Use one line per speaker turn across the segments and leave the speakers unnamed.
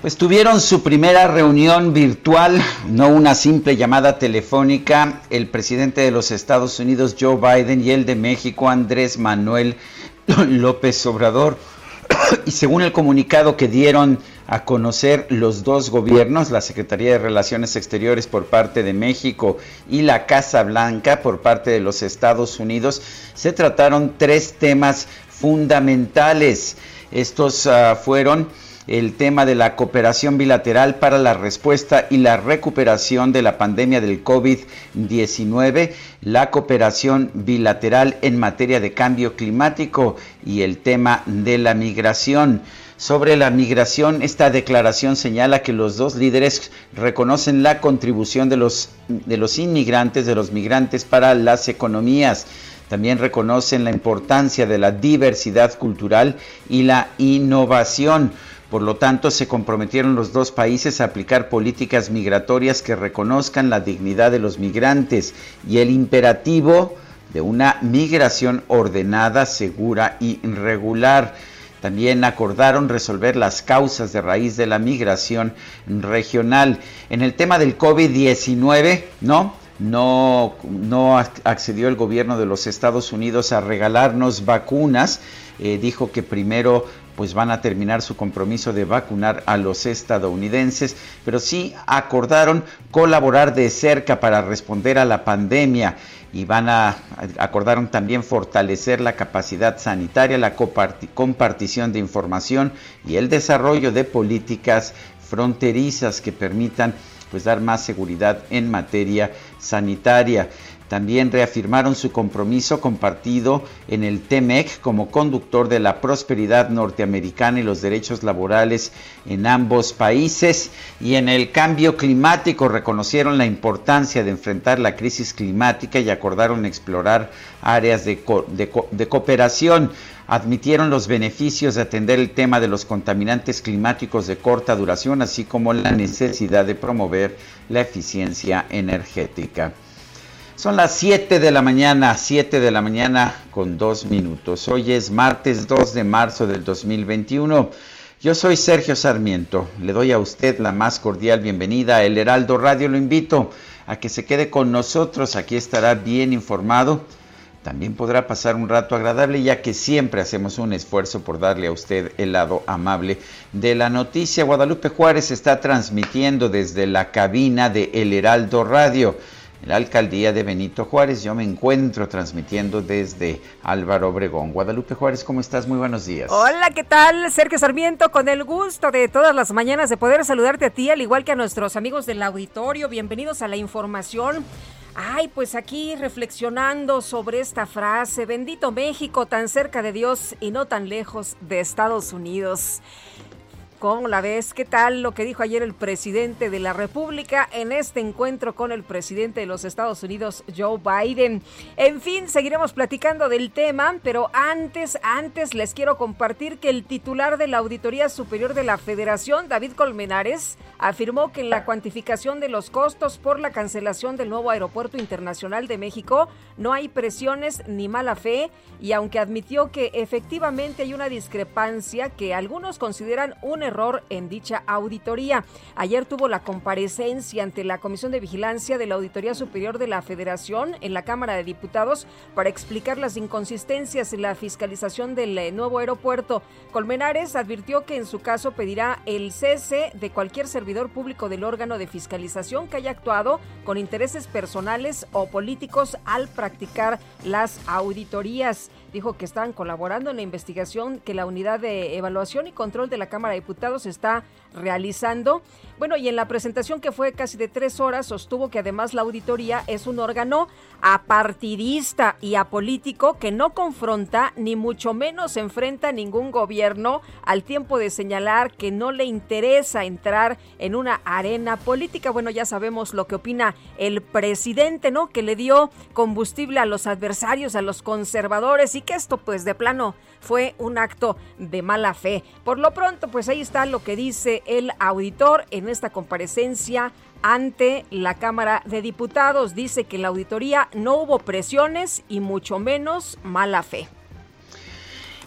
Pues tuvieron su primera reunión virtual, no una simple llamada telefónica, el presidente de los Estados Unidos, Joe Biden, y el de México, Andrés Manuel López Obrador. Y según el comunicado que dieron a conocer los dos gobiernos, la Secretaría de Relaciones Exteriores por parte de México y la Casa Blanca por parte de los Estados Unidos, se trataron tres temas fundamentales. Estos uh, fueron el tema de la cooperación bilateral para la respuesta y la recuperación de la pandemia del COVID-19, la cooperación bilateral en materia de cambio climático y el tema de la migración. Sobre la migración, esta declaración señala que los dos líderes reconocen la contribución de los, de los inmigrantes, de los migrantes para las economías. También reconocen la importancia de la diversidad cultural y la innovación. Por lo tanto, se comprometieron los dos países a aplicar políticas migratorias que reconozcan la dignidad de los migrantes y el imperativo de una migración ordenada, segura y regular. También acordaron resolver las causas de raíz de la migración regional. En el tema del COVID-19, ¿no? No, no accedió el gobierno de los Estados Unidos a regalarnos vacunas. Eh, dijo que primero pues van a terminar su compromiso de vacunar a los estadounidenses, pero sí acordaron colaborar de cerca para responder a la pandemia y van a acordaron también fortalecer la capacidad sanitaria, la compartición de información y el desarrollo de políticas fronterizas que permitan pues dar más seguridad en materia sanitaria. También reafirmaron su compromiso compartido en el TEMEC como conductor de la prosperidad norteamericana y los derechos laborales en ambos países. Y en el cambio climático reconocieron la importancia de enfrentar la crisis climática y acordaron explorar áreas de, de cooperación admitieron los beneficios de atender el tema de los contaminantes climáticos de corta duración, así como la necesidad de promover la eficiencia energética. Son las 7 de la mañana, 7 de la mañana con dos minutos. Hoy es martes 2 de marzo del 2021. Yo soy Sergio Sarmiento. Le doy a usted la más cordial bienvenida a El Heraldo Radio. Lo invito a que se quede con nosotros. Aquí estará bien informado. También podrá pasar un rato agradable ya que siempre hacemos un esfuerzo por darle a usted el lado amable de la noticia. Guadalupe Juárez está transmitiendo desde la cabina de El Heraldo Radio la alcaldía de Benito Juárez. Yo me encuentro transmitiendo desde Álvaro Obregón. Guadalupe Juárez, ¿cómo estás? Muy buenos días.
Hola, ¿qué tal? Sergio Sarmiento, con el gusto de todas las mañanas de poder saludarte a ti, al igual que a nuestros amigos del auditorio. Bienvenidos a la información. Ay, pues aquí reflexionando sobre esta frase, bendito México, tan cerca de Dios y no tan lejos de Estados Unidos. ¿Cómo la ves? ¿Qué tal lo que dijo ayer el presidente de la República en este encuentro con el presidente de los Estados Unidos, Joe Biden? En fin, seguiremos platicando del tema, pero antes, antes les quiero compartir que el titular de la Auditoría Superior de la Federación, David Colmenares, afirmó que en la cuantificación de los costos por la cancelación del nuevo Aeropuerto Internacional de México no hay presiones ni mala fe y aunque admitió que efectivamente hay una discrepancia que algunos consideran un error en dicha auditoría. Ayer tuvo la comparecencia ante la Comisión de Vigilancia de la Auditoría Superior de la Federación en la Cámara de Diputados para explicar las inconsistencias en la fiscalización del eh, nuevo aeropuerto. Colmenares advirtió que en su caso pedirá el cese de cualquier servidor público del órgano de fiscalización que haya actuado con intereses personales o políticos al practicar las auditorías dijo que están colaborando en la investigación que la unidad de evaluación y control de la Cámara de Diputados está realizando. Bueno, y en la presentación que fue casi de tres horas, sostuvo que además la auditoría es un órgano apartidista y apolítico que no confronta ni mucho menos enfrenta a ningún gobierno al tiempo de señalar que no le interesa entrar en una arena política. Bueno, ya sabemos lo que opina el presidente, ¿no? Que le dio combustible a los adversarios, a los conservadores y que esto pues de plano fue un acto de mala fe. Por lo pronto, pues ahí está lo que dice el auditor en esta comparecencia ante la Cámara de Diputados. Dice que la auditoría no hubo presiones y mucho menos mala fe.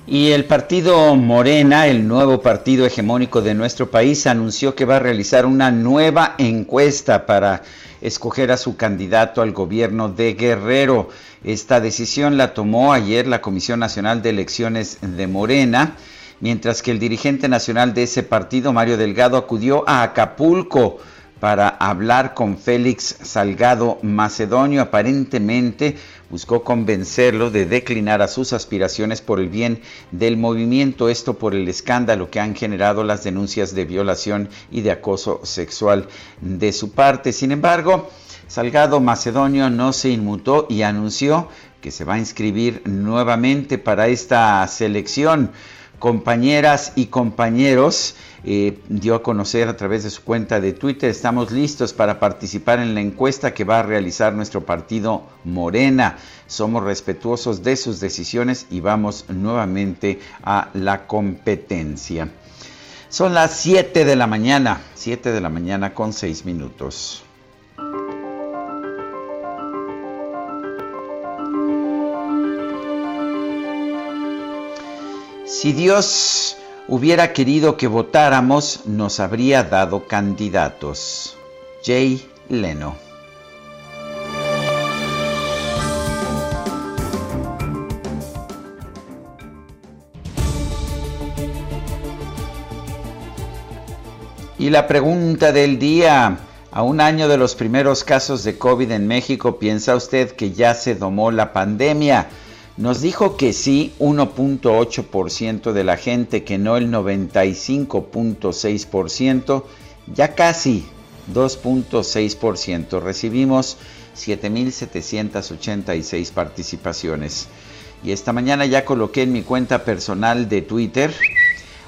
Y el partido Morena, el nuevo partido hegemónico de nuestro país, anunció que va a realizar una nueva encuesta para escoger a su candidato al gobierno de Guerrero. Esta decisión la tomó ayer la Comisión Nacional de Elecciones de Morena, mientras que el dirigente nacional de ese partido, Mario Delgado, acudió a Acapulco para hablar con Félix Salgado Macedonio. Aparentemente buscó convencerlo de declinar a sus aspiraciones por el bien del movimiento, esto por el escándalo que han generado las denuncias de violación y de acoso sexual de su parte. Sin embargo, Salgado Macedonio no se inmutó y anunció que se va a inscribir nuevamente para esta selección compañeras y compañeros, eh, dio a conocer a través de su cuenta de Twitter, estamos listos para participar en la encuesta que va a realizar nuestro partido Morena. Somos respetuosos de sus decisiones y vamos nuevamente a la competencia. Son las 7 de la mañana, 7 de la mañana con 6 minutos. Si Dios hubiera querido que votáramos, nos habría dado candidatos. Jay Leno. Y la pregunta del día, a un año de los primeros casos de COVID en México, ¿piensa usted que ya se domó la pandemia? Nos dijo que sí 1.8% de la gente, que no el 95.6%, ya casi 2.6%. Recibimos 7.786 participaciones. Y esta mañana ya coloqué en mi cuenta personal de Twitter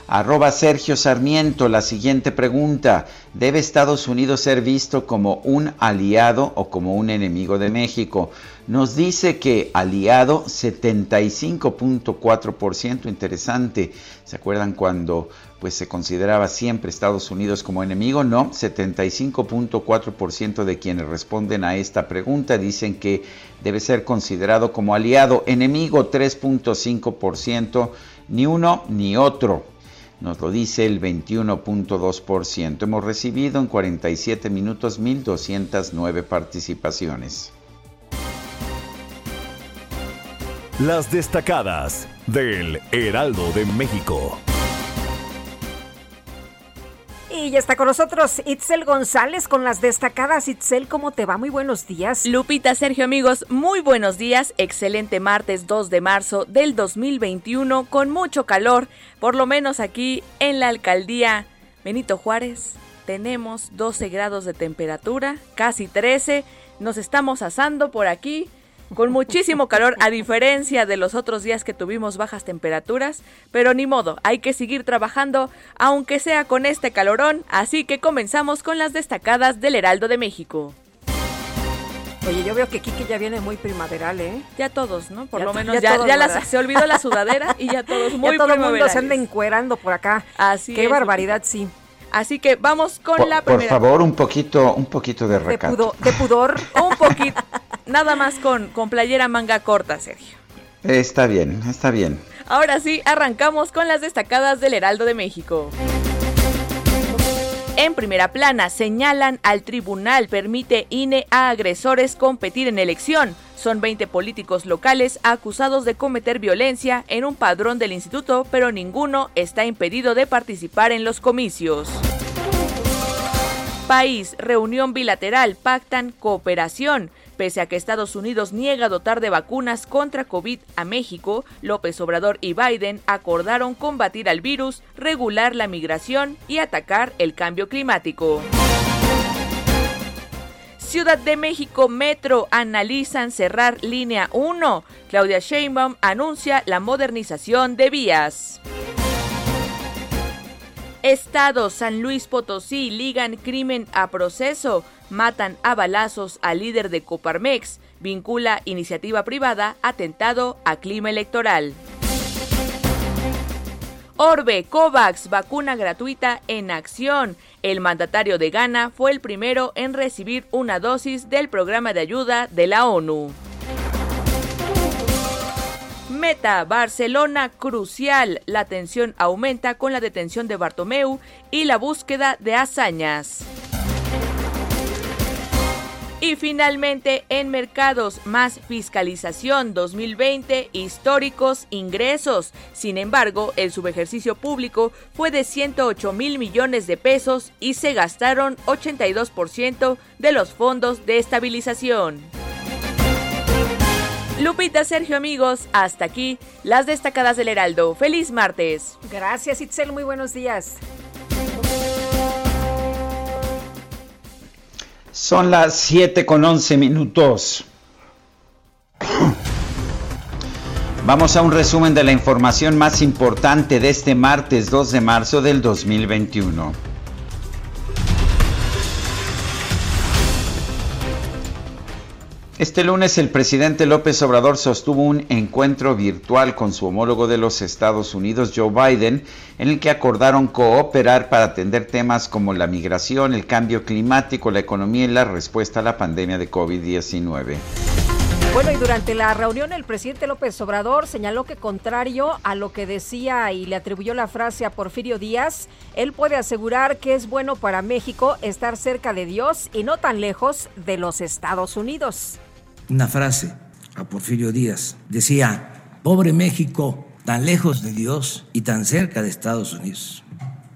Arroba Sergio Sarmiento, la siguiente pregunta. ¿Debe Estados Unidos ser visto como un aliado o como un enemigo de México? Nos dice que aliado 75.4%, interesante. ¿Se acuerdan cuando pues se consideraba siempre Estados Unidos como enemigo? No, 75.4% de quienes responden a esta pregunta dicen que debe ser considerado como aliado, enemigo 3.5%, ni uno ni otro nos lo dice el 21.2%. Hemos recibido en 47 minutos 1.209 participaciones.
Las destacadas del Heraldo de México.
Y ya está con nosotros Itzel González con las destacadas. Itzel, ¿cómo te va? Muy buenos días.
Lupita, Sergio, amigos, muy buenos días. Excelente martes 2 de marzo del 2021 con mucho calor, por lo menos aquí en la alcaldía Benito Juárez. Tenemos 12 grados de temperatura, casi 13. Nos estamos asando por aquí con muchísimo calor, a diferencia de los otros días que tuvimos bajas temperaturas, pero ni modo, hay que seguir trabajando, aunque sea con este calorón, así que comenzamos con las destacadas del Heraldo de México.
Oye, yo veo que Kike ya viene muy primaveral, ¿eh?
Ya todos, ¿no? Por lo menos ya, se olvidó la sudadera y ya todos muy
Ya todo el mundo se anda encuerando por acá. Así Qué barbaridad, sí.
Así que vamos con la
primera. Por favor, un poquito, un poquito de recato.
De, pudor.
un poquito. Nada más con, con playera manga corta, Sergio.
Está bien, está bien.
Ahora sí, arrancamos con las destacadas del Heraldo de México. En primera plana señalan al tribunal permite INE a agresores competir en elección. Son 20 políticos locales acusados de cometer violencia en un padrón del instituto, pero ninguno está impedido de participar en los comicios. País, reunión bilateral, pactan cooperación. Pese a que Estados Unidos niega dotar de vacunas contra COVID a México, López Obrador y Biden acordaron combatir al virus, regular la migración y atacar el cambio climático. Ciudad de México Metro analizan cerrar línea 1. Claudia Sheinbaum anuncia la modernización de vías. Estado San Luis Potosí ligan crimen a proceso, matan a balazos al líder de Coparmex, vincula iniciativa privada, atentado a clima electoral. Orbe, COVAX, vacuna gratuita en acción. El mandatario de Ghana fue el primero en recibir una dosis del programa de ayuda de la ONU. Meta, Barcelona crucial. La tensión aumenta con la detención de Bartomeu y la búsqueda de hazañas. Y finalmente, en mercados, más fiscalización 2020, históricos ingresos. Sin embargo, el subejercicio público fue de 108 mil millones de pesos y se gastaron 82% de los fondos de estabilización. Lupita, Sergio, amigos, hasta aquí las destacadas del Heraldo. Feliz martes.
Gracias, Itzel. Muy buenos días.
Son las 7 con 11 minutos. Vamos a un resumen de la información más importante de este martes 2 de marzo del 2021. Este lunes el presidente López Obrador sostuvo un encuentro virtual con su homólogo de los Estados Unidos, Joe Biden, en el que acordaron cooperar para atender temas como la migración, el cambio climático, la economía y la respuesta a la pandemia de COVID-19.
Bueno, y durante la reunión el presidente López Obrador señaló que contrario a lo que decía y le atribuyó la frase a Porfirio Díaz, él puede asegurar que es bueno para México estar cerca de Dios y no tan lejos de los Estados Unidos
una frase a Porfirio Díaz. Decía, pobre México, tan lejos de Dios y tan cerca de Estados Unidos.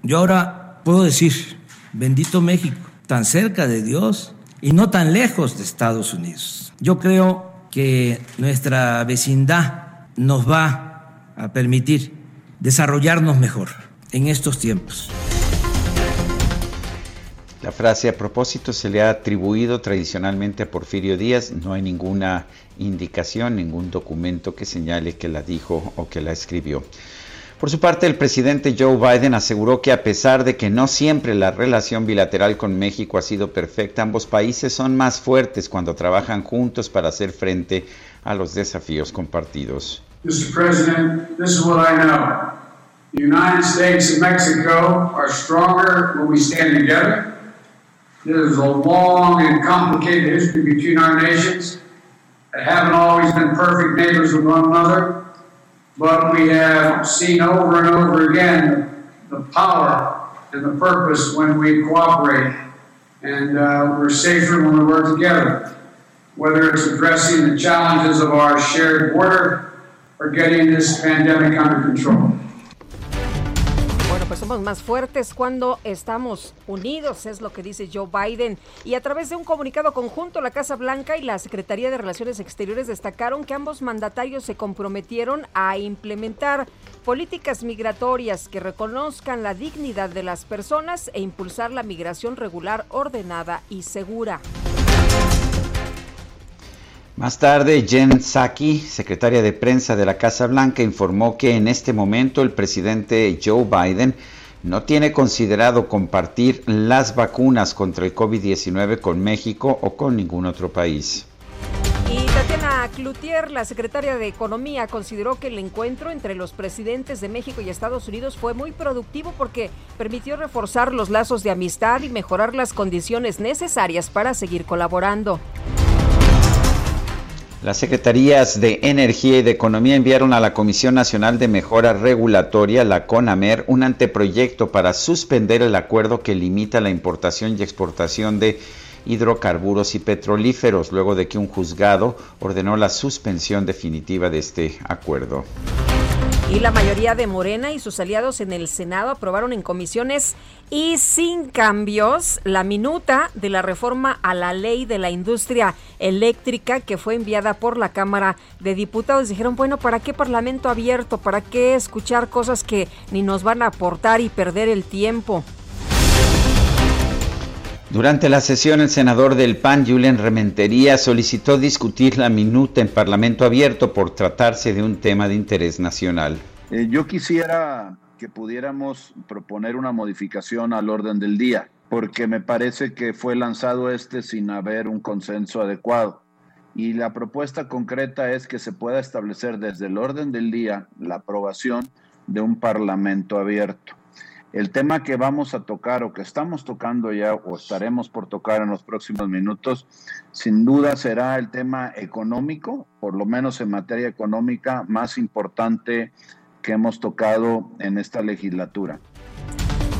Yo ahora puedo decir, bendito México, tan cerca de Dios y no tan lejos de Estados Unidos. Yo creo que nuestra vecindad nos va a permitir desarrollarnos mejor en estos tiempos.
La frase a propósito se le ha atribuido tradicionalmente a Porfirio Díaz. No hay ninguna indicación, ningún documento que señale que la dijo o que la escribió. Por su parte, el presidente Joe Biden aseguró que a pesar de que no siempre la relación bilateral con México ha sido perfecta, ambos países son más fuertes cuando trabajan juntos para hacer frente a los desafíos compartidos.
Mr. President, this is what I know. The United States and Mexico are stronger when we stand together. There's a long and complicated history between our nations that haven't always been perfect neighbors of one another, but we have seen over and over again the power and the purpose when we cooperate. And uh, we're safer when we work together, whether it's addressing the challenges of our shared border or getting this pandemic under control.
Somos más fuertes cuando estamos unidos, es lo que dice Joe Biden. Y a través de un comunicado conjunto, la Casa Blanca y la Secretaría de Relaciones Exteriores destacaron que ambos mandatarios se comprometieron a implementar políticas migratorias que reconozcan la dignidad de las personas e impulsar la migración regular, ordenada y segura.
Más tarde, Jen Psaki, secretaria de prensa de la Casa Blanca, informó que en este momento el presidente Joe Biden no tiene considerado compartir las vacunas contra el COVID-19 con México o con ningún otro país.
Y Tatiana Cloutier, la secretaria de Economía, consideró que el encuentro entre los presidentes de México y Estados Unidos fue muy productivo porque permitió reforzar los lazos de amistad y mejorar las condiciones necesarias para seguir colaborando.
Las secretarías de Energía y de Economía enviaron a la Comisión Nacional de Mejora Regulatoria, la CONAMER, un anteproyecto para suspender el acuerdo que limita la importación y exportación de hidrocarburos y petrolíferos, luego de que un juzgado ordenó la suspensión definitiva de este acuerdo.
Y la mayoría de Morena y sus aliados en el Senado aprobaron en comisiones y sin cambios la minuta de la reforma a la ley de la industria eléctrica que fue enviada por la Cámara de Diputados. Dijeron, bueno, ¿para qué parlamento abierto? ¿Para qué escuchar cosas que ni nos van a aportar y perder el tiempo?
Durante la sesión, el senador del PAN, Julian Rementería, solicitó discutir la minuta en Parlamento abierto por tratarse de un tema de interés nacional.
Eh, yo quisiera que pudiéramos proponer una modificación al orden del día, porque me parece que fue lanzado este sin haber un consenso adecuado. Y la propuesta concreta es que se pueda establecer desde el orden del día la aprobación de un Parlamento abierto. El tema que vamos a tocar o que estamos tocando ya o estaremos por tocar en los próximos minutos, sin duda será el tema económico, por lo menos en materia económica, más importante que hemos tocado en esta legislatura.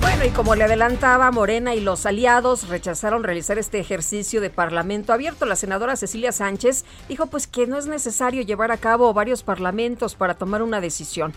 Bueno, y como le adelantaba, Morena y los aliados rechazaron realizar este ejercicio de parlamento abierto. La senadora Cecilia Sánchez dijo pues que no es necesario llevar a cabo varios parlamentos para tomar una decisión.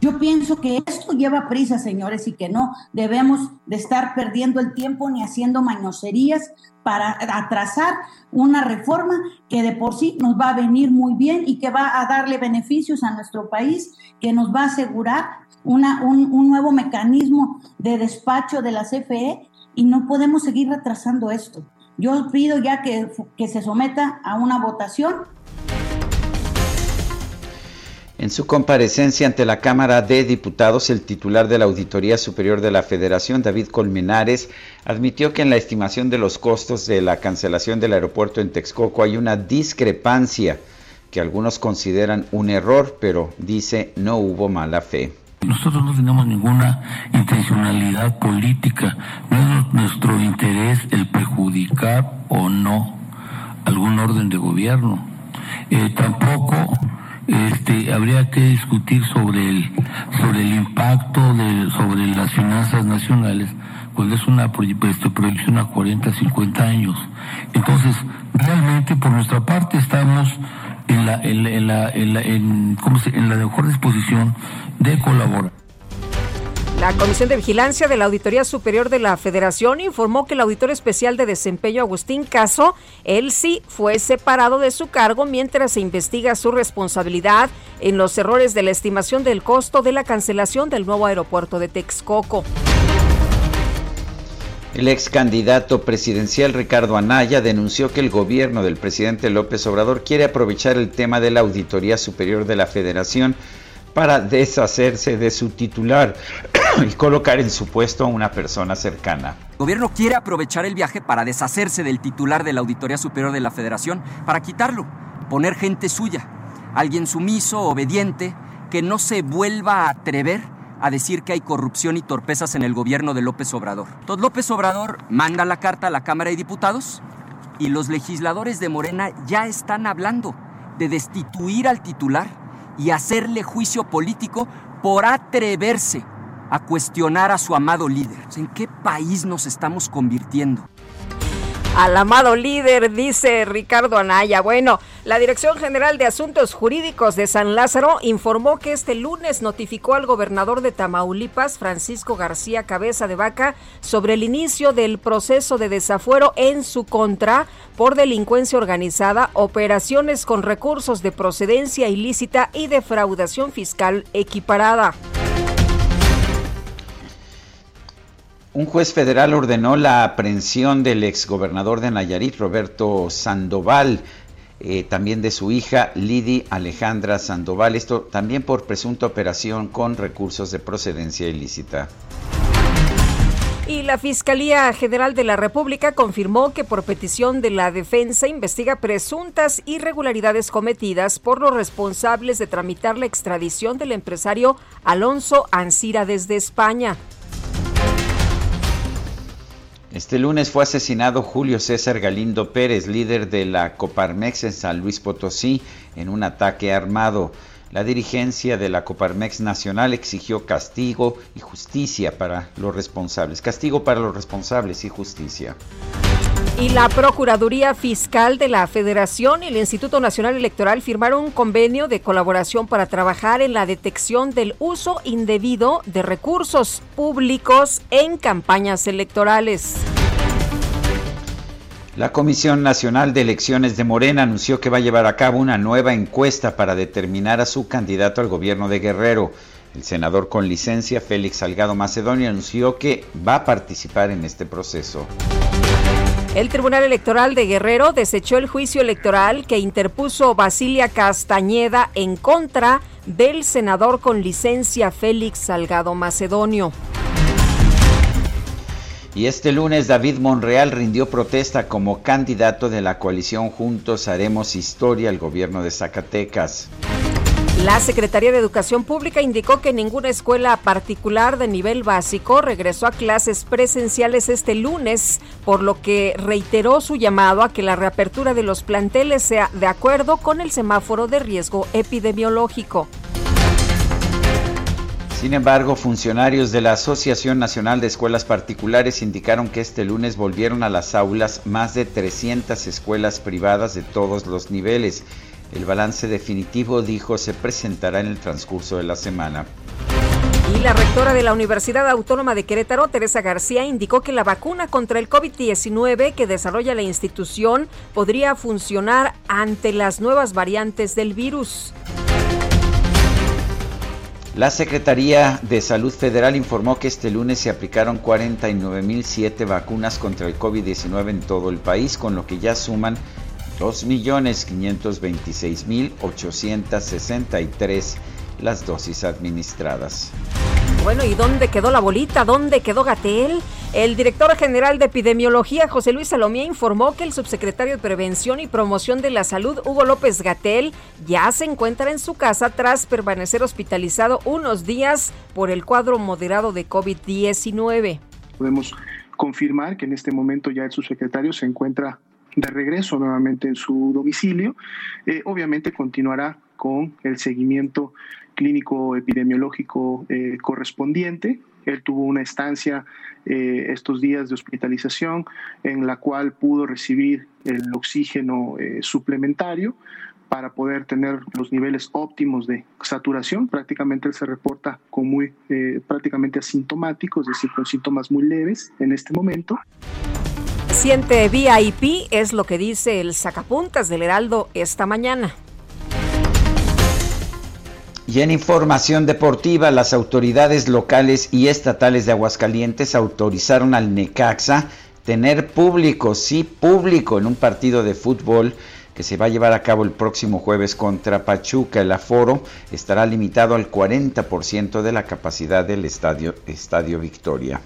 Yo pienso que esto lleva prisa, señores, y que no debemos de estar perdiendo el tiempo ni haciendo mañoserías para atrasar una reforma que de por sí nos va a venir muy bien y que va a darle beneficios a nuestro país, que nos va a asegurar una, un, nuevo mecanismo de despacho de la CFE y no podemos seguir retrasando esto. Yo pido ya que, que se someta a una votación
en su comparecencia ante la Cámara de Diputados, el titular de la Auditoría Superior de la Federación, David Colmenares, admitió que en la estimación de los costos de la cancelación del aeropuerto en Texcoco hay una discrepancia que algunos consideran un error, pero dice no hubo mala fe.
Nosotros no tenemos ninguna intencionalidad política, no es nuestro interés el perjudicar o no algún orden de gobierno. Eh, tampoco este, habría que discutir sobre el, sobre el impacto de, sobre las finanzas nacionales cuando es una este, proyección a 40, 50 años. Entonces, realmente por nuestra parte estamos en la, en la, en la, en, en la mejor disposición de colaborar.
La Comisión de Vigilancia de la Auditoría Superior de la Federación informó que el auditor especial de desempeño Agustín Caso, él sí fue separado de su cargo mientras se investiga su responsabilidad en los errores de la estimación del costo de la cancelación del nuevo aeropuerto de Texcoco.
El ex candidato presidencial Ricardo Anaya denunció que el gobierno del presidente López Obrador quiere aprovechar el tema de la Auditoría Superior de la Federación para deshacerse de su titular y colocar en su puesto a una persona cercana.
El gobierno quiere aprovechar el viaje para deshacerse del titular de la Auditoría Superior de la Federación, para quitarlo, poner gente suya, alguien sumiso, obediente, que no se vuelva a atrever a decir que hay corrupción y torpezas en el gobierno de López Obrador. Entonces López Obrador manda la carta a la Cámara de Diputados y los legisladores de Morena ya están hablando de destituir al titular y hacerle juicio político por atreverse a cuestionar a su amado líder. ¿En qué país nos estamos convirtiendo?
Al amado líder, dice Ricardo Anaya. Bueno, la Dirección General de Asuntos Jurídicos de San Lázaro informó que este lunes notificó al gobernador de Tamaulipas, Francisco García Cabeza de Vaca, sobre el inicio del proceso de desafuero en su contra por delincuencia organizada, operaciones con recursos de procedencia ilícita y defraudación fiscal equiparada.
Un juez federal ordenó la aprehensión del exgobernador de Nayarit, Roberto Sandoval, eh, también de su hija Lidi Alejandra Sandoval, esto también por presunta operación con recursos de procedencia ilícita.
Y la Fiscalía General de la República confirmó que por petición de la defensa investiga presuntas irregularidades cometidas por los responsables de tramitar la extradición del empresario Alonso Ancira desde España.
Este lunes fue asesinado Julio César Galindo Pérez, líder de la Coparmex en San Luis Potosí, en un ataque armado. La dirigencia de la Coparmex Nacional exigió castigo y justicia para los responsables. Castigo para los responsables y justicia.
Y la Procuraduría Fiscal de la Federación y el Instituto Nacional Electoral firmaron un convenio de colaboración para trabajar en la detección del uso indebido de recursos públicos en campañas electorales.
La Comisión Nacional de Elecciones de Morena anunció que va a llevar a cabo una nueva encuesta para determinar a su candidato al gobierno de Guerrero. El senador con licencia, Félix Salgado Macedonio, anunció que va a participar en este proceso.
El Tribunal Electoral de Guerrero desechó el juicio electoral que interpuso Basilia Castañeda en contra del senador con licencia Félix Salgado Macedonio.
Y este lunes David Monreal rindió protesta como candidato de la coalición Juntos Haremos Historia al gobierno de Zacatecas.
La Secretaría de Educación Pública indicó que ninguna escuela particular de nivel básico regresó a clases presenciales este lunes, por lo que reiteró su llamado a que la reapertura de los planteles sea de acuerdo con el semáforo de riesgo epidemiológico.
Sin embargo, funcionarios de la Asociación Nacional de Escuelas Particulares indicaron que este lunes volvieron a las aulas más de 300 escuelas privadas de todos los niveles el balance definitivo, dijo, se presentará en el transcurso de la semana.
Y la rectora de la Universidad Autónoma de Querétaro, Teresa García, indicó que la vacuna contra el COVID-19 que desarrolla la institución podría funcionar ante las nuevas variantes del virus.
La Secretaría de Salud Federal informó que este lunes se aplicaron 49.007 vacunas contra el COVID-19 en todo el país, con lo que ya suman 2.526.863 las dosis administradas.
Bueno, ¿y dónde quedó la bolita? ¿Dónde quedó Gatel? El director general de epidemiología, José Luis Salomía, informó que el subsecretario de Prevención y Promoción de la Salud, Hugo López Gatel, ya se encuentra en su casa tras permanecer hospitalizado unos días por el cuadro moderado de COVID-19.
Podemos confirmar que en este momento ya el subsecretario se encuentra de regreso nuevamente en su domicilio. Eh, obviamente continuará con el seguimiento clínico epidemiológico eh, correspondiente. Él tuvo una estancia eh, estos días de hospitalización en la cual pudo recibir el oxígeno suplementario para poder tener los niveles óptimos de saturación. Prácticamente él se reporta con prácticamente asintomático, es decir, con síntomas muy leves en este momento.
Siente VIP es lo que dice el sacapuntas del Heraldo esta mañana.
Y en información deportiva, las autoridades locales y estatales de Aguascalientes autorizaron al Necaxa tener público, sí, público en un partido de fútbol que se va a llevar a cabo el próximo jueves contra Pachuca. El aforo estará limitado al 40% de la capacidad del estadio, estadio Victoria.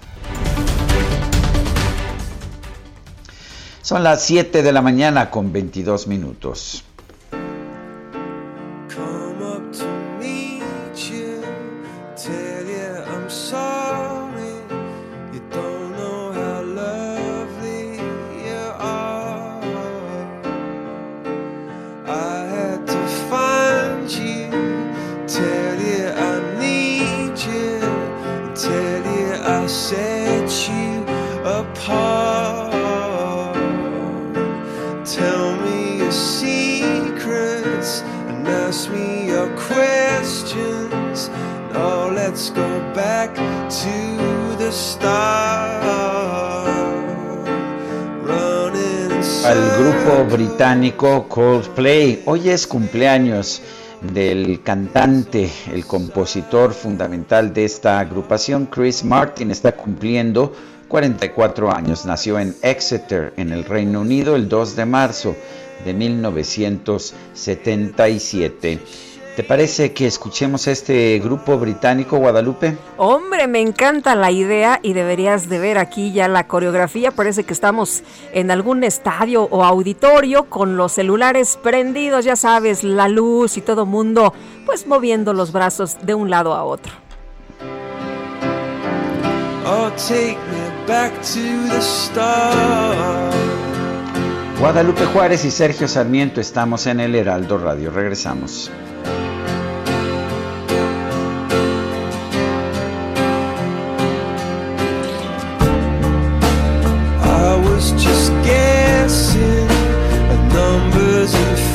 Son las 7 de la mañana con 22 minutos. Al grupo británico Coldplay. Hoy es cumpleaños del cantante, el compositor fundamental de esta agrupación, Chris Martin, está cumpliendo 44 años. Nació en Exeter, en el Reino Unido, el 2 de marzo de 1977. ¿Te parece que escuchemos a este grupo británico Guadalupe?
Hombre, me encanta la idea y deberías de ver aquí ya la coreografía. Parece que estamos en algún estadio o auditorio con los celulares prendidos, ya sabes, la luz y todo mundo pues moviendo los brazos de un lado a otro. Oh, take me
Guadalupe Juárez y Sergio Sarmiento estamos en el Heraldo Radio. Regresamos.
Sarmiento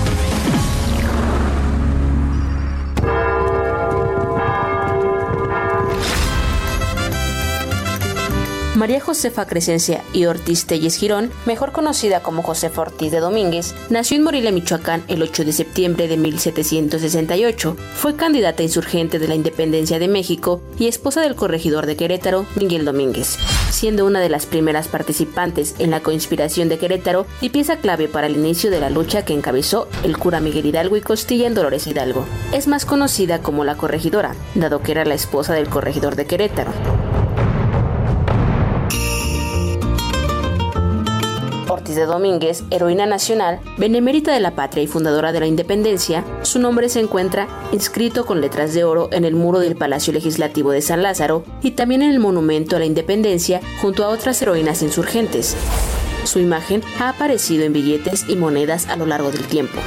María Josefa Crescencia y Ortiz Telles Girón, mejor conocida como Josefa Ortiz de Domínguez, nació en Morelia, Michoacán, el 8 de septiembre de 1768. Fue candidata insurgente de la independencia de México y esposa del corregidor de Querétaro, Miguel Domínguez, siendo una de las primeras participantes en la conspiración de Querétaro y pieza clave para el inicio de la lucha que encabezó el cura Miguel Hidalgo y Costilla en Dolores Hidalgo. Es más conocida como la corregidora, dado que era la esposa del corregidor de Querétaro. De Domínguez, heroína nacional, benemérita de la patria y fundadora de la independencia, su nombre se encuentra inscrito con letras de oro en el muro del Palacio Legislativo de San Lázaro y también en el Monumento a la Independencia junto a otras heroínas insurgentes. Su imagen ha aparecido en billetes y monedas a lo largo del tiempo.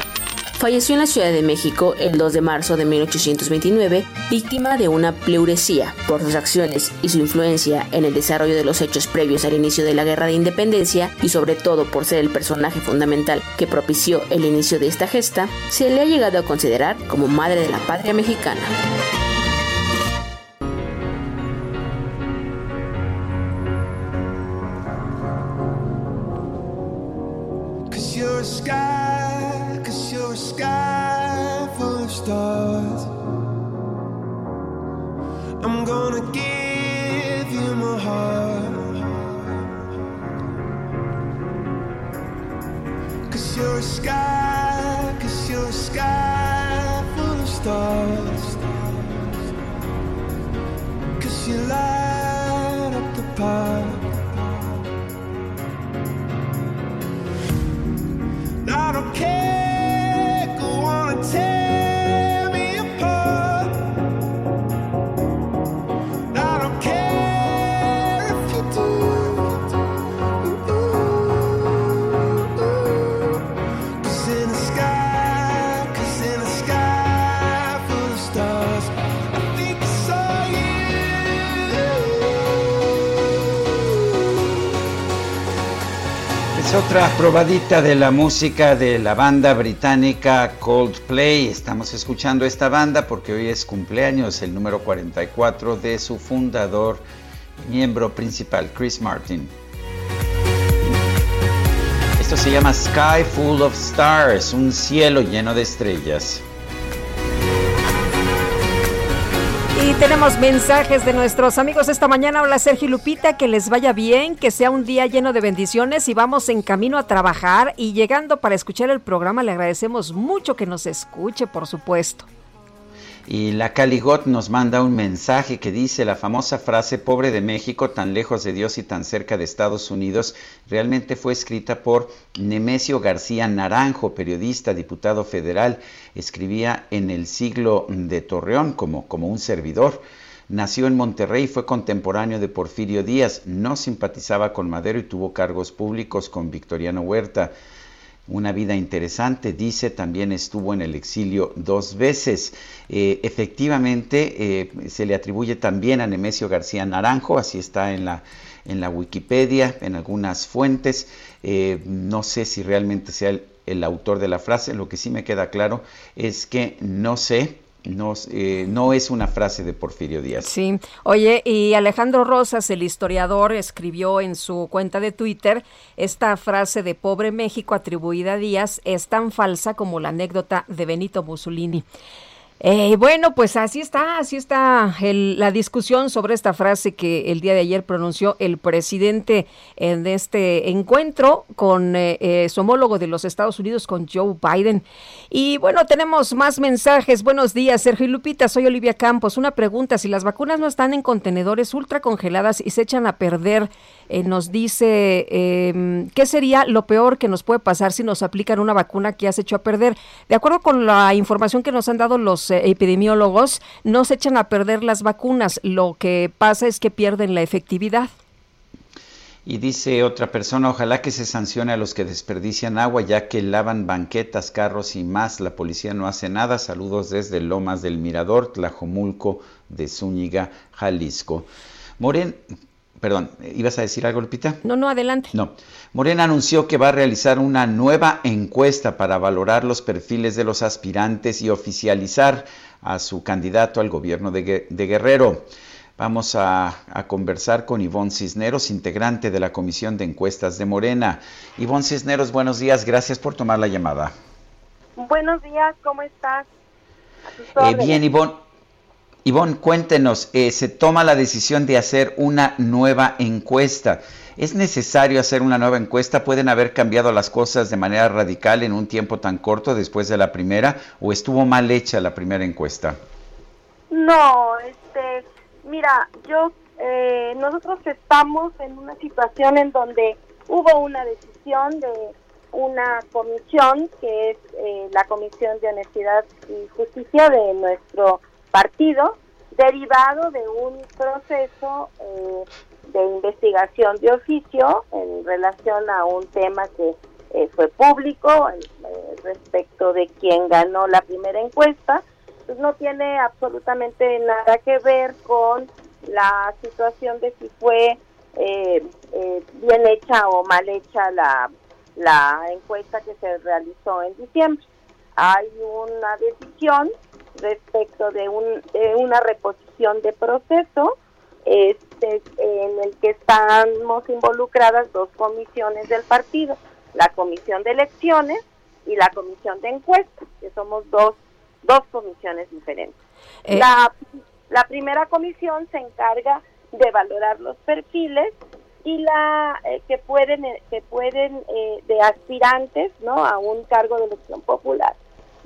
Falleció en la Ciudad de México el 2 de marzo de 1829, víctima de una pleuresía por sus acciones y su influencia en el desarrollo de los hechos previos al inicio de la Guerra de Independencia y sobre todo por ser el personaje fundamental que propició el inicio de esta gesta, se le ha llegado a considerar como madre de la patria mexicana. your sky.
Otra probadita de la música de la banda británica Coldplay. Estamos escuchando esta banda porque hoy es cumpleaños, el número 44 de su fundador, miembro principal, Chris Martin. Esto se llama Sky Full of Stars, un cielo lleno de estrellas.
Y tenemos mensajes de nuestros amigos esta mañana. Hola Sergio Lupita, que les vaya bien, que sea un día lleno de bendiciones y vamos en camino a trabajar y llegando para escuchar el programa le agradecemos mucho que nos escuche, por supuesto.
Y la Caligot nos manda un mensaje que dice la famosa frase pobre de México, tan lejos de Dios y tan cerca de Estados Unidos, realmente fue escrita por Nemesio García Naranjo, periodista, diputado federal, escribía en el siglo de Torreón como, como un servidor. Nació en Monterrey, fue contemporáneo de Porfirio Díaz, no simpatizaba con Madero y tuvo cargos públicos con Victoriano Huerta. Una vida interesante, dice, también estuvo en el exilio dos veces. Eh, efectivamente, eh, se le atribuye también a Nemesio García Naranjo, así está en la, en la Wikipedia, en algunas fuentes. Eh, no sé si realmente sea el, el autor de la frase, lo que sí me queda claro es que no sé no, eh, no es una frase de Porfirio Díaz.
Sí, oye, y Alejandro Rosas, el historiador, escribió en su cuenta de Twitter esta frase de Pobre México atribuida a Díaz es tan falsa como la anécdota de Benito Mussolini. Eh, bueno, pues así está, así está la discusión sobre esta frase que el día de ayer pronunció el presidente en este encuentro con eh, eh, su homólogo de los Estados Unidos, con Joe Biden. Y bueno, tenemos más mensajes. Buenos días, Sergio y Lupita, soy Olivia Campos. Una pregunta, si las vacunas no están en contenedores ultra congeladas y se echan a perder, eh, nos dice, em, ¿qué sería lo peor que nos puede pasar si nos aplican una vacuna que has hecho a perder? De acuerdo con la información que nos han dado los epidemiólogos, no se echan a perder las vacunas, lo que pasa es que pierden la efectividad.
Y dice otra persona, ojalá que se sancione a los que desperdician agua, ya que lavan banquetas, carros y más. La policía no hace nada. Saludos desde Lomas del Mirador, Tlajomulco de Zúñiga, Jalisco. Moren, Perdón, ¿ibas a decir algo, Lupita?
No, no, adelante.
No. Morena anunció que va a realizar una nueva encuesta para valorar los perfiles de los aspirantes y oficializar a su candidato al gobierno de, Guerrero. Vamos a, conversar con Ivonne Cisneros, integrante de la Comisión de Encuestas de Morena. Ivonne Cisneros, buenos días, gracias por tomar la llamada.
Buenos días, ¿cómo estás?
Eh, bien, Ivonne. Ivonne, cuéntenos, eh, se toma la decisión de hacer una nueva encuesta. ¿Es necesario hacer una nueva encuesta? ¿Pueden haber cambiado las cosas de manera radical en un tiempo tan corto después de la primera? ¿O estuvo mal hecha la primera encuesta?
No, este, mira, yo, eh, nosotros estamos en una situación en donde hubo una decisión de una comisión que es eh, la Comisión de Honestidad y Justicia de nuestro partido derivado de un proceso eh, de investigación de oficio en relación a un tema que eh, fue público eh, respecto de quién ganó la primera encuesta. Pues no tiene absolutamente nada que ver con la situación de si fue bien hecha o mal hecha la, la encuesta que se realizó en diciembre. Hay una decisión respecto de, un, una reposición de proceso este, en el que estamos involucradas dos comisiones del partido, la comisión de elecciones y la comisión de encuestas, que somos dos, dos comisiones diferentes. Eh. La, la primera comisión se encarga de valorar los perfiles y la eh, que pueden que pueden eh, de aspirantes no a un cargo de elección popular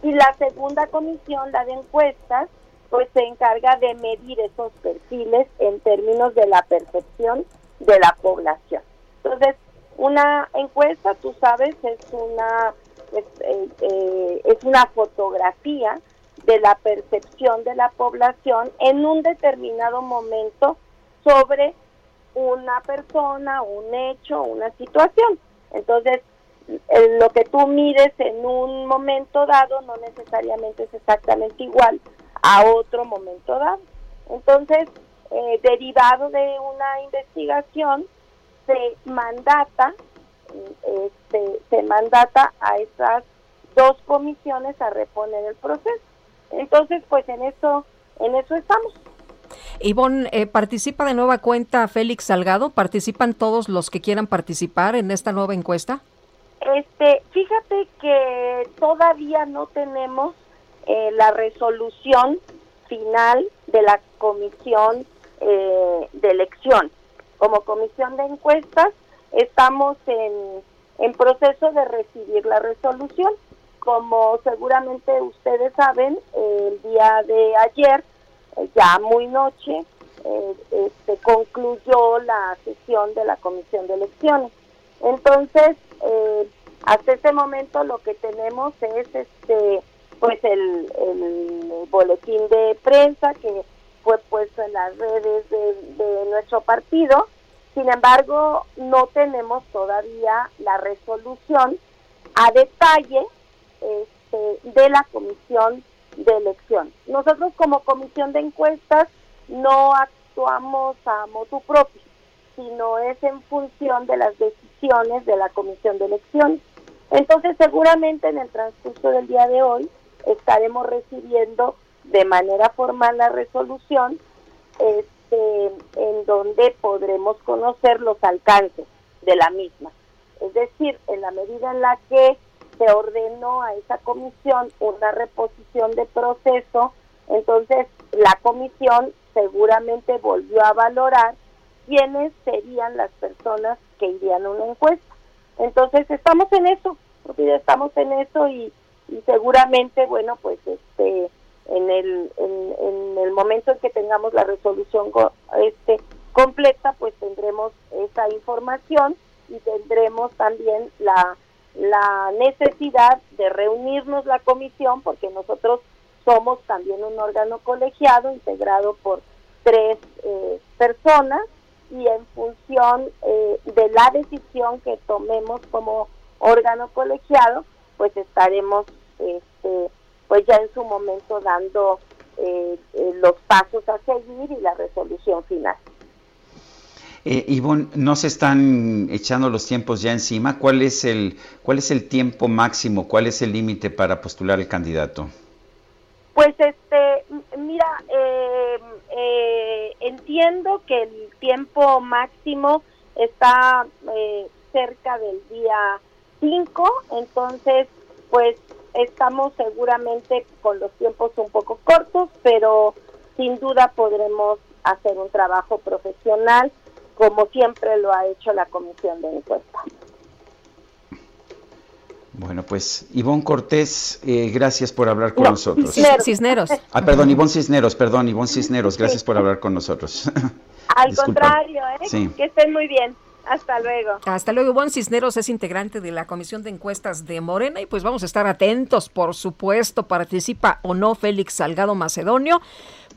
y la segunda comisión, la de encuestas, pues se encarga de medir esos perfiles en términos de la percepción de la población. Entonces, una encuesta, tú sabes, es una es, eh, eh, una fotografía de la percepción de la población en un determinado momento sobre una persona, un hecho, una situación. Entonces, lo que tú mires en un momento dado no necesariamente es exactamente igual a otro momento dado. Entonces, eh, derivado de una investigación, se mandata, este, se mandata a esas dos comisiones a reponer el proceso. Entonces, pues en eso, en eso estamos.
Ivonne, eh, ¿participa de nueva cuenta Félix Salgado? ¿Participan todos los que quieran participar en esta nueva encuesta?
Este, fíjate que todavía no tenemos eh, la resolución final de la comisión eh, de elección. Como comisión de encuestas estamos en, en proceso de recibir la resolución. Como seguramente ustedes saben, el día de ayer, eh, ya muy noche, este, concluyó la sesión de la comisión de elecciones. Entonces, eh, hasta este momento lo que tenemos es este pues el, boletín de prensa que fue puesto en las redes de, nuestro partido. Sin embargo, no tenemos todavía la resolución a detalle este, de la comisión de elección. Nosotros como comisión de encuestas no actuamos a motu propio, sino es en función de las decisiones de la comisión de elección. Entonces seguramente en el transcurso del día de hoy estaremos recibiendo de manera formal la resolución este, en donde podremos conocer los alcances de la misma. Es decir, en la medida en la que se ordenó a esa comisión una reposición de proceso, entonces la comisión seguramente volvió a valorar quiénes serían las personas que irían a una encuesta. Entonces estamos en eso, estamos en eso y, seguramente, bueno, pues este en el en, el momento en que tengamos la resolución este completa, pues tendremos esa información y tendremos también la la necesidad de reunirnos la comisión, porque nosotros somos también un órgano colegiado integrado por tres eh, personas y en función eh, de la decisión que tomemos como órgano colegiado, pues estaremos este, pues ya en su momento dando eh, los pasos a seguir y la resolución final.
Eh, Ivonne, ¿no se están echando los tiempos ya encima? ¿Cuál es el, cuál es el tiempo máximo? ¿Cuál es el límite para postular el candidato?
Pues este, mira, eh, eh, entiendo que el tiempo máximo está eh, cerca del día 5, entonces pues estamos seguramente con los tiempos un poco cortos, pero sin duda podremos hacer un trabajo profesional como siempre lo ha hecho la comisión de encuesta.
Bueno, pues Ivonne Cortés, eh, gracias por hablar con nosotros.
Cisneros.
Ah, perdón, Ivonne Cisneros, perdón, Ivonne Cisneros, gracias por hablar con nosotros.
Al contrario, ¿eh? que estén muy bien. Hasta luego.
Hasta luego. Ivonne Cisneros es integrante de la Comisión de Encuestas de Morena y pues vamos a estar atentos, por supuesto, participa o no Félix Salgado Macedonio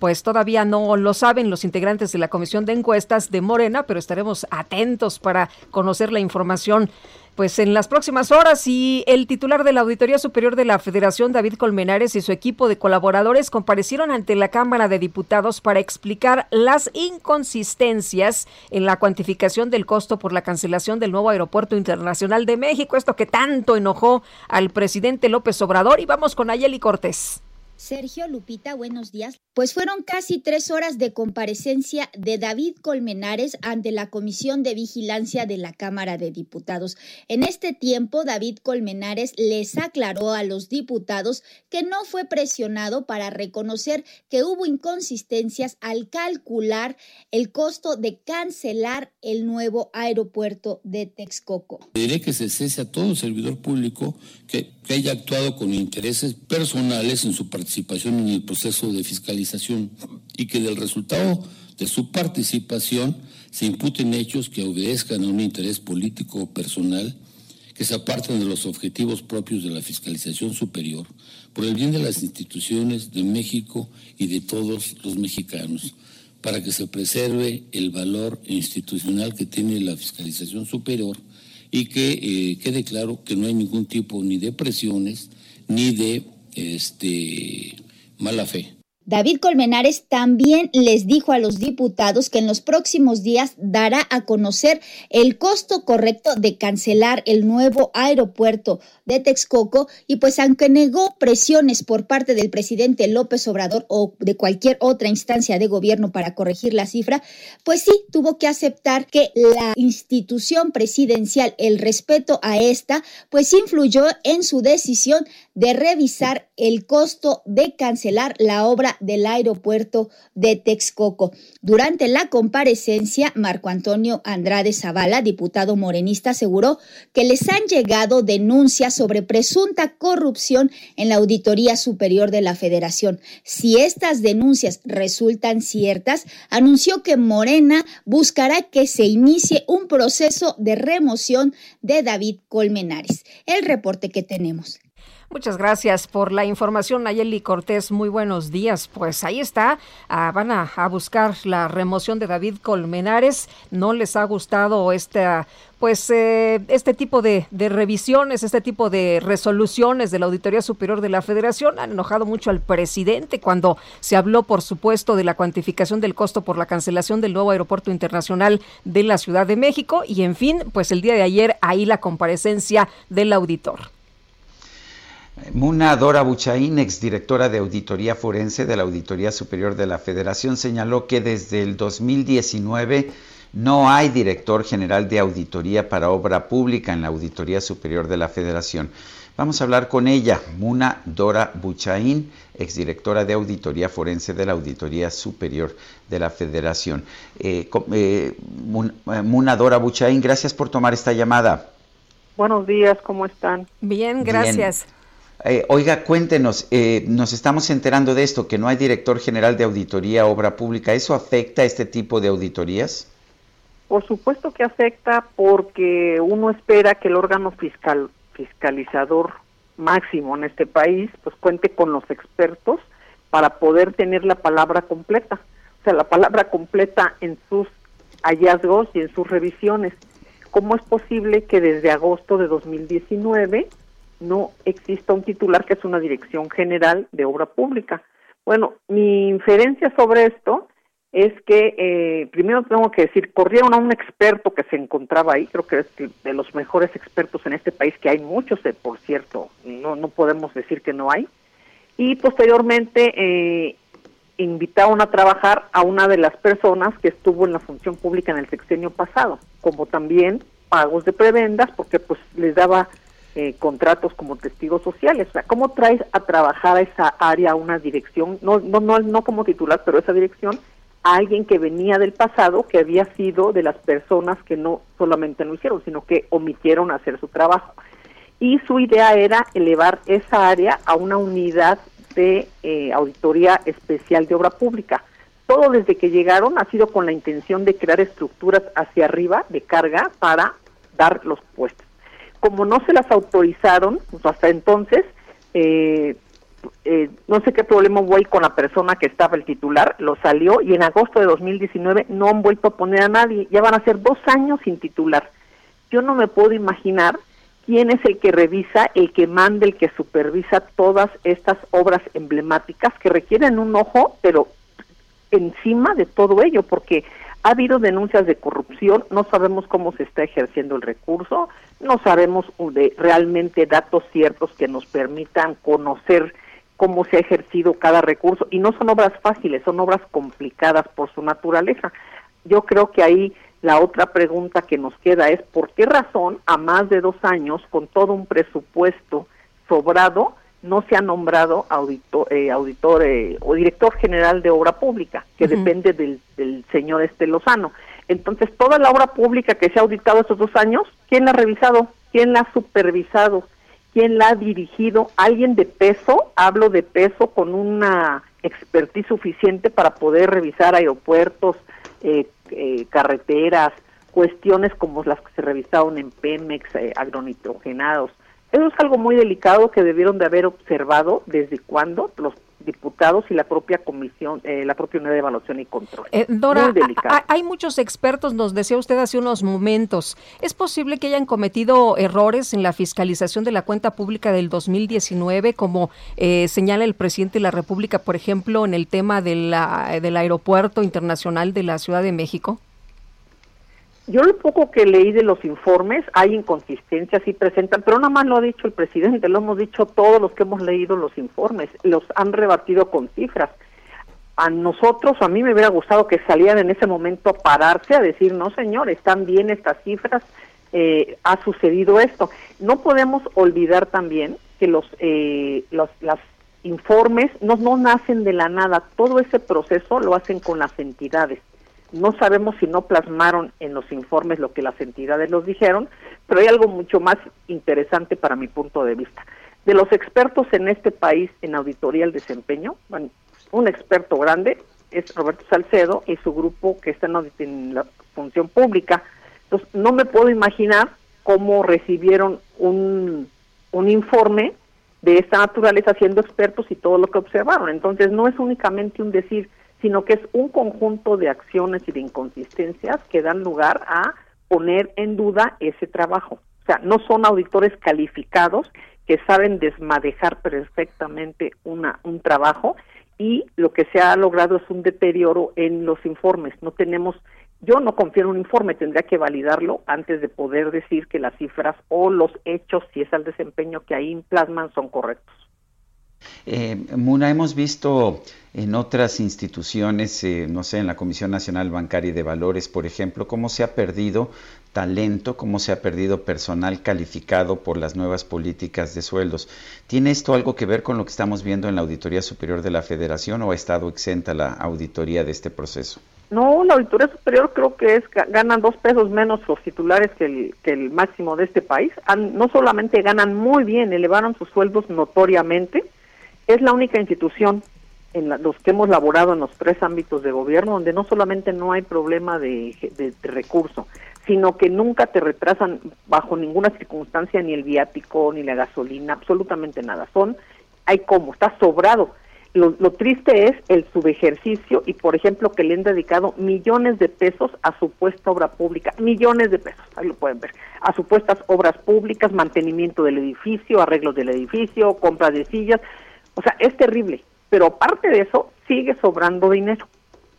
pues todavía no lo saben los integrantes de la Comisión de Encuestas de Morena, pero estaremos atentos para conocer la información pues en las próximas horas y el titular de la Auditoría Superior de la Federación, David Colmenares, y su equipo de colaboradores comparecieron ante la Cámara de Diputados para explicar las inconsistencias en la cuantificación del costo por la cancelación del nuevo Aeropuerto Internacional de México, esto que tanto enojó al presidente López Obrador. Y vamos con Ayeli Cortés.
Sergio Lupita, buenos días. Pues fueron casi tres horas de comparecencia de David Colmenares ante la Comisión de Vigilancia de la Cámara de Diputados. En este tiempo, David Colmenares les aclaró a los diputados que no fue presionado para reconocer que hubo inconsistencias al calcular el costo de cancelar el nuevo aeropuerto de Texcoco.
Diré que se cese a todo servidor público que, que haya actuado con intereses personales en su participación en el proceso de fiscalización y que del resultado de su participación se imputen hechos que obedezcan a un interés político o personal que se aparten de los objetivos propios de la fiscalización superior por el bien de las instituciones de México y de todos los mexicanos, para que se preserve el valor institucional que tiene la fiscalización superior y que eh, quede claro que no hay ningún tipo ni de presiones ni de este, mala fe.
David Colmenares también les dijo a los diputados que en los próximos días dará a conocer el costo correcto de cancelar el nuevo aeropuerto de Texcoco. Y pues aunque negó presiones por parte del presidente López Obrador o de cualquier otra instancia de gobierno para corregir la cifra, pues sí tuvo que aceptar que la institución presidencial, el respeto a esta, pues influyó en su decisión de revisar el costo de cancelar la obra del aeropuerto de Texcoco. Durante la comparecencia, Marco Antonio Andrade Zavala, diputado morenista, aseguró que les han llegado denuncias sobre presunta corrupción en la Auditoría Superior de la Federación. Si estas denuncias resultan ciertas, anunció que Morena buscará que se inicie un proceso de remoción de David Colmenares. El reporte que tenemos.
Muchas gracias por la información, Nayeli Cortés. Muy buenos días. Pues ahí está. Ah, van a, buscar la remoción de David Colmenares. No les ha gustado esta pues eh, este tipo de, de, revisiones, este tipo de resoluciones de la Auditoría Superior de la Federación han enojado mucho al presidente cuando se habló, por supuesto, de la cuantificación del costo por la cancelación del nuevo aeropuerto internacional de la Ciudad de México y, en fin, pues el día de ayer ahí la comparecencia del auditor.
Muna Dora Buchaín, exdirectora de Auditoría Forense de la Auditoría Superior de la Federación, señaló que desde el 2019 no hay director general de auditoría para obra pública en la Auditoría Superior de la Federación. Vamos a hablar con ella, Muna Dora Buchaín, exdirectora de Auditoría Forense de la Auditoría Superior de la Federación. Eh, eh, eh, Muna Dora Buchaín, gracias por tomar esta llamada.
Buenos días, ¿cómo están?
Bien, gracias.
Eh, oiga, cuéntenos, eh, nos estamos enterando de esto, que no hay director general de auditoría obra pública. ¿Eso afecta a este tipo de auditorías?
Por supuesto que afecta porque uno espera que el órgano fiscal fiscalizador máximo en este país pues cuente con los expertos para poder tener la palabra completa. O sea, la palabra completa en sus hallazgos y en sus revisiones. ¿Cómo es posible que desde agosto de 2019 no exista un titular que es una dirección general de obra pública. Bueno, mi inferencia sobre esto es que, eh, primero tengo que decir, corrieron a un experto que se encontraba ahí, creo que es de los mejores expertos en este país, que hay muchos, eh, por cierto, no, no podemos decir que no hay, y posteriormente eh, invitaron a trabajar a una de las personas que estuvo en la función pública en el sexenio pasado, como también pagos de prebendas, porque pues les daba eh, contratos como testigos sociales. O sea, ¿cómo traes a trabajar a esa área, una dirección, no, no, no, no como titular, pero esa dirección, a alguien que venía del pasado, que había sido de las personas que no solamente no hicieron, sino que omitieron hacer su trabajo? Y su idea era elevar esa área a una unidad de eh, auditoría especial de obra pública. Todo desde que llegaron ha sido con la intención de crear estructuras hacia arriba de carga para dar los puestos como no se las autorizaron, pues hasta entonces, eh, eh, no sé qué problema hubo ahí con la persona que estaba el titular, lo salió y en agosto de 2019 no han vuelto a poner a nadie, ya van a ser dos años sin titular. Yo no me puedo imaginar quién es el que revisa, el que manda, el que supervisa todas estas obras emblemáticas que requieren un ojo, pero encima de todo ello, porque ha habido denuncias de corrupción, no sabemos cómo se está ejerciendo el recurso, no sabemos de realmente datos ciertos que nos permitan conocer cómo se ha ejercido cada recurso y no son obras fáciles, son obras complicadas por su naturaleza. Yo creo que ahí la otra pregunta que nos queda es por qué razón a más de dos años, con todo un presupuesto sobrado, no se ha nombrado auditor, eh, auditor eh, o director general de obra pública, que depende del, del señor este Lozano. Entonces, toda la obra pública que se ha auditado estos dos años, ¿quién la ha revisado? ¿Quién la ha supervisado? ¿Quién la ha dirigido? ¿Alguien de peso? Hablo de peso con una expertise suficiente para poder revisar aeropuertos, eh, eh, carreteras, cuestiones como las que se revisaron en Pemex, eh, agronitrogenados. Eso es algo muy delicado que debieron de haber observado desde cuando los diputados y la propia comisión, eh, la propia unidad de evaluación y control.
Eh, Dora, hay muchos expertos, nos decía usted hace unos momentos. ¿Es posible que hayan cometido errores en la fiscalización de la cuenta pública del 2019, como eh, señala el presidente de la República, por ejemplo, en el tema de la, del aeropuerto internacional de la Ciudad de México?
Yo lo poco que leí de los informes, hay inconsistencias y presentan, pero nada más lo ha dicho el presidente, lo hemos dicho todos los que hemos leído los informes, los han rebatido con cifras. A nosotros, a mí me hubiera gustado que salieran en ese momento a pararse a decir, no señor, están bien estas cifras, eh, ha sucedido esto. No podemos olvidar también que los, eh, los las informes no, no nacen de la nada, todo ese proceso lo hacen con las entidades no sabemos si no plasmaron en los informes lo que las entidades los dijeron, pero hay algo mucho más interesante para mi punto de vista. De los expertos en este país en auditoría del desempeño, bueno, un experto grande es Roberto Salcedo y su grupo que está en, la función pública. Entonces, no me puedo imaginar cómo recibieron un, un informe de esta naturaleza siendo expertos y todo lo que observaron. Entonces no es únicamente un decir, sino que es un conjunto de acciones y de inconsistencias que dan lugar a poner en duda ese trabajo. O sea, no son auditores calificados que saben desmadejar perfectamente una, un trabajo y lo que se ha logrado es un deterioro en los informes. No tenemos, yo no confío en un informe, tendría que validarlo antes de poder decir que las cifras o los hechos, si es el desempeño que ahí plasman, son correctos.
Eh, Muna, hemos visto en otras instituciones, eh, no sé, en la Comisión Nacional Bancaria y de Valores, por ejemplo, cómo se ha perdido talento, cómo se ha perdido personal calificado por las nuevas políticas de sueldos. ¿Tiene esto algo que ver con lo que estamos viendo en la Auditoría Superior de la Federación o ha estado exenta la auditoría de este proceso?
No, la Auditoría Superior creo que es ganan dos pesos menos los titulares que el, que el máximo de este país. no solamente ganan muy bien, elevaron sus sueldos notoriamente, es la única institución en los que hemos laborado en los tres ámbitos de gobierno donde no solamente no hay problema de, de, recurso, sino que nunca te retrasan bajo ninguna circunstancia ni el viático ni la gasolina, absolutamente nada. Son, hay como, está sobrado. Lo, lo, triste es el subejercicio y, por ejemplo, que le han dedicado millones de pesos a supuesta obra pública, millones de pesos, ahí lo pueden ver, a supuestas obras públicas, mantenimiento del edificio, arreglos del edificio, compra de sillas, o sea, es terrible, pero aparte de eso, sigue sobrando dinero,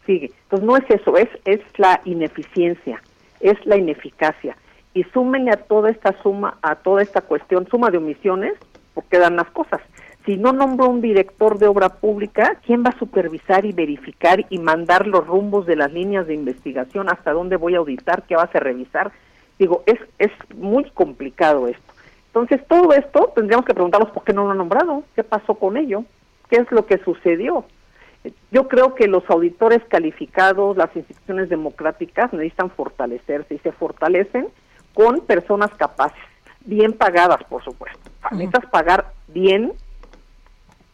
sigue. Entonces no es eso, es, es la ineficiencia, es la ineficacia. Y súmenle a toda esta suma, a toda esta cuestión, suma de omisiones, porque dan las cosas. Si no nombro un director de obra pública, ¿quién va a supervisar y verificar y mandar los rumbos de las líneas de investigación? ¿Hasta dónde voy a auditar? ¿Qué vas a revisar? Digo, es, es muy complicado esto. Entonces, todo esto tendríamos que preguntarnos por qué no lo han nombrado, qué pasó con ello, qué es lo que sucedió. Yo creo que los auditores calificados, las instituciones democráticas necesitan fortalecerse y se fortalecen con personas capaces, bien pagadas, por supuesto. Necesitas pagar bien,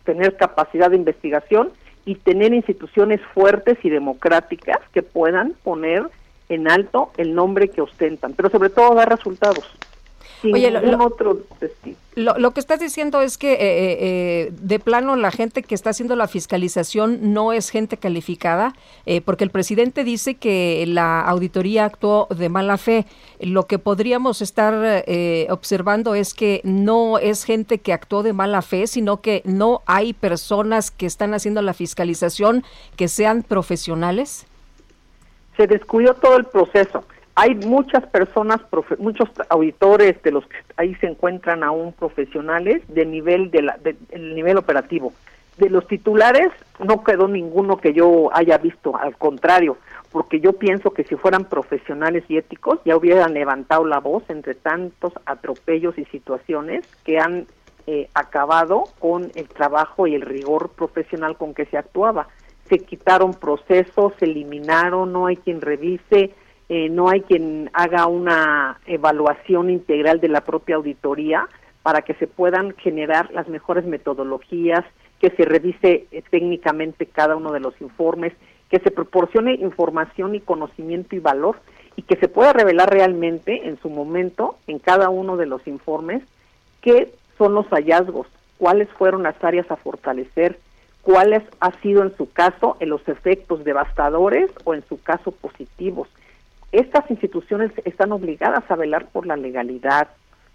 tener capacidad de investigación y tener instituciones fuertes y democráticas que puedan poner en alto el nombre que ostentan, pero sobre todo dar resultados. Oye, lo, otro
Lo, que estás diciendo es que eh, eh, eh, de plano la gente que está haciendo la fiscalización no es gente calificada, porque el presidente dice que la auditoría actuó de mala fe. Lo que podríamos estar observando es que no es gente que actuó de mala fe, sino que no hay personas que están haciendo la fiscalización que sean profesionales.
Se descuidó todo el proceso hay muchas personas, muchos auditores de los que ahí se encuentran aún profesionales de nivel de la, nivel operativo. De los titulares no quedó ninguno que yo haya visto, al contrario, porque yo pienso que si fueran profesionales y éticos ya hubieran levantado la voz entre tantos atropellos y situaciones que han eh, acabado con el trabajo y el rigor profesional con que se actuaba. Se quitaron procesos, se eliminaron, no hay quien revise, eh, no hay quien haga una evaluación integral de la propia auditoría para que se puedan generar las mejores metodologías, que se revise eh, técnicamente cada uno de los informes, que se proporcione información y conocimiento y valor y que se pueda revelar realmente en su momento en cada uno de los informes qué son los hallazgos, cuáles fueron las áreas a fortalecer, cuáles ha sido en su caso en los efectos devastadores o en su caso positivos estas instituciones están obligadas a velar por la legalidad,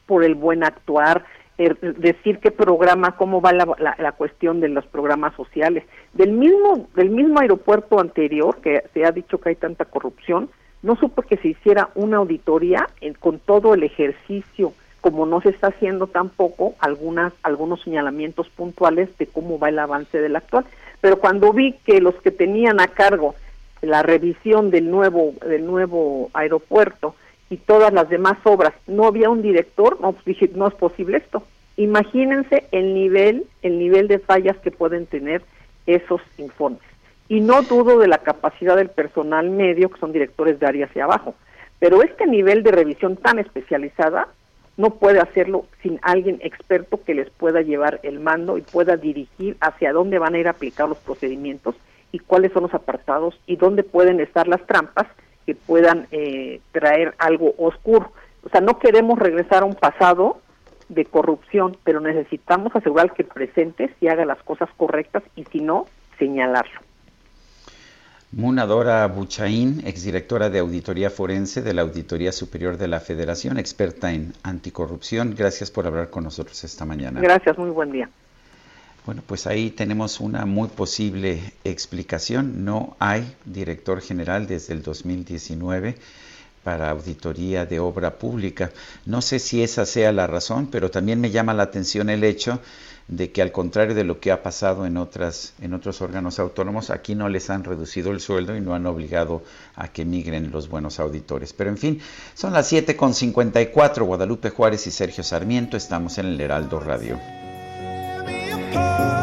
por el buen actuar, er, decir qué programa, cómo va la, la, cuestión de los programas sociales. Del mismo, del mismo aeropuerto anterior, que se ha dicho que hay tanta corrupción, no supo que se hiciera una auditoría con todo el ejercicio, como no se está haciendo tampoco algunas, algunos señalamientos puntuales de cómo va el avance del actual. Pero cuando vi que los que tenían a cargo la revisión del nuevo del nuevo aeropuerto y todas las demás obras. No había un director no dije no es posible esto. Imagínense el nivel el nivel de fallas que pueden tener esos informes. Y no dudo de la capacidad del personal medio que son directores de área hacia abajo. Pero este nivel de revisión tan especializada no puede hacerlo sin alguien experto que les pueda llevar el mando y pueda dirigir hacia dónde van a ir a aplicar los procedimientos y cuáles son los apartados y dónde pueden estar las trampas que puedan eh, traer algo oscuro. O sea, no queremos regresar a un pasado de corrupción, pero necesitamos asegurar que el presente si haga las cosas correctas y si no, señalarlo.
Munadora Buchaín, exdirectora de Auditoría Forense de la Auditoría Superior de la Federación, experta en anticorrupción. Gracias por hablar con nosotros esta mañana.
Gracias, muy buen día.
Bueno, pues ahí tenemos una muy posible explicación. No hay director general desde el 2019 para auditoría de obra pública. No sé si esa sea la razón, pero también me llama la atención el hecho de que al contrario de lo que ha pasado en otras en otros órganos autónomos, aquí no les han reducido el sueldo y no han obligado a que migren los buenos auditores. Pero en fin, son las 7.54, Guadalupe Juárez y Sergio Sarmiento, estamos en el Heraldo Radio.
Sergio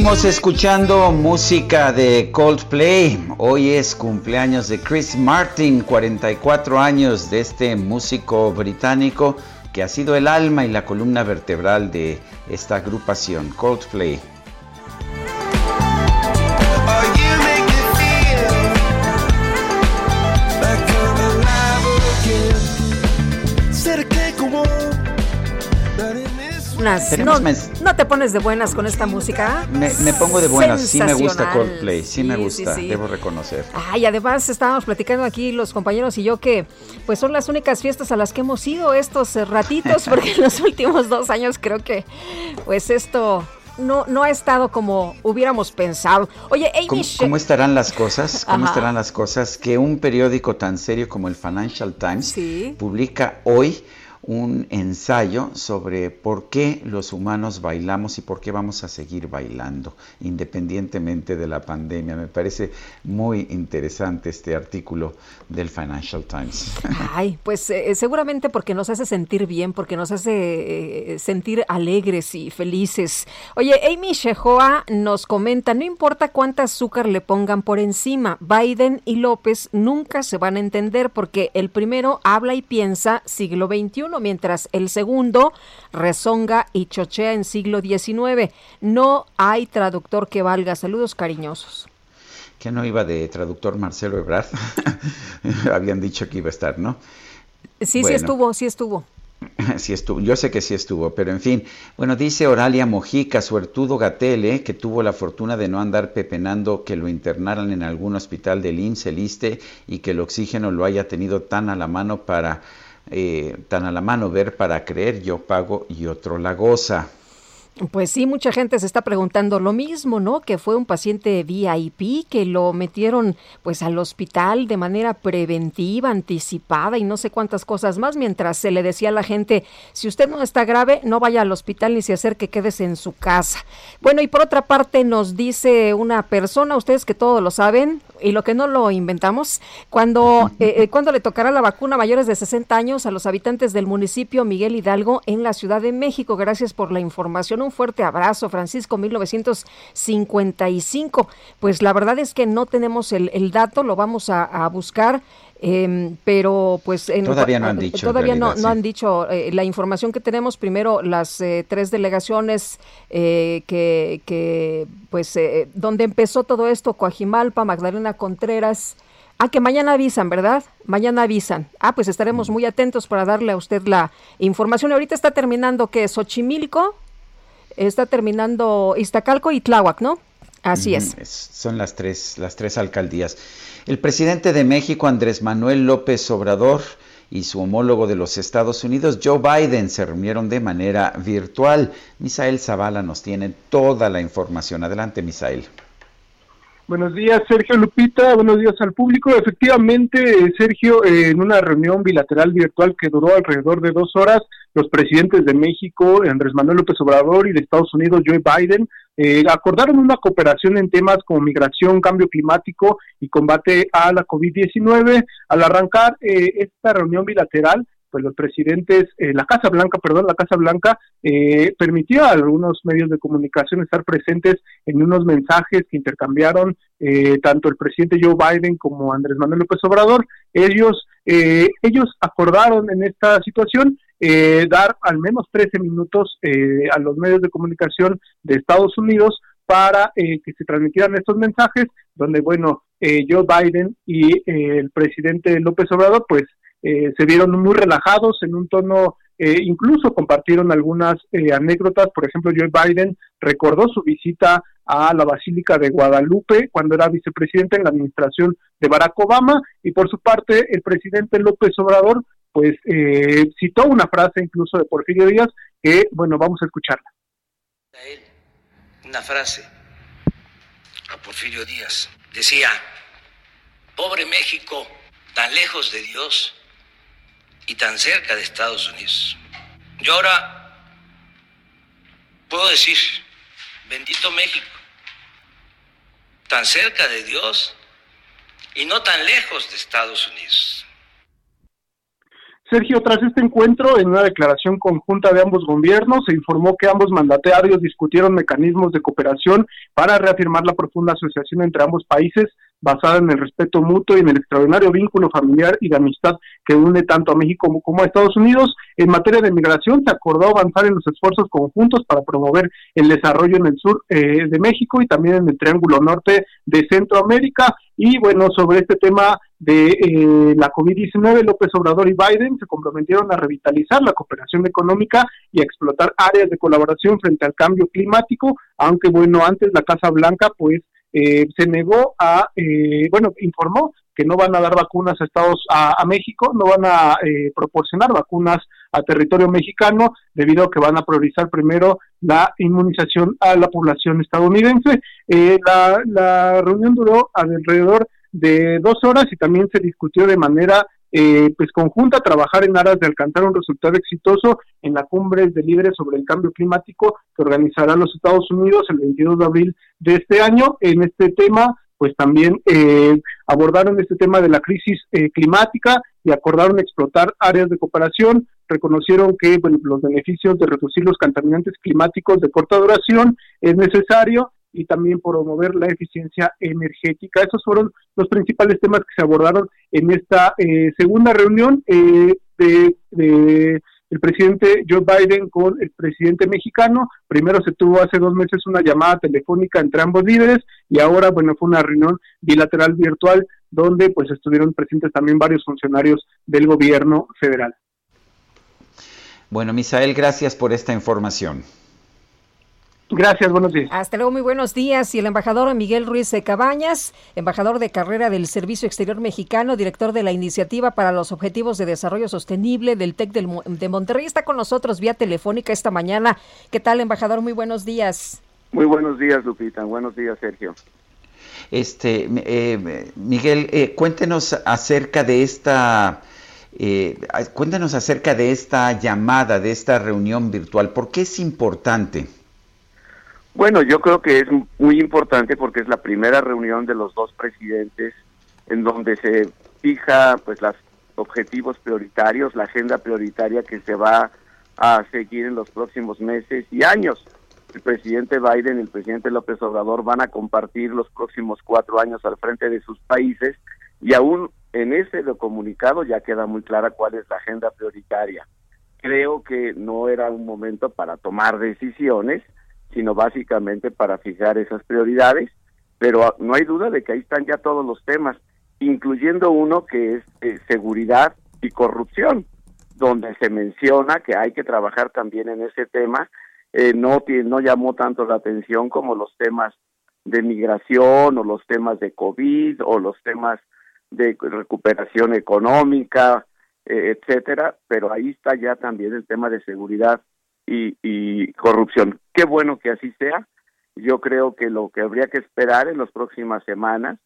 Seguimos escuchando música de Coldplay. Hoy es cumpleaños de Chris Martin, 44 años de este músico británico que ha sido el alma y la columna vertebral de esta agrupación, Coldplay.
No,
mens-
¿no te pones de buenas con esta música?
Me, me pongo de buenas, sí me gusta. Coldplay, sí, me gusta,
sí, sí.
debo reconocer.
Ay, además estábamos platicando aquí los compañeros y yo que pues son las únicas fiestas a las que hemos ido estos eh, ratitos porque en los últimos dos años creo que pues esto no, no ha estado como hubiéramos pensado. Oye, Amy
¿Cómo, estarán las cosas? ¿Cómo
Ajá.
estarán las cosas que un periódico tan serio como el Financial Times
Sí.
publica hoy un ensayo sobre por qué los humanos bailamos y por qué vamos a seguir bailando independientemente de la pandemia. Me parece muy interesante este artículo del Financial Times.
Ay, pues eh, seguramente porque nos hace sentir bien, porque nos hace eh, sentir alegres y felices. Oye, Amy Shehoa nos comenta, no importa cuánta azúcar le pongan por encima, Biden y López nunca se van a entender porque el primero habla y piensa siglo XXI, mientras el segundo rezonga y chochea en siglo XIX. No hay traductor que valga. Saludos cariñosos.
que no iba de traductor Marcelo Ebrard. Habían dicho que iba a estar, ¿no?
Sí, sí estuvo, sí estuvo.
Sí estuvo, yo sé que sí estuvo, pero en fin, bueno, dice Oralia Mojica, suertudo Gatele, que tuvo la fortuna de no andar pepenando que lo internaran en algún hospital del IMSS, el ISSSTE, y que el oxígeno lo haya tenido tan a la mano para, eh, tan a la mano ver para creer, yo pago y otro la goza.
Pues sí, mucha gente se está preguntando lo mismo, ¿no? Que fue un paciente VIP, que lo metieron pues al hospital de manera preventiva, anticipada y no sé cuántas cosas más, mientras se le decía a la gente, si usted no está grave, no vaya al hospital ni se acerque, quédese en su casa. Bueno, y por otra parte nos dice una persona, ustedes que todo lo saben, y lo que no lo inventamos, cuando, eh, eh, cuando le tocará la vacuna a mayores de 60 años a los habitantes del municipio Miguel Hidalgo en la Ciudad de México. Gracias por la información. Un fuerte abrazo, Francisco, 1955. Pues la verdad es que no tenemos el, el dato, lo vamos a, a buscar. Eh, pero pues en,
todavía no han dicho
todavía
realidad,
no,
sí.
no han dicho eh, la información que tenemos primero las eh, tres delegaciones eh, que, que pues eh, donde empezó todo esto Coajimalpa Magdalena Contreras Ah, que mañana avisan, ¿verdad? Mañana avisan. Ah, pues estaremos muy atentos para darle a usted la información. Ahorita está terminando, ¿qué? Xochimilco, está terminando Iztacalco y Tláhuac, ¿no? Así es.
Ujú, Son las tres, las tres alcaldías. El presidente de México, Andrés Manuel López Obrador, y su homólogo de los Estados Unidos, Joe Biden, se reunieron de manera virtual. Misael Zavala nos tiene toda la información. Adelante, Misael.
Buenos días, Sergio Lupita. Buenos días al público. Efectivamente, eh, Sergio, eh, en una reunión bilateral virtual que duró alrededor de dos horas, los presidentes de México, Andrés Manuel López Obrador, y de Estados Unidos, Joe Biden, eh, acordaron una cooperación en temas como migración, cambio climático y combate a la COVID-19. Al arrancar eh, esta reunión bilateral, pues los presidentes, eh, la Casa Blanca, perdón, la Casa Blanca eh, permitió a algunos medios de comunicación estar presentes en unos mensajes que intercambiaron eh, tanto el presidente Joe Biden como Andrés Manuel López Obrador. Ellos, eh, ellos acordaron en esta situación eh, dar al menos 13 minutos eh, a los medios de comunicación de Estados Unidos para eh, que se transmitieran estos mensajes, donde, bueno, eh, Joe Biden y eh, el presidente López Obrador, pues, eh, se vieron muy relajados en un tono, eh, incluso compartieron algunas eh, anécdotas, por ejemplo, Joe Biden recordó su visita a la Basílica de Guadalupe cuando era vicepresidente en la administración de Barack Obama y por su parte el presidente López Obrador pues eh, citó una frase incluso de Porfirio Díaz que, bueno, vamos a escucharla.
una frase a Porfirio Díaz. Decía, pobre México, tan lejos de Dios y tan cerca de Estados Unidos. Yo ahora puedo decir, bendito México, tan cerca de Dios y no tan lejos de Estados Unidos.
Sergio, tras este encuentro, en una declaración conjunta de ambos gobiernos, se informó que ambos mandatarios discutieron mecanismos de cooperación para reafirmar la profunda asociación entre ambos países, basada en el respeto mutuo y en el extraordinario vínculo familiar y de amistad que une tanto a México como, a Estados Unidos. En materia de migración, se acordó avanzar en los esfuerzos conjuntos para promover el desarrollo en el sur eh, de México y también en el Triángulo Norte de Centroamérica. Y bueno, sobre este tema de eh, la COVID-19, López Obrador y Biden se comprometieron a revitalizar la cooperación económica y a explotar áreas de colaboración frente al cambio climático, aunque bueno, antes la Casa Blanca pues eh, se negó a, eh, bueno, informó que no van a dar vacunas a Estados a, a México, no van a eh, proporcionar vacunas a territorio mexicano debido a que van a priorizar primero la inmunización a la población estadounidense. Eh, la, la reunión duró alrededor de dos horas y también se discutió de manera eh, pues conjunta trabajar en aras de alcanzar un resultado exitoso en la cumbre de líderes sobre el cambio climático que organizará los Estados Unidos el 22 de abril de este año. En este tema, pues también eh, abordaron este tema de la crisis eh, climática y acordaron explotar áreas de cooperación, reconocieron que los beneficios de reducir los contaminantes climáticos de corta duración es necesario y también promover la eficiencia energética. Esos fueron los principales temas que se abordaron en esta eh, segunda reunión eh, de, de el presidente Joe Biden con el presidente mexicano. Primero se tuvo hace dos meses una llamada telefónica entre ambos líderes y ahora, bueno, fue una reunión bilateral virtual donde pues estuvieron presentes también varios funcionarios del gobierno federal.
Bueno, Misael, gracias por esta información.
Gracias, buenos días.
Hasta luego, muy buenos días. Y el embajador Miguel Ruiz de Cabañas, embajador de carrera del Servicio Exterior Mexicano, director de la Iniciativa para los Objetivos de Desarrollo Sostenible del TEC de Monterrey, está con nosotros vía telefónica esta mañana. ¿Qué tal, embajador? Muy buenos días.
Muy buenos días, Lupita. Buenos días, Sergio.
Este, eh, Miguel, eh, cuéntenos acerca de esta, eh, cuéntenos acerca de esta llamada, de esta reunión virtual. ¿Por qué es importante?
Bueno, yo creo que es muy importante porque es la primera reunión de los dos presidentes en donde se fija pues los objetivos prioritarios, la agenda prioritaria que se va a seguir en los próximos meses y años. El presidente Biden y el presidente López Obrador van a compartir los próximos cuatro años al frente de sus países y aún en ese comunicado ya queda muy clara cuál es la agenda prioritaria. Creo que no era un momento para tomar decisiones, sino básicamente para fijar esas prioridades, pero no hay duda de que ahí están ya todos los temas, incluyendo uno que es eh, seguridad y corrupción, donde se menciona que hay que trabajar también en ese tema, eh, no, no llamó tanto la atención como los temas de migración o los temas de COVID o los temas de recuperación económica, eh, etcétera, pero ahí está ya también el tema de seguridad y, corrupción. Qué bueno que así sea. Yo creo que lo que habría que esperar en las próximas semanas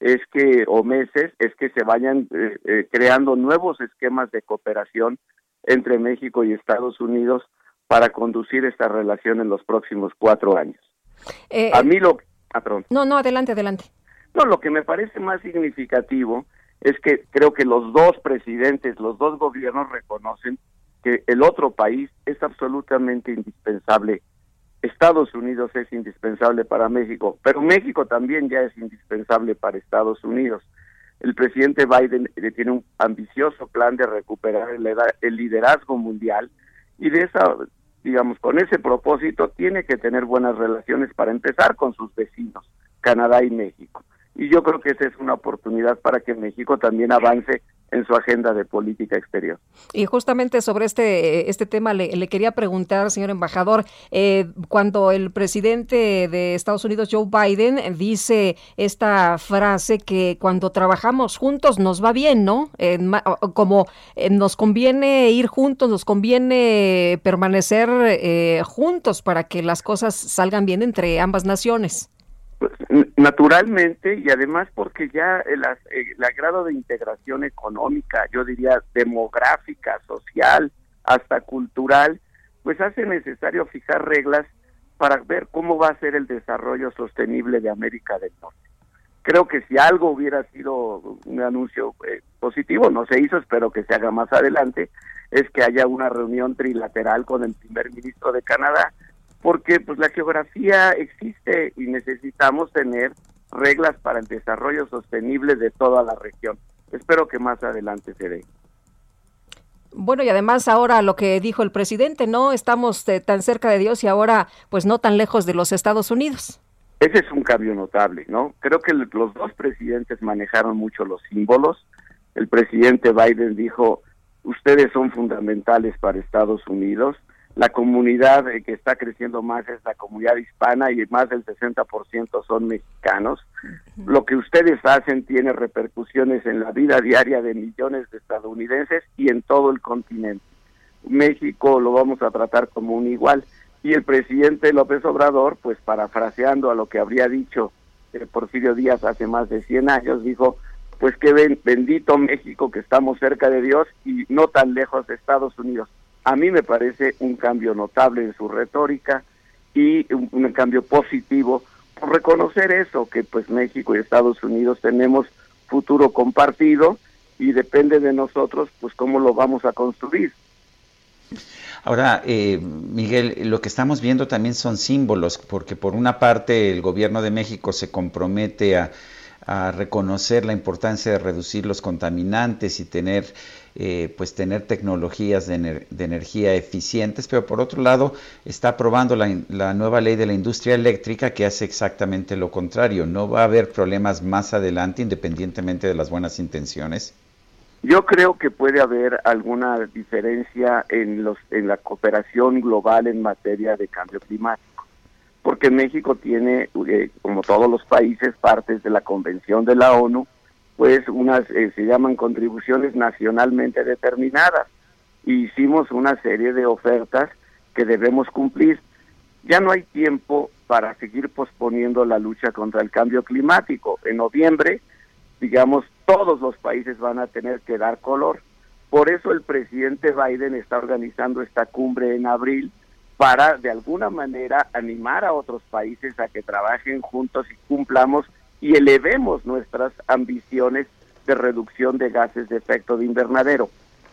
es que, o meses, es que se vayan eh, eh, creando nuevos esquemas de cooperación entre México y Estados Unidos para conducir esta relación en los próximos cuatro años.
Eh,
A mí lo... patrón.
No, no, adelante, adelante.
No, lo que me parece más significativo es que creo que los dos presidentes, los dos gobiernos reconocen que el otro país es absolutamente indispensable. Estados Unidos es indispensable para México, pero México también ya es indispensable para Estados Unidos. El presidente Biden tiene un ambicioso plan de recuperar el, el liderazgo mundial y de esa, digamos, con ese propósito tiene que tener buenas relaciones para empezar con sus vecinos, Canadá y México. Y yo creo que esa es una oportunidad para que México también avance en su agenda de política exterior.
Y justamente sobre este, este tema le, quería preguntar, señor embajador, eh, cuando el presidente de Estados Unidos, Joe Biden, dice esta frase que cuando trabajamos juntos nos va bien, ¿no? Eh, como nos conviene ir juntos, nos conviene permanecer eh, juntos para que las cosas salgan bien entre ambas naciones.
Pues, naturalmente y además porque ya el, el, grado de integración económica, yo diría demográfica, social, hasta cultural, pues hace necesario fijar reglas para ver cómo va a ser el desarrollo sostenible de América del Norte. Creo que si algo hubiera sido un anuncio eh, positivo, no se hizo, espero que se haga más adelante, es que haya una reunión trilateral con el primer ministro de Canadá, porque pues la geografía existe y necesitamos tener reglas para el desarrollo sostenible de toda la región. Espero que más adelante se dé.
Bueno, y además ahora lo que dijo el presidente, ¿no? Estamos eh, tan cerca de Dios y ahora pues no tan lejos de los Estados Unidos.
Ese es un cambio notable, ¿no? Creo que los dos presidentes manejaron mucho los símbolos. El presidente Biden dijo, ustedes son fundamentales para Estados Unidos la comunidad que está creciendo más es la comunidad hispana y más del 60% son mexicanos. Lo que ustedes hacen tiene repercusiones en la vida diaria de millones de estadounidenses y en todo el continente. México lo vamos a tratar como un igual. Y el presidente López Obrador, pues parafraseando a lo que habría dicho eh, Porfirio Díaz hace más de 100 años, dijo, pues que bendito México que estamos cerca de Dios y no tan lejos de Estados Unidos a mí me parece un cambio notable en su retórica y un, un, cambio positivo por reconocer eso, que pues México y Estados Unidos tenemos futuro compartido y depende de nosotros pues cómo lo vamos a construir.
Ahora, eh, Miguel, lo que estamos viendo también son símbolos, porque por una parte el gobierno de México se compromete a, a reconocer la importancia de reducir los contaminantes y tener eh, pues tener tecnologías de, ener de, energía eficientes, pero por otro lado está aprobando la, la, nueva ley de la industria eléctrica que hace exactamente lo contrario. No va a haber problemas más adelante independientemente de las buenas intenciones.
Yo creo que puede haber alguna diferencia en, los, en la cooperación global en materia de cambio climático. porque México tiene, eh, como todos los países, partes de la Convención de la ONU, pues unas eh, se llaman contribuciones nacionalmente determinadas. hicimos una serie de ofertas que debemos cumplir. Ya no hay tiempo para seguir posponiendo la lucha contra el cambio climático. En noviembre, digamos, todos los países van a tener que dar color. Por eso el presidente Biden está organizando esta cumbre en abril para de alguna manera animar a otros países a que trabajen juntos y cumplamos y elevemos nuestras ambiciones de reducción de gases de efecto de invernadero.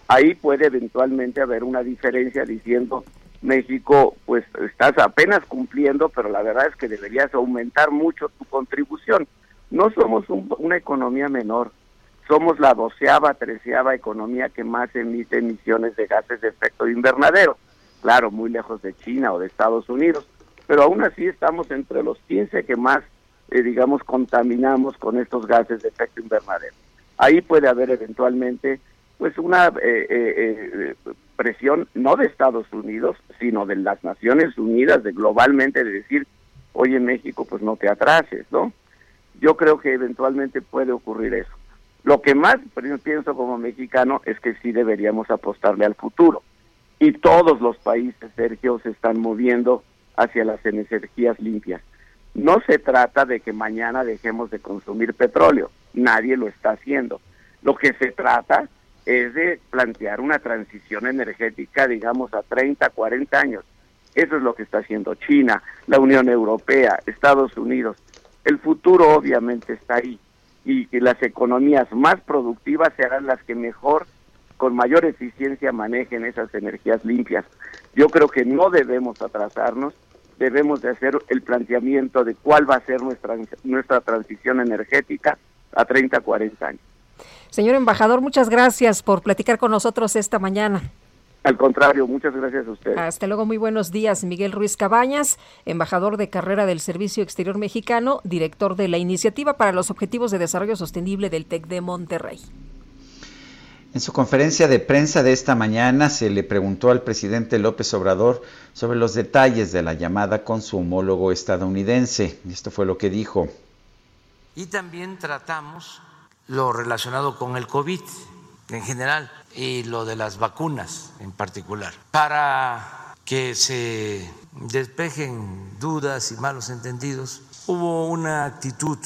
Ahí puede eventualmente haber una diferencia diciendo México, pues estás apenas cumpliendo, pero la verdad es que deberías aumentar mucho tu contribución. No somos una economía menor, somos la doceava, treceava economía que más emite emisiones de gases de efecto de invernadero claro, muy lejos de China o de Estados Unidos, pero aún así estamos entre los 15 que más, eh, digamos, contaminamos con estos gases de efecto invernadero. Ahí puede haber eventualmente, pues, una eh, eh, presión no de Estados Unidos, sino de las Naciones Unidas, de globalmente, de decir, oye México, pues no te atrases, ¿no? Yo creo que eventualmente puede ocurrir eso. Lo que más pienso como mexicano es que sí deberíamos apostarle al futuro y todos los países, Sergio, se están moviendo hacia las energías limpias. No se trata de que mañana dejemos de consumir petróleo, nadie lo está haciendo. Lo que se trata es de plantear una transición energética, digamos, a 30, 40 años. Eso es lo que está haciendo China, la Unión Europea, Estados Unidos. El futuro obviamente está ahí y que las economías más productivas serán las que mejor con mayor eficiencia manejen esas energías limpias. Yo creo que no debemos atrasarnos, debemos de hacer el planteamiento de cuál va a ser nuestra, nuestra transición energética a 30, 40 años.
Señor embajador, muchas gracias por platicar con nosotros esta mañana.
Al contrario, muchas gracias a usted.
Hasta luego, muy buenos días. Miguel Ruiz Cabañas, embajador de carrera del Servicio Exterior Mexicano, director de la Iniciativa para los Objetivos de Desarrollo Sostenible del TEC de Monterrey.
En su conferencia de prensa de esta mañana se le preguntó al presidente López Obrador sobre los detalles de la llamada con su homólogo estadounidense. Esto fue lo que dijo.
Y también tratamos lo relacionado con el COVID en general y lo de las vacunas en particular, para que se despejen dudas y malos entendidos. Hubo una actitud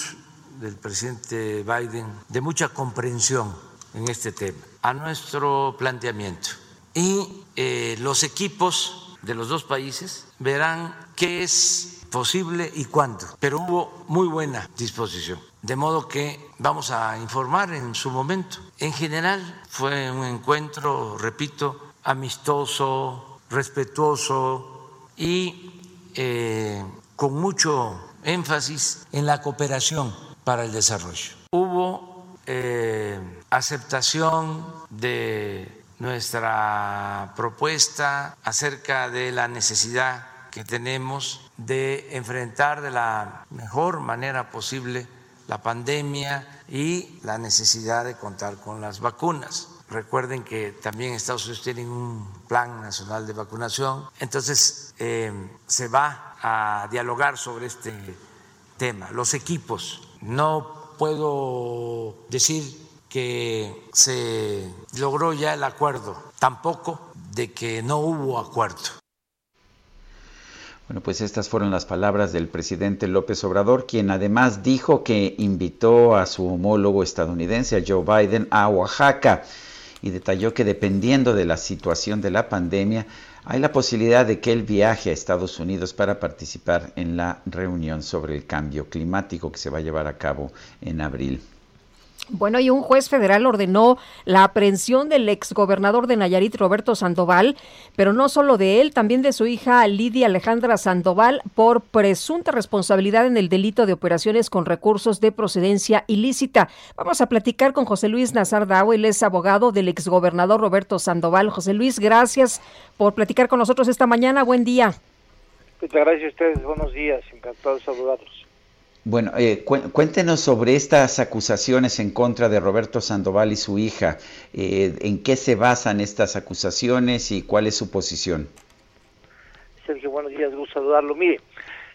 del presidente Biden de mucha comprensión en este tema a nuestro planteamiento. Y eh, los equipos de los dos países verán qué es posible y cuándo. Pero hubo muy buena disposición. De modo que vamos a informar en su momento. En general fue un encuentro, repito, amistoso, respetuoso y eh, con mucho énfasis en la cooperación para el desarrollo. Hubo eh, aceptación de nuestra propuesta acerca de la necesidad que tenemos de enfrentar de la mejor manera posible la pandemia y la necesidad de contar con las vacunas. Recuerden que también Estados Unidos tiene un plan nacional de vacunación, entonces eh, se va a dialogar sobre este tema. Los equipos, no puedo decir que se logró ya el acuerdo, tampoco de que no hubo acuerdo.
Bueno, pues estas fueron las palabras del presidente López Obrador, quien además dijo que invitó a su homólogo estadounidense, Joe Biden, a Oaxaca y detalló que dependiendo de la situación de la pandemia, hay la posibilidad de que él viaje a Estados Unidos para participar en la reunión sobre el cambio climático que se va a llevar a cabo en abril.
Bueno, y un juez federal ordenó la aprehensión del exgobernador de Nayarit, Roberto Sandoval, pero no solo de él, también de su hija Lidia Alejandra Sandoval, por presunta responsabilidad en el delito de operaciones con recursos de procedencia ilícita. Vamos a platicar con José Luis Nazar Dao, él es abogado del exgobernador Roberto Sandoval. José Luis, gracias por platicar con nosotros esta mañana. Buen día.
Muchas gracias a ustedes. Buenos días. Encantado de saludarlos.
Bueno, eh, cuéntenos sobre estas acusaciones en contra de Roberto Sandoval y su hija. Eh, ¿En qué se basan estas acusaciones y cuál es su posición?
Sergio, buenos días, gusto saludarlo. Mire,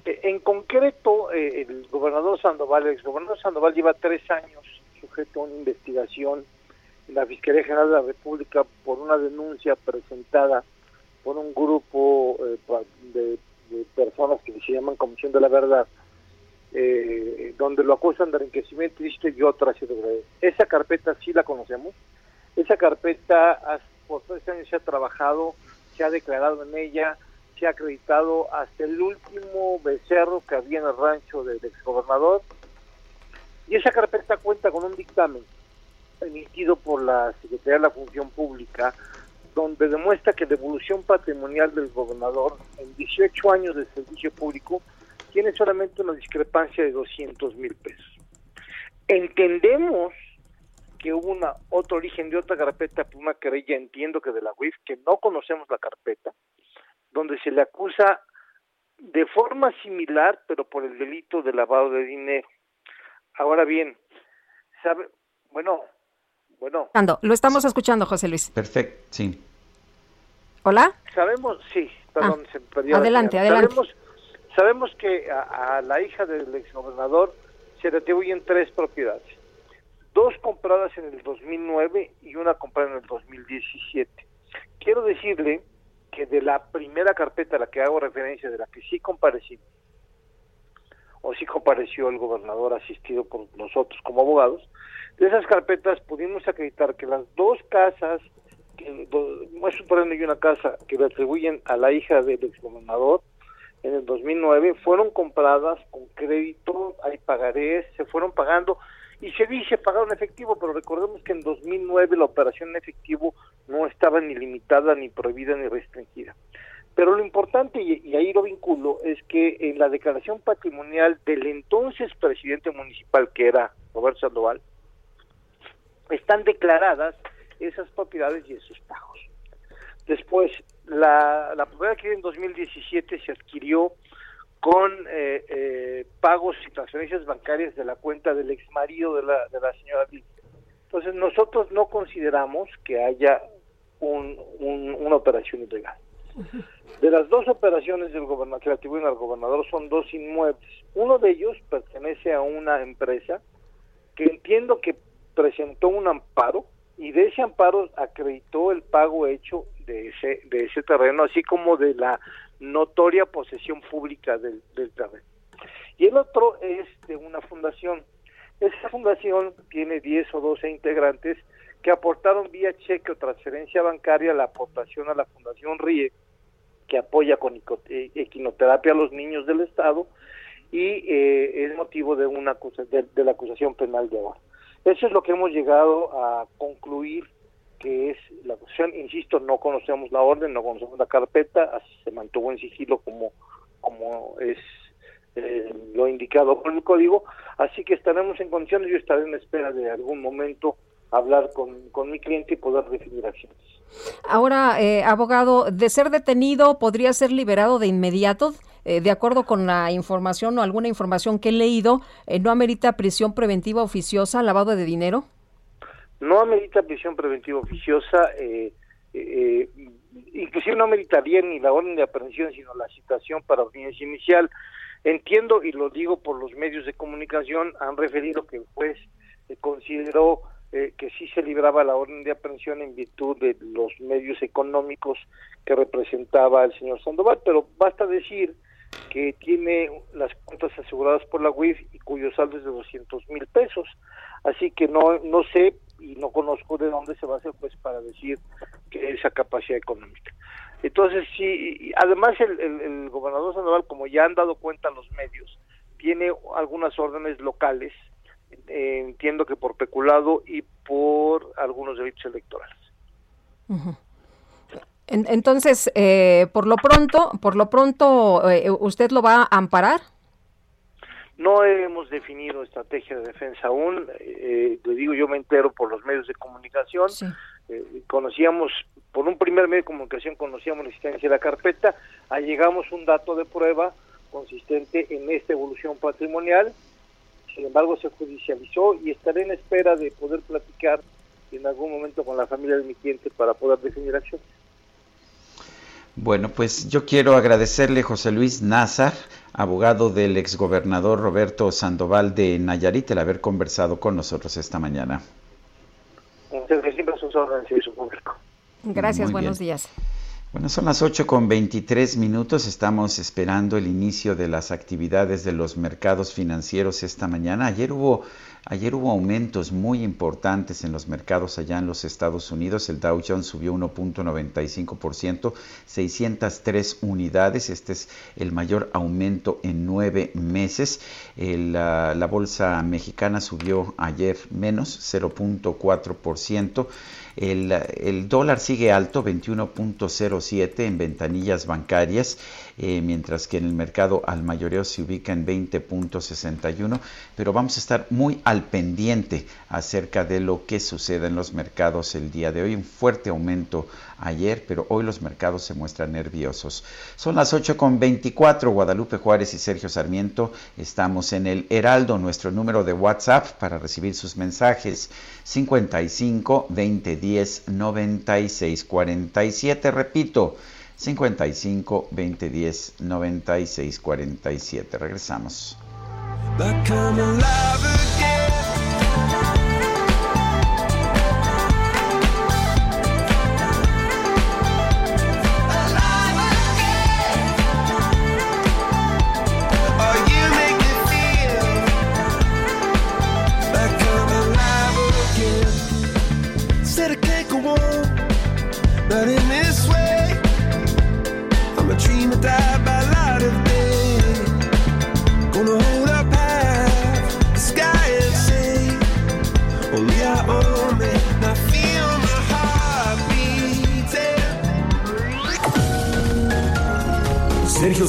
Eh, En concreto, eh, el gobernador Sandoval, el exgobernador Sandoval lleva tres años sujeto a una investigación en la Fiscalía General de la República por una denuncia presentada por un grupo eh, de, de personas que se llaman Comisión de la Verdad, eh, donde lo acusan de enriquecimiento ilícito y otras. Esa carpeta sí la conocemos. Esa carpeta por tres años se ha trabajado, se ha declarado en ella, se ha acreditado hasta el último becerro que había en el rancho del exgobernador. Y esa carpeta cuenta con un dictamen emitido por la Secretaría de la Función Pública, donde demuestra que la evolución patrimonial del gobernador en 18 años de servicio público tiene solamente una discrepancia de 200 mil pesos. Entendemos que hubo una, otro origen de otra carpeta, por una querella, entiendo que de la UIF, que no conocemos la carpeta, donde se le acusa de forma similar, pero por el delito de lavado de dinero. Ahora bien, sabe, bueno, bueno,
Ando, Lo estamos escuchando, José Luis.
Perfecto, sí.
Hola.
sabemos, sí, perdón, se me perdió la
adelante, adelante.
Sabemos, sabemos que a, la hija del exgobernador se le atribuyen tres propiedades. Dos compradas en el 2009 y una comprada en el 2017. Quiero decirle que de la primera carpeta a la que hago referencia, de la que sí comparecí, o sí compareció el gobernador asistido por nosotros como abogados, de esas carpetas pudimos acreditar que las dos casas, que, terreno y una casa que le atribuyen a la hija del exgobernador en el 2009, fueron compradas con crédito, hay pagarés, se fueron pagando y se dice pagaron efectivo, pero recordemos que en 2009 la operación en efectivo no estaba ni limitada, ni prohibida, ni restringida. Pero lo importante, y ahí lo vinculo, es que en la declaración patrimonial del entonces presidente municipal, que era Roberto Sandoval, están declaradas esas propiedades y esos pagos. Después, la, la propiedad que en 2017 se adquirió con eh, eh, pagos y transferencias bancarias de la cuenta del ex marido de la, de la señora Lidia. Entonces, nosotros no consideramos que haya un- un- una operación ilegal. De las dos operaciones del gobernador que le atribuyen al gobernador son dos inmuebles. Uno de ellos pertenece a una empresa que entiendo que presentó un amparo y de ese amparo acreditó el pago hecho de ese de ese terreno, así como de la notoria posesión pública del, del terreno. Y el otro es de una fundación. Esa fundación tiene 10 o 12 integrantes que aportaron vía cheque o transferencia bancaria la aportación a la Fundación RIE, que apoya con eh, equinoterapia a los niños del Estado y eh, es motivo de una de, de la acusación penal de ahora. Eso es lo que hemos llegado a concluir que es la acusación. Insisto, no conocemos la orden, no conocemos la carpeta, se mantuvo en sigilo como, como es eh, lo indicado por el código, así que estaremos en condiciones, yo estaré en espera de algún momento hablar con, con mi cliente y poder definir acciones.
Ahora, eh, abogado, de ser detenido, ¿podría ser liberado de inmediato? Eh, de acuerdo con la información o alguna información que he leído, eh, ¿no amerita prisión preventiva oficiosa, lavado de dinero?
No amerita prisión preventiva oficiosa, eh, eh, eh, inclusive no ameritaría ni la orden de aprehensión, sino la citación para audiencia inicial. Entiendo, y lo digo por los medios de comunicación, han referido que el juez eh, consideró eh, que sí se libraba la orden de aprehensión en virtud de los medios económicos que representaba el señor Sandoval, pero basta decir que tiene las cuentas aseguradas por la UIF y cuyo saldo es de 200 mil pesos. Así que no, no sé y no conozco de dónde se va a hacer pues para decir que esa capacidad económica. Entonces, sí, además el, el, gobernador Sandoval, como ya han dado cuenta los medios, tiene algunas órdenes locales, eh, entiendo que por peculado y por algunos delitos electorales.
Entonces, eh, por lo pronto, por lo pronto, eh, ¿usted lo va a amparar?
No hemos definido estrategia de defensa aún, eh, le digo, yo me entero por los medios de comunicación, eh, conocíamos, por un primer medio de comunicación conocíamos la existencia de la carpeta, allegamos un dato de prueba consistente en esta evolución patrimonial, sin embargo se judicializó y estaré en espera de poder platicar en algún momento con la familia de mi cliente para poder definir acciones.
Bueno, pues yo quiero agradecerle, José Luis Nazar, abogado del exgobernador Roberto Sandoval de Nayarit, el haber conversado con nosotros esta mañana.
Gracias,
Muy
buenos
bien.
días.
Bueno, son las 8 con 23 minutos. Estamos esperando el inicio de las actividades de los mercados financieros esta mañana. Ayer hubo, ayer hubo aumentos muy importantes en los mercados allá en los Estados Unidos. El Dow Jones subió 1.95%, 603 unidades. Este es el mayor aumento en nueve meses. La, la bolsa mexicana subió ayer menos, 0.4%. El, dólar sigue alto, 21.07 en ventanillas bancarias, eh, mientras que en el mercado al mayoreo se ubica en 20.61, pero vamos a estar muy al pendiente acerca de lo que sucede en los mercados el día de hoy. Un fuerte aumento ayer, pero hoy los mercados se muestran nerviosos. Son las 8.24, Guadalupe Juárez y Sergio Sarmiento. Estamos en el Heraldo, nuestro número de WhatsApp para recibir sus mensajes 55 20 10 96 47. Repito, 55 20 10 96 47. Regresamos.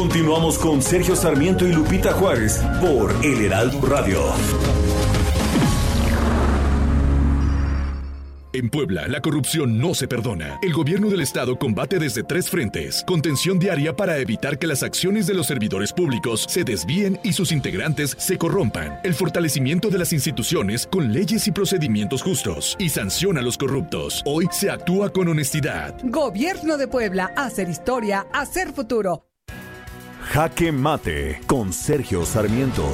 Continuamos con Sergio Sarmiento y Lupita Juárez por El Heraldo Radio.
En Puebla, la corrupción no se perdona. El gobierno del estado combate desde tres frentes. Contención diaria para evitar que las acciones de los servidores públicos se desvíen y sus integrantes se corrompan. El fortalecimiento de las instituciones con leyes y procedimientos justos. Y sanciona a los corruptos. Hoy se actúa con honestidad.
Gobierno de Puebla, hacer historia, hacer futuro.
Jaque Mate con Sergio Sarmiento.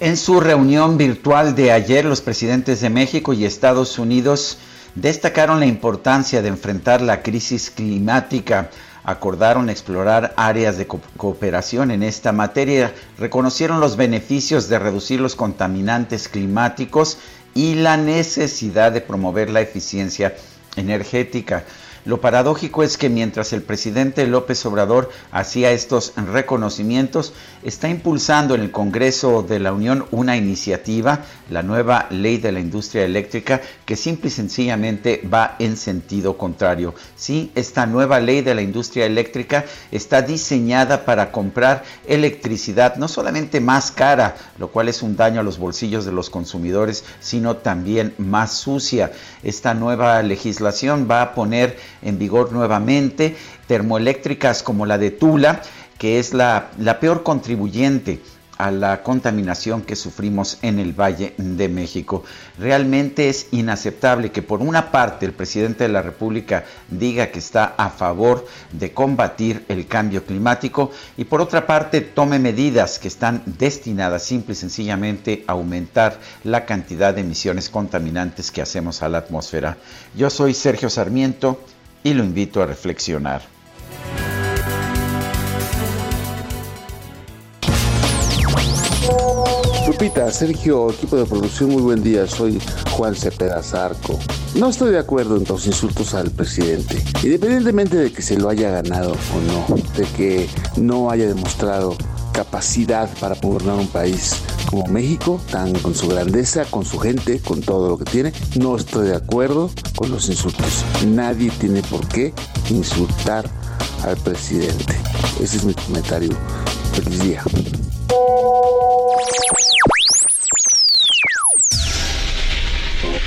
En su reunión virtual de ayer, los presidentes de México y Estados Unidos destacaron la importancia de enfrentar la crisis climática. Acordaron explorar áreas de co cooperación en esta materia, reconocieron los beneficios de reducir los contaminantes climáticos y la necesidad de promover la eficiencia energética. Lo paradójico es que mientras el presidente López Obrador hacía estos reconocimientos, está impulsando en el Congreso de la Unión una iniciativa, la nueva ley de la industria eléctrica, que simple y sencillamente va en sentido contrario. Sí, esta nueva ley de la industria eléctrica está diseñada para comprar electricidad no solamente más cara, lo cual es un daño a los bolsillos de los consumidores, sino también más sucia. Esta nueva legislación va a poner en vigor nuevamente termoeléctricas como la de Tula, que es la, la peor contribuyente a la contaminación que sufrimos en el Valle de México. Realmente es inaceptable que por una parte el presidente de la República diga que está a favor de combatir el cambio climático y por otra parte tome medidas que están destinadas simple y sencillamente a aumentar la cantidad de emisiones contaminantes que hacemos a la atmósfera. Yo soy Sergio Sarmiento y lo invito a reflexionar.
Lupita, Sergio, equipo de producción, muy buen día. Soy Juan Cepeda Zarco. No estoy de acuerdo en los insultos al presidente, independientemente de que se lo haya ganado o no, de que no haya demostrado capacidad para gobernar un país como México, tan con su grandeza, con su gente, con todo lo que tiene. No estoy de acuerdo con los insultos. Nadie tiene por qué insultar al presidente. Ese es mi comentario. Feliz día.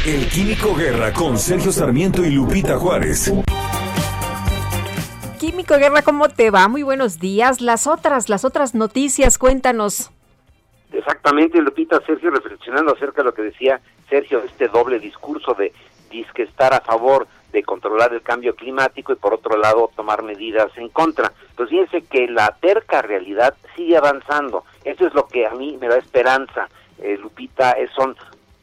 El Químico Guerra con Sergio Sarmiento y Lupita Juárez.
Químico Guerra, ¿cómo te va? Muy buenos días. Las otras, las otras noticias, cuéntanos.
Exactamente, Lupita, Sergio, reflexionando acerca de lo que decía Sergio, este doble discurso de disque estar a favor de controlar el cambio climático y por otro lado tomar medidas en contra. Pues fíjense que la terca realidad sigue avanzando. Eso es lo que a mí me da esperanza, eh, Lupita, es, son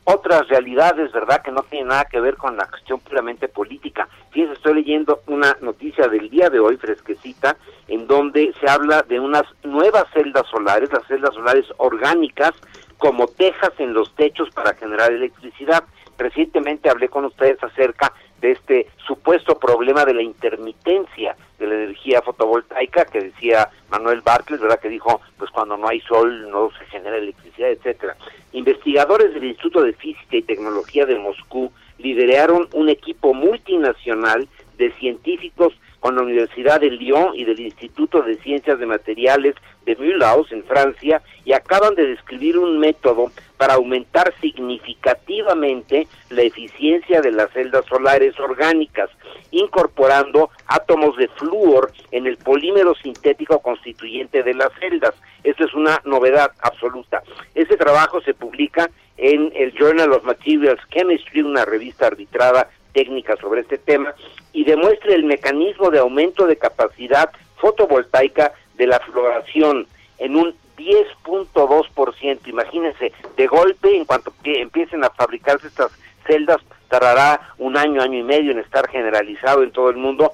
otras realidades, ¿verdad?, que no tienen nada que ver con la cuestión puramente política. Fíjense, estoy leyendo una noticia del día de hoy, fresquecita, en donde se habla de unas nuevas celdas solares, las celdas solares orgánicas, como tejas en los techos para generar electricidad. Recientemente hablé con ustedes acerca de este supuesto problema de la intermitencia de la energía fotovoltaica que decía Manuel Bartlett, ¿verdad? Que dijo, pues cuando no hay sol no se genera electricidad, etcétera. Investigadores del Instituto de Física y Tecnología de Moscú lideraron un equipo multinacional de científicos con la Universidad de Lyon y del Instituto de Ciencias de Materiales de Mulhouse en Francia y acaban de describir un método para aumentar significativamente la eficiencia de las celdas solares orgánicas, incorporando átomos de flúor en el polímero sintético constituyente de las celdas. Esto es una novedad absoluta. Este trabajo se publica en el Journal of Materials Chemistry, una revista arbitrada técnica sobre este tema, y demuestra el mecanismo de aumento de capacidad fotovoltaica de la floración en un 10.2%. Imagínense, de golpe, en cuanto que empiecen a fabricarse estas celdas, tardará un año, año y medio en estar generalizado en todo el mundo.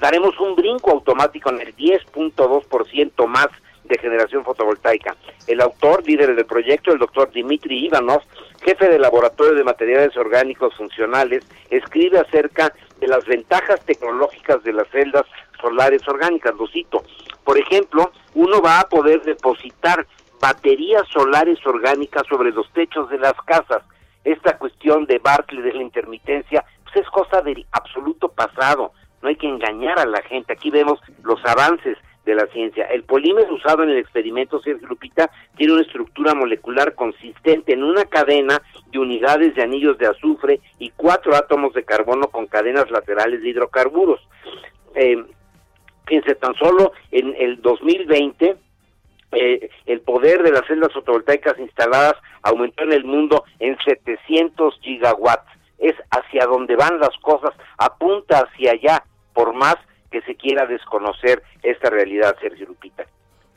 Daremos un brinco automático en el 10.2% más de generación fotovoltaica. El autor, líder del proyecto, el doctor Dimitri Ivanov, jefe del Laboratorio de Materiales Orgánicos Funcionales, escribe acerca de las ventajas tecnológicas de las celdas solares orgánicas. Lo cito. Por ejemplo, uno va a poder depositar baterías solares orgánicas sobre los techos de las casas. Esta cuestión de Bartley de la intermitencia pues es cosa del absoluto pasado. No hay que engañar a la gente. Aquí vemos los avances de la ciencia. El polímero usado en el experimento Sergio Lupita tiene una estructura molecular consistente en una cadena de unidades de anillos de azufre y cuatro átomos de carbono con cadenas laterales de hidrocarburos. Eh, fíjense, tan solo en el 2020 eh, el poder de las celdas fotovoltaicas instaladas aumentó en el mundo en 700 gigawatts. Es hacia donde van las cosas, apunta hacia allá, por más que se quiera desconocer esta realidad, Sergio Lupita.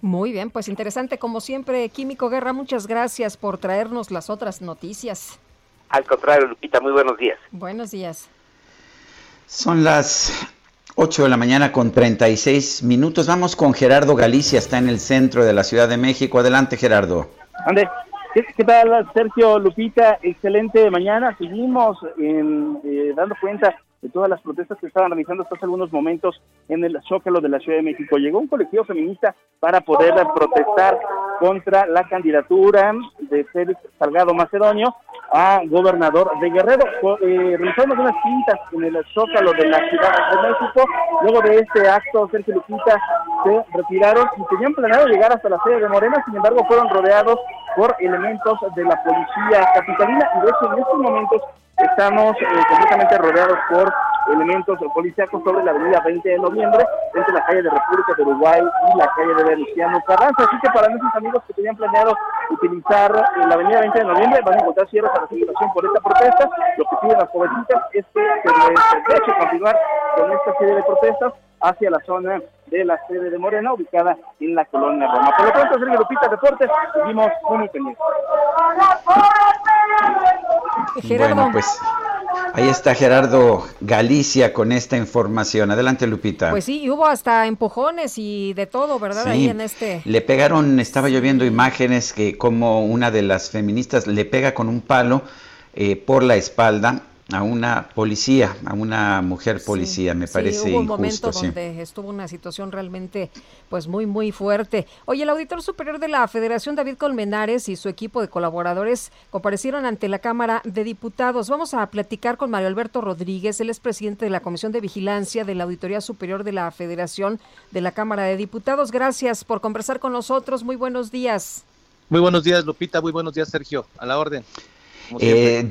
Muy bien, pues interesante como siempre, Químico Guerra, muchas gracias por traernos las otras noticias.
Al contrario, Lupita, muy buenos días.
Buenos días.
Son las 8 de la mañana con 36 minutos. Vamos con Gerardo Galicia, está en el centro de la Ciudad de México. Adelante, Gerardo.
Ande. ¿Qué, tal, Sergio Lupita? Excelente mañana. Seguimos en, eh, dando cuenta de todas las protestas que estaban realizando hasta hace algunos momentos en el Zócalo de la Ciudad de México. Llegó un colectivo feminista para poder protestar contra la candidatura de Félix Salgado Macedonio a gobernador de Guerrero. Eh, realizamos unas pintas en el Zócalo de la Ciudad de México. Luego de este acto, Sergio Lupita se retiraron y tenían planeado llegar hasta la sede de Morena, sin embargo fueron rodeados por elementos de la policía capitalina y de hecho en estos momentos estamos eh, completamente rodeados por elementos policíacos sobre la avenida 20 de noviembre, entre la calle de República de Uruguay y la calle de Venustiano Carranza. Así que para nuestros amigos que tenían planeado utilizar eh, la avenida 20 de noviembre, van a encontrar cierres a la circulación por esta protesta. Lo que piden las jovencitas es que se les deje continuar con esta serie de protestas hacia la zona de la sede de Morena, ubicada en la colonia Roma. Por lo pronto, Sergio Lupita Deportes, seguimos muy pendientes.
Bueno, pues ahí está Gerardo Galicia con esta información. Adelante, Lupita.
Pues sí, hubo hasta empujones y de todo, ¿verdad?
Sí,
Ahí en este.
Le pegaron, estaba yo viendo imágenes que como una de las feministas le pega con un palo eh, por la espalda a una policía, a una mujer policía, me
Sí,
parece
hubo un momento
injusto. sí.
donde estuvo una situación realmente pues muy muy fuerte. Oye, el auditor superior de la Federación David Colmenares y su equipo de colaboradores comparecieron ante la Cámara de Diputados. Vamos a platicar con Mario Alberto Rodríguez, él es presidente de la Comisión de Vigilancia de la Auditoría Superior de la Federación de la Cámara de Diputados. Gracias por conversar con nosotros. Muy buenos días.
Muy buenos días, Lupita. Muy buenos días, Sergio. A la orden. como.
Eh,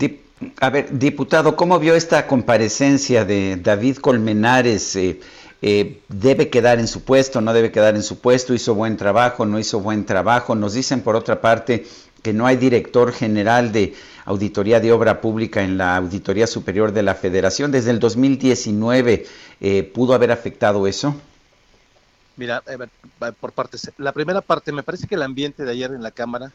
a ver, diputado, ¿cómo vio esta comparecencia de David Colmenares? Eh, eh, ¿Debe quedar en su puesto? ¿No debe quedar en su puesto? ¿Hizo buen trabajo? ¿No hizo buen trabajo? Nos dicen, por otra parte, que no hay director general de Auditoría de Obra Pública en la Auditoría Superior de la Federación. Desde el 2019, eh, ¿pudo haber afectado eso?
Mira, por partes. La primera parte, me parece que el ambiente de ayer en la Cámara,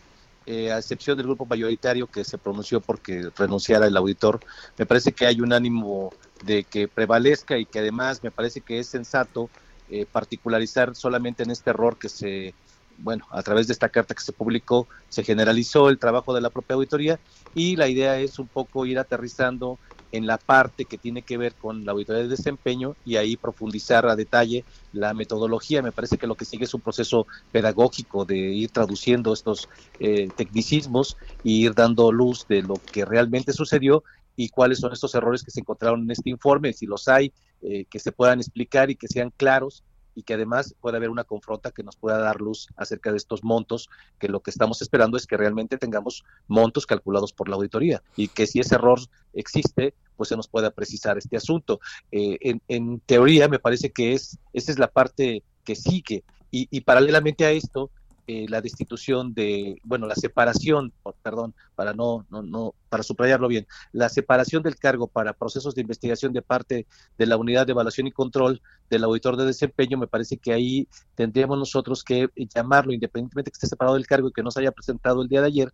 eh, a excepción del grupo mayoritario que se pronunció porque renunciara el auditor, me parece que hay un ánimo de que prevalezca y que además me parece que es sensato eh, particularizar solamente en este error que se, bueno, a través de esta carta que se publicó, se generalizó el trabajo de la propia auditoría y la idea es un poco ir aterrizando en la parte que tiene que ver con la auditoría de desempeño y ahí profundizar a detalle la metodología. Me parece que lo que sigue es un proceso pedagógico de ir traduciendo estos eh, tecnicismos y ir dando luz de lo que realmente sucedió y cuáles son estos errores que se encontraron en este informe, si los hay, eh, que se puedan explicar y que sean claros y que además pueda haber una confronta que nos pueda dar luz acerca de estos montos, que lo que estamos esperando es que realmente tengamos montos calculados por la auditoría y que si ese error existe, pues se nos pueda precisar este asunto. Eh, en, teoría me parece que es esa es la parte que sigue y paralelamente a esto eh, la destitución de, bueno, la separación, perdón, para no, no, no, para subrayarlo bien, la separación del cargo para procesos de investigación de parte de la unidad de evaluación y control del auditor de desempeño, me parece que ahí tendríamos nosotros que llamarlo, independientemente que esté separado del cargo y que no se haya presentado el día de ayer,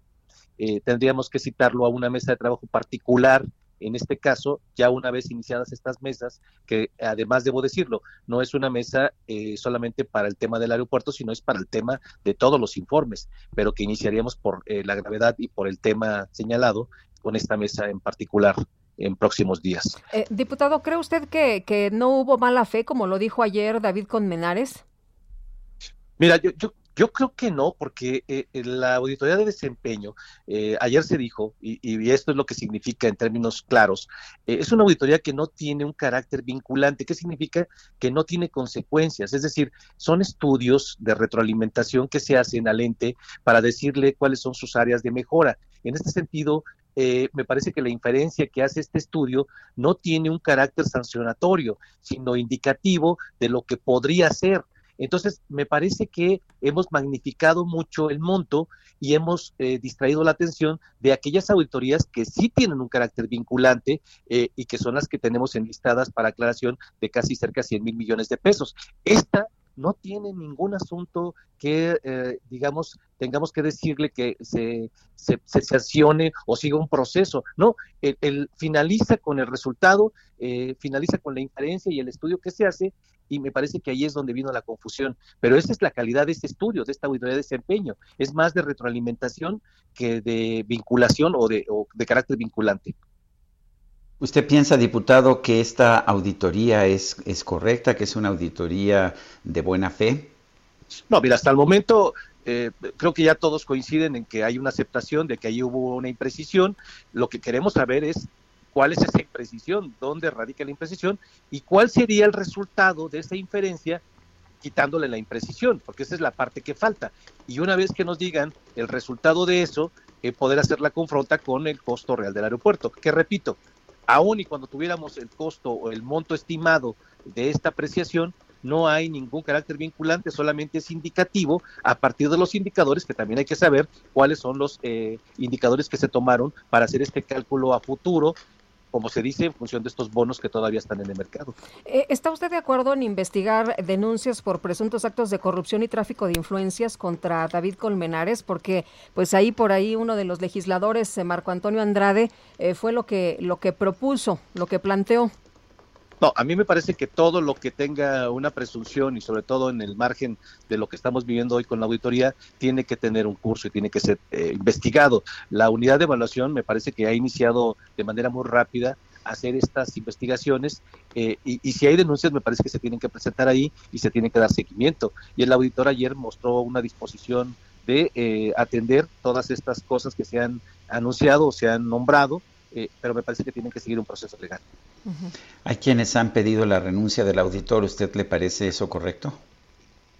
eh, tendríamos que citarlo a una mesa de trabajo particular en este caso, ya una vez iniciadas estas mesas, que además debo decirlo, no es una mesa eh, solamente para el tema del aeropuerto, sino es para el tema de todos los informes, pero que iniciaríamos por eh, la gravedad y por el tema señalado con esta mesa en particular en próximos días.
Eh, diputado, ¿cree usted que, que no hubo mala fe, como lo dijo ayer David Colmenares?
Mira, yo, yo, yo creo que no, porque eh, la auditoría de desempeño, eh, ayer se dijo, y, y esto es lo que significa en términos claros, eh, es una auditoría que no tiene un carácter vinculante. ¿Qué significa? Que no tiene consecuencias. Es decir, son estudios de retroalimentación que se hacen al ente para decirle cuáles son sus áreas de mejora. En este sentido, eh, me parece que la inferencia que hace este estudio no tiene un carácter sancionatorio, sino indicativo de lo que podría ser. Entonces, me parece que hemos magnificado mucho el monto y hemos eh, distraído la atención de aquellas auditorías que sí tienen un carácter vinculante eh, y que son las que tenemos enlistadas para aclaración de casi cerca de 100 mil millones de pesos. Esta no tiene ningún asunto que, eh, digamos, tengamos que decirle que se, se, se sancione o siga un proceso. No, el, finaliza con el resultado, eh, finaliza con la inferencia y el estudio que se hace y me parece que ahí es donde vino la confusión. Pero esa es la calidad de este estudio, de esta auditoría de desempeño. Es más de retroalimentación que de vinculación o de, o de carácter vinculante.
¿Usted piensa, diputado, que esta auditoría es, es correcta, que es una auditoría de buena fe?
No, mira, hasta el momento eh, creo que ya todos coinciden en que hay una aceptación de que ahí hubo una imprecisión. Lo que queremos saber es cuál es esa imprecisión, dónde radica la imprecisión y cuál sería el resultado de esa inferencia quitándole la imprecisión, porque esa es la parte que falta. Y una vez que nos digan el resultado de eso, eh, poder hacer la confronta con el costo real del aeropuerto, que repito, aún y cuando tuviéramos el costo o el monto estimado de esta apreciación, no hay ningún carácter vinculante, solamente es indicativo a partir de los indicadores, que también hay que saber cuáles son los eh, indicadores que se tomaron para hacer este cálculo a futuro, como se dice, en función de estos bonos que todavía están en el mercado.
Eh, ¿Está usted de acuerdo en investigar denuncias por presuntos actos de corrupción y tráfico de influencias contra David Colmenares? Porque pues ahí por ahí uno de los legisladores, eh, Marco Antonio Andrade, eh, fue lo que, lo que propuso, lo que planteó.
No, a mí me parece que todo lo que tenga una presunción y sobre todo en el margen de lo que estamos viviendo hoy con la auditoría, tiene que tener un curso y tiene que ser eh, investigado. La unidad de evaluación me parece que ha iniciado de manera muy rápida hacer estas investigaciones eh, y, y, si hay denuncias me parece que se tienen que presentar ahí y se tiene que dar seguimiento. Y el auditor ayer mostró una disposición de eh, atender todas estas cosas que se han anunciado o se han nombrado, eh, pero me parece que tienen que seguir un proceso legal.
Uh -huh. Hay quienes han pedido la renuncia del auditor, ¿usted le parece eso correcto?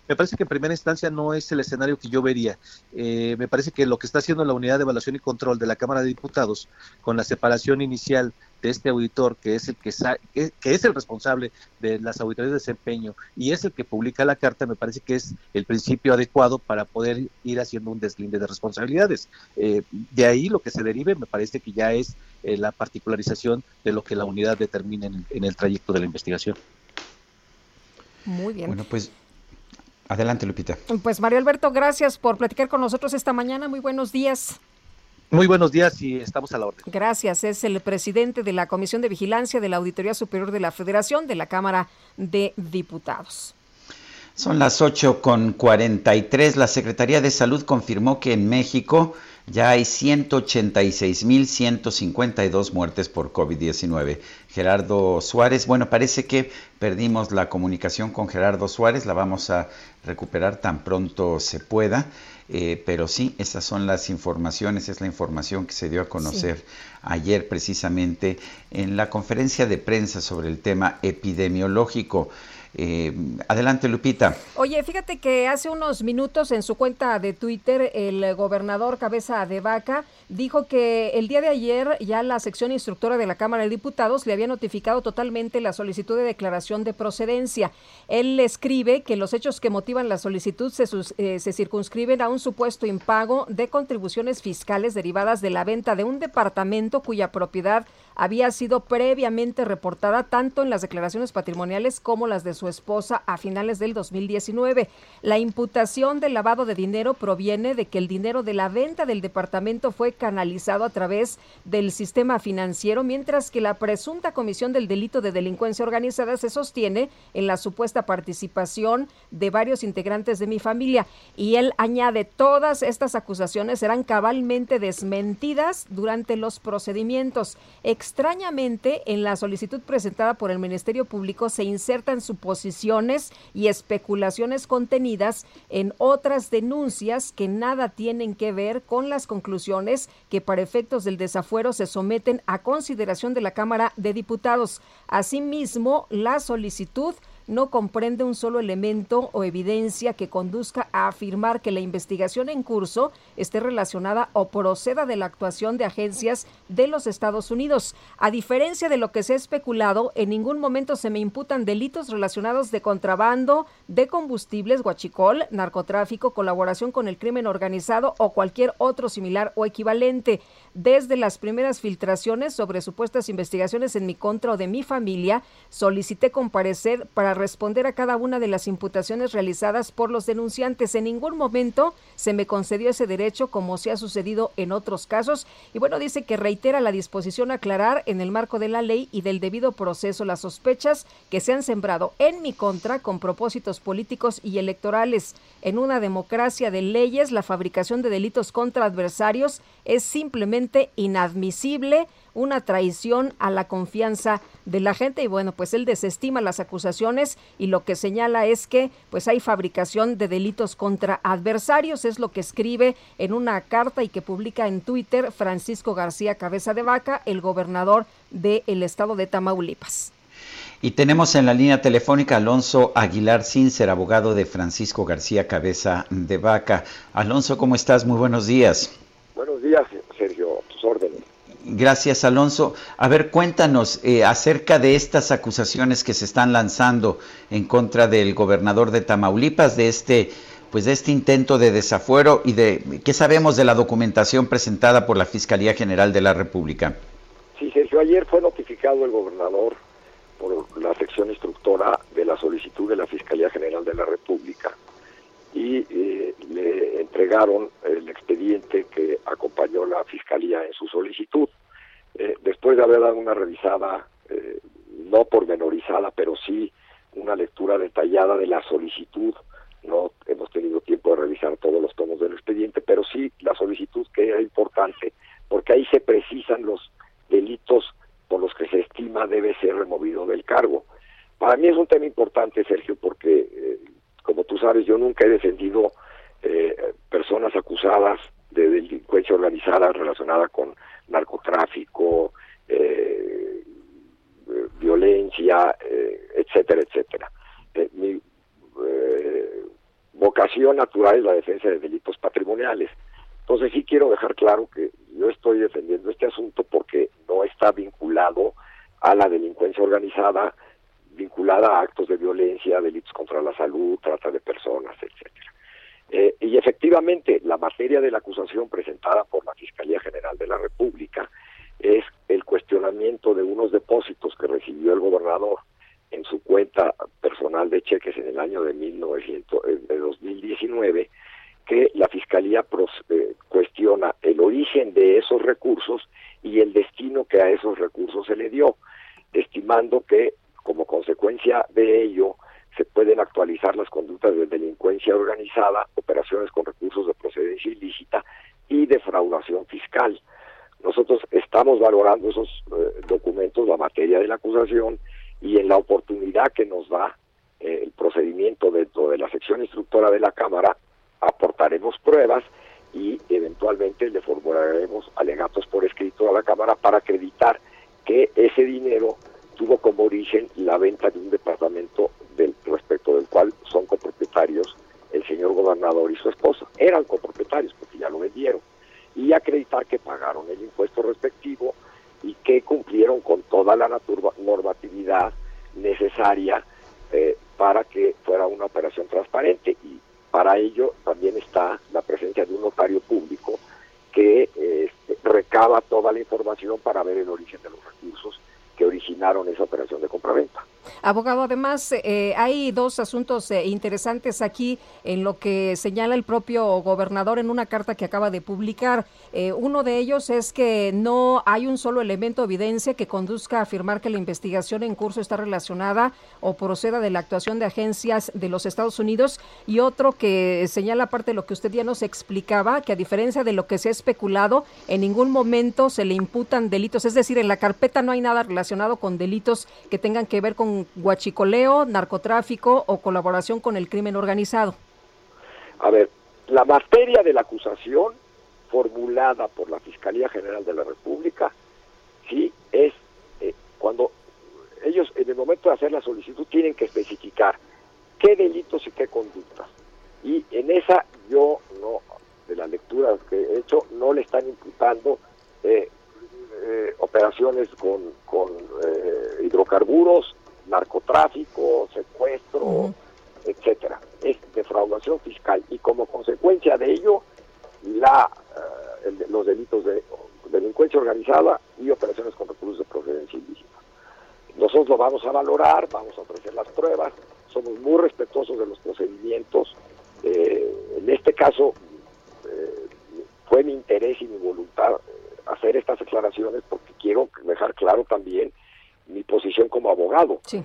me parece que en primera instancia no es el escenario que yo vería. Eh, me parece que lo que está haciendo la unidad de evaluación y control de la Cámara de Diputados con la separación inicial de este auditor, que es el que, que, que es el responsable de las auditorías de desempeño y es el que publica la carta, me parece que es el principio adecuado para poder ir haciendo un deslinde de responsabilidades. Eh, de ahí lo que se derive me parece que ya es eh, la particularización de lo que la unidad determina en, en el trayecto de la investigación.
Muy bien.
Bueno, pues Adelante, Lupita.
Pues Mario Alberto, gracias por platicar con nosotros esta mañana. Muy buenos días.
Muy buenos días y estamos a la orden.
Gracias. Es el presidente de la Comisión de Vigilancia de la Auditoría Superior de la Federación de la Cámara de Diputados.
Son las 8 con 43. La Secretaría de Salud confirmó que en México ya hay 186.152 muertes por COVID-19. Gerardo Suárez, bueno, parece que perdimos la comunicación con Gerardo Suárez, la vamos a recuperar tan pronto se pueda, eh, pero sí, esas son las informaciones, es la información que se dio a conocer sí. ayer precisamente en la conferencia de prensa sobre el tema epidemiológico. Eh, adelante, Lupita.
Oye, fíjate que hace unos minutos en su cuenta de Twitter el gobernador Cabeza de Vaca dijo que el día de ayer ya la sección instructora de la Cámara de Diputados le había notificado totalmente la solicitud de declaración de procedencia. Él escribe que los hechos que motivan la solicitud se, eh, se circunscriben a un supuesto impago de contribuciones fiscales derivadas de la venta de un departamento cuya propiedad había sido previamente reportada tanto en las declaraciones patrimoniales como las de su esposa a finales del 2019. La imputación del lavado de dinero proviene de que el dinero de la venta del departamento fue canalizado a través del sistema financiero, mientras que la presunta comisión del delito de delincuencia organizada se sostiene en la supuesta participación de varios integrantes de mi familia. Y él añade, todas estas acusaciones serán cabalmente desmentidas durante los procedimientos. Extrañamente, en la solicitud presentada por el Ministerio Público se insertan suposiciones y especulaciones contenidas en otras denuncias que nada tienen que ver con las conclusiones que para efectos del desafuero se someten a consideración de la Cámara de Diputados. Asimismo, la solicitud no comprende un solo elemento o evidencia que conduzca a afirmar que la investigación en curso esté relacionada o proceda de la actuación de agencias de los Estados Unidos. A diferencia de lo que se ha especulado, en ningún momento se me imputan delitos relacionados de contrabando de combustibles, guachicol, narcotráfico, colaboración con el crimen organizado o cualquier otro similar o equivalente. Desde las primeras filtraciones sobre supuestas investigaciones en mi contra o de mi familia, solicité comparecer para responder a cada una de las imputaciones realizadas por los denunciantes. En ningún momento se me concedió ese derecho como se ha sucedido en otros casos. Y bueno, dice que reitera la disposición a aclarar en el marco de la ley y del debido proceso las sospechas que se han sembrado en mi contra con propósitos políticos y electorales. En una democracia de leyes, la fabricación de delitos contra adversarios es simplemente inadmisible una traición a la confianza de la gente y bueno, pues él desestima las acusaciones y lo que señala es que pues hay fabricación de delitos contra adversarios, es lo que escribe en una carta y que publica en Twitter Francisco García Cabeza de Vaca, el gobernador del estado de Tamaulipas.
Y tenemos en la línea telefónica Alonso Aguilar Cincer, abogado de Francisco García Cabeza de Vaca. Alonso, ¿cómo estás? Muy buenos días.
Buenos días, Sergio, a tus órdenes.
Gracias, Alonso. A ver, cuéntanos eh, acerca de estas acusaciones que se están lanzando en contra del gobernador de Tamaulipas, de este, pues de este intento de desafuero y de qué sabemos de la documentación presentada por la Fiscalía General de la República.
Sí, Sergio, ayer fue notificado el gobernador por la sección instructora de la solicitud de la Fiscalía General de la República y eh, le entregaron el expediente que acompañó la Fiscalía en su solicitud. Eh, después de haber dado una revisada, eh, no pormenorizada, pero sí una lectura detallada de la solicitud, no hemos tenido tiempo de revisar todos los tomos del expediente, pero sí la solicitud que era importante, porque ahí se precisan los delitos por los que se estima debe ser removido del cargo. Para mí es un tema importante, Sergio, porque, eh, como tú sabes, yo nunca he defendido eh, personas acusadas de delincuencia organizada relacionada con narcotráfico, eh, eh, violencia, eh, etcétera, etcétera. Mi vocación natural es la defensa de delitos patrimoniales. Entonces sí quiero dejar claro que yo estoy defendiendo este asunto porque no está vinculado a la delincuencia organizada, vinculada a actos de violencia, delitos contra la salud, trata de personas, etcétera. Eh, y efectivamente, la materia de la acusación presentada por la Fiscalía General de la República es el cuestionamiento de unos depósitos que recibió el gobernador en su cuenta personal de cheques en el año de 1900, eh, de 2019, que la Fiscalía pros- eh, cuestiona el origen de esos recursos y el destino que a esos recursos se le dio, estimando que como consecuencia de ello se pueden actualizar las conductas de delincuencia organizada, operaciones con recursos de procedencia ilícita y defraudación fiscal. Nosotros estamos valorando esos eh, documentos, la materia de la acusación y en la oportunidad que nos da eh, el procedimiento dentro de la sección instructora de la Cámara, aportaremos pruebas y eventualmente le formularemos alegatos por escrito a la Cámara para acreditar que ese dinero tuvo como origen la venta de un departamento del, respecto del cual son copropietarios el señor gobernador y su esposa. Eran copropietarios porque ya lo vendieron. Y acreditar que pagaron el impuesto respectivo y que cumplieron con toda la normatividad necesaria eh, para que fuera una operación transparente. Y para ello también está la presencia de un notario público que eh, este, recaba toda la información para ver el origen de los recursos originaron esa operación de compraventa.
Abogado, además, eh, hay dos asuntos eh, interesantes aquí en lo que señala el propio gobernador en una carta que acaba de publicar. Eh, uno de ellos es que no hay un solo elemento o evidencia que conduzca a afirmar que la investigación en curso está relacionada o proceda de la actuación de agencias de los Estados Unidos y otro que señala parte de lo que usted ya nos explicaba, que a diferencia de lo que se ha especulado, en ningún momento se le imputan delitos, es decir, en la carpeta no hay nada relacionado con delitos que tengan que ver con guachicoleo, narcotráfico o colaboración con el crimen organizado.
A ver, la materia de la acusación formulada por la Fiscalía General de la República, sí, es eh, cuando ellos en el momento de hacer la solicitud tienen que especificar qué delitos y qué conductas. Y en esa yo no, de la lectura que he hecho, no le están imputando eh, eh, operaciones con, con eh, hidrocarburos, narcotráfico, secuestro, etcétera. Es defraudación fiscal y como consecuencia de ello la el- los delitos de delincuencia organizada y operaciones con recursos de procedencia ilícita. Nosotros lo vamos a valorar, vamos a ofrecer las pruebas, somos muy respetuosos de los procedimientos. Eh, en este caso eh, fue mi interés y mi voluntad hacer estas declaraciones porque quiero dejar claro también mi posición como abogado.
Sí.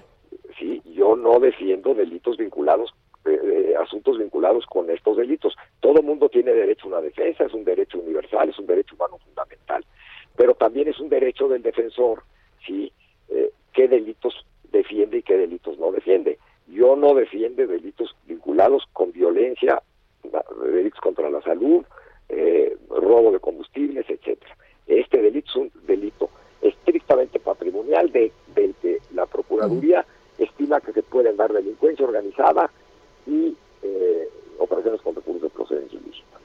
Sí, yo no defiendo delitos vinculados, eh, eh, asuntos vinculados con estos delitos. Todo mundo tiene derecho a una defensa, es un derecho universal, es un derecho humano fundamental, pero también es un derecho del defensor, sí, eh, qué delitos defiende y qué delitos no defiende. Yo no defiendo delitos vinculados con violencia, delitos contra la salud, eh, robo de combustibles, etcétera. Este delito es un delito estrictamente patrimonial de, del que la Procuraduría estima que se pueden dar delincuencia organizada y eh, operaciones con recursos de procedencia ilícita.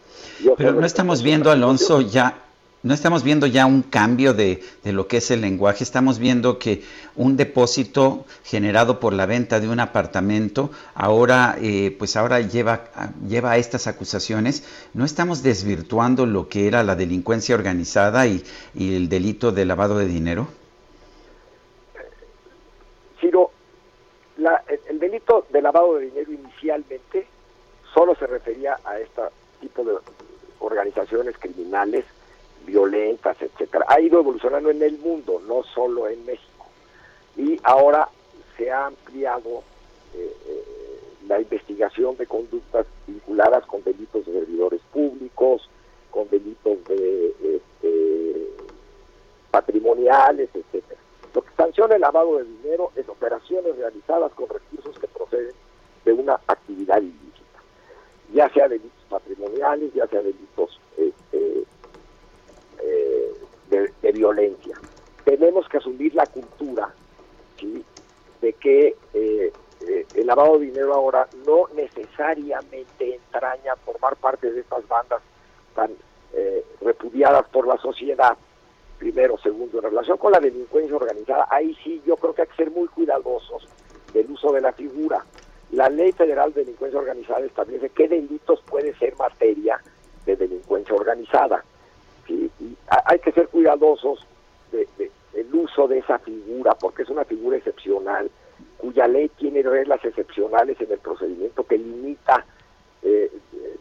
Pero no estamos viendo, Alonso, ya, no estamos viendo ya un cambio de, de lo que es el lenguaje. Estamos viendo que un depósito generado por la venta de un apartamento ahora, eh, pues ahora lleva, lleva a estas acusaciones. No estamos desvirtuando lo que era la delincuencia organizada y, y el delito de lavado de dinero.
Ciro, la- el, el delito de lavado de dinero inicialmente solo se refería a este tipo de organizaciones criminales violentas, etcétera. Ha ido evolucionando en el mundo, no solo en México. Y ahora se ha ampliado eh, eh, la investigación de conductas vinculadas con delitos de servidores públicos, con delitos de este, patrimoniales, etcétera. Lo que sanciona el lavado de dinero es operaciones realizadas con recursos que proceden de una actividad ilícita, ya sea delitos patrimoniales, ya sea delitos eh, de, de violencia. Tenemos que asumir la cultura ¿sí? de que eh, eh, el lavado de dinero ahora no necesariamente entraña formar parte de estas bandas tan eh, repudiadas por la sociedad. Primero, segundo, en relación con la delincuencia organizada, ahí sí yo creo que hay que ser muy cuidadosos del uso de la figura. La Ley Federal de Delincuencia Organizada establece qué delitos puede ser materia de delincuencia organizada. Ha- hay que ser cuidadosos de- de- del uso de esa figura, porque es una figura excepcional, cuya ley tiene reglas excepcionales en el procedimiento que limita eh,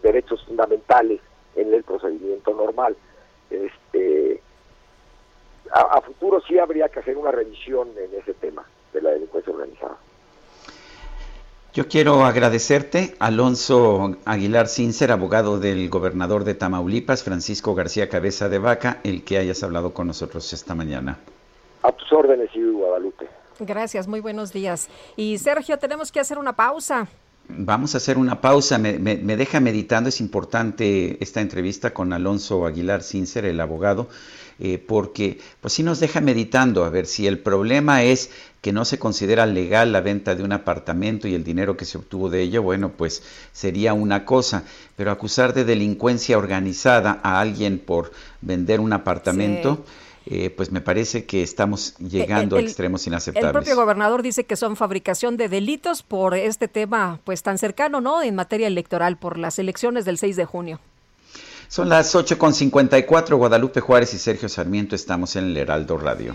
derechos fundamentales en el procedimiento normal. Este, a futuro sí habría que hacer una revisión en ese tema de la delincuencia organizada.
Yo quiero agradecerte, Alonso Aguilar Cincer, abogado del gobernador de Tamaulipas, Francisco García Cabeza de Vaca, el que hayas hablado con nosotros esta mañana.
A tus órdenes, Guadalupe.
Gracias, muy buenos días. Y Sergio, tenemos que hacer una pausa.
Vamos a hacer una pausa. Me, me- me deja meditando. Es importante esta entrevista con Alonso Aguilar Cincer, el abogado, eh, porque pues sí nos deja meditando. A ver si el problema es que no se considera legal la venta de un apartamento y el dinero que se obtuvo de ello, bueno, pues sería una cosa. Pero acusar de delincuencia organizada a alguien por vender un apartamento, eh, pues me parece que estamos llegando
el-
a extremos
El
inaceptables.
propio gobernador dice que son fabricación de delitos por este tema pues tan cercano, ¿no? En materia electoral, por las elecciones del 6 de junio.
Son las 8.54, Guadalupe Juárez y Sergio Sarmiento estamos en el Heraldo Radio.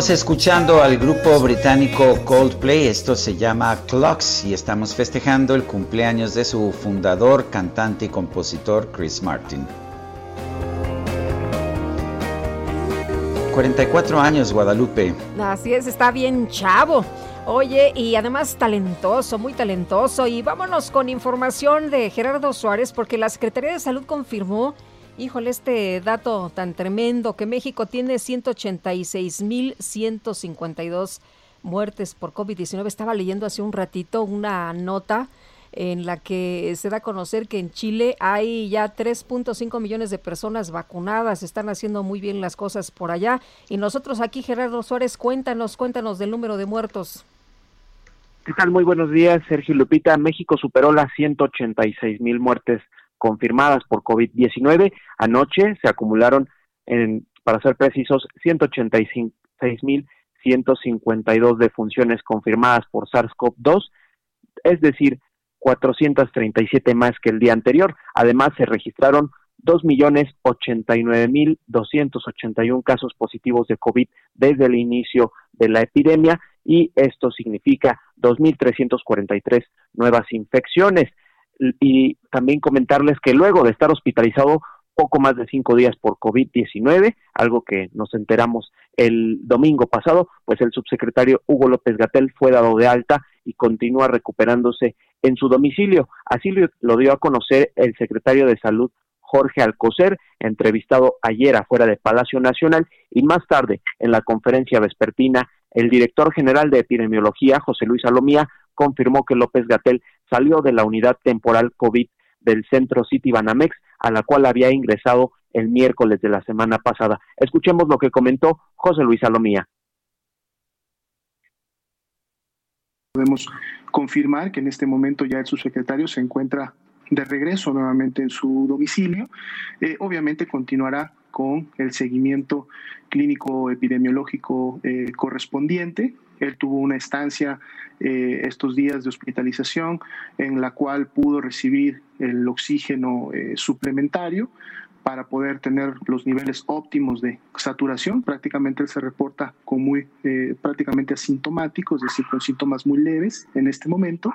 Seguimos escuchando al grupo británico Coldplay, esto se llama Clocks y estamos festejando el cumpleaños de su fundador, cantante y compositor Chris Martin. 44 años, Guadalupe.
Así es, está bien chavo. Oye, y además talentoso, muy talentoso. Y vámonos con información de Gerardo Suárez, porque la Secretaría de Salud confirmó, híjole, este dato tan tremendo, que México tiene 186.152 muertes por COVID-19. Estaba leyendo hace un ratito una nota en la que se da a conocer que en Chile hay ya 3.5 millones de personas vacunadas, están haciendo muy bien las cosas por allá. Y nosotros aquí, Gerardo Suárez, cuéntanos, cuéntanos del número de muertos.
¿Qué tal? Muy buenos días, Sergio Lupita. México superó las 186 mil muertes confirmadas por COVID-19. Anoche se acumularon, en, para ser precisos, 186 mil 152 defunciones confirmadas por SARS-CoV-2, es decir, 437 más que el día anterior. Además, se registraron 2.089.281 casos positivos de COVID desde el inicio de la epidemia y esto significa 2.343 nuevas infecciones. Y también comentarles que luego de estar hospitalizado poco más de cinco días por COVID-19, algo que nos enteramos el domingo pasado, pues el subsecretario Hugo López Gatel fue dado de alta y continúa recuperándose en su domicilio. Así lo dio a conocer el secretario de Salud Jorge Alcocer, entrevistado ayer afuera de Palacio Nacional y más tarde en la conferencia vespertina, el director general de epidemiología, José Luis Salomía, confirmó que López Gatel salió de la unidad temporal COVID del centro City Banamex, a la cual había ingresado el miércoles de la semana pasada. Escuchemos lo que comentó José Luis Salomía.
Podemos confirmar que en este momento ya el subsecretario se encuentra de regreso nuevamente en su domicilio. Eh, obviamente continuará con el seguimiento clínico epidemiológico eh, correspondiente. Él tuvo una estancia eh, estos días de hospitalización en la cual pudo recibir el oxígeno suplementario para poder tener los niveles óptimos de saturación. Prácticamente él se reporta con muy prácticamente asintomático, es decir, con síntomas muy leves en este momento.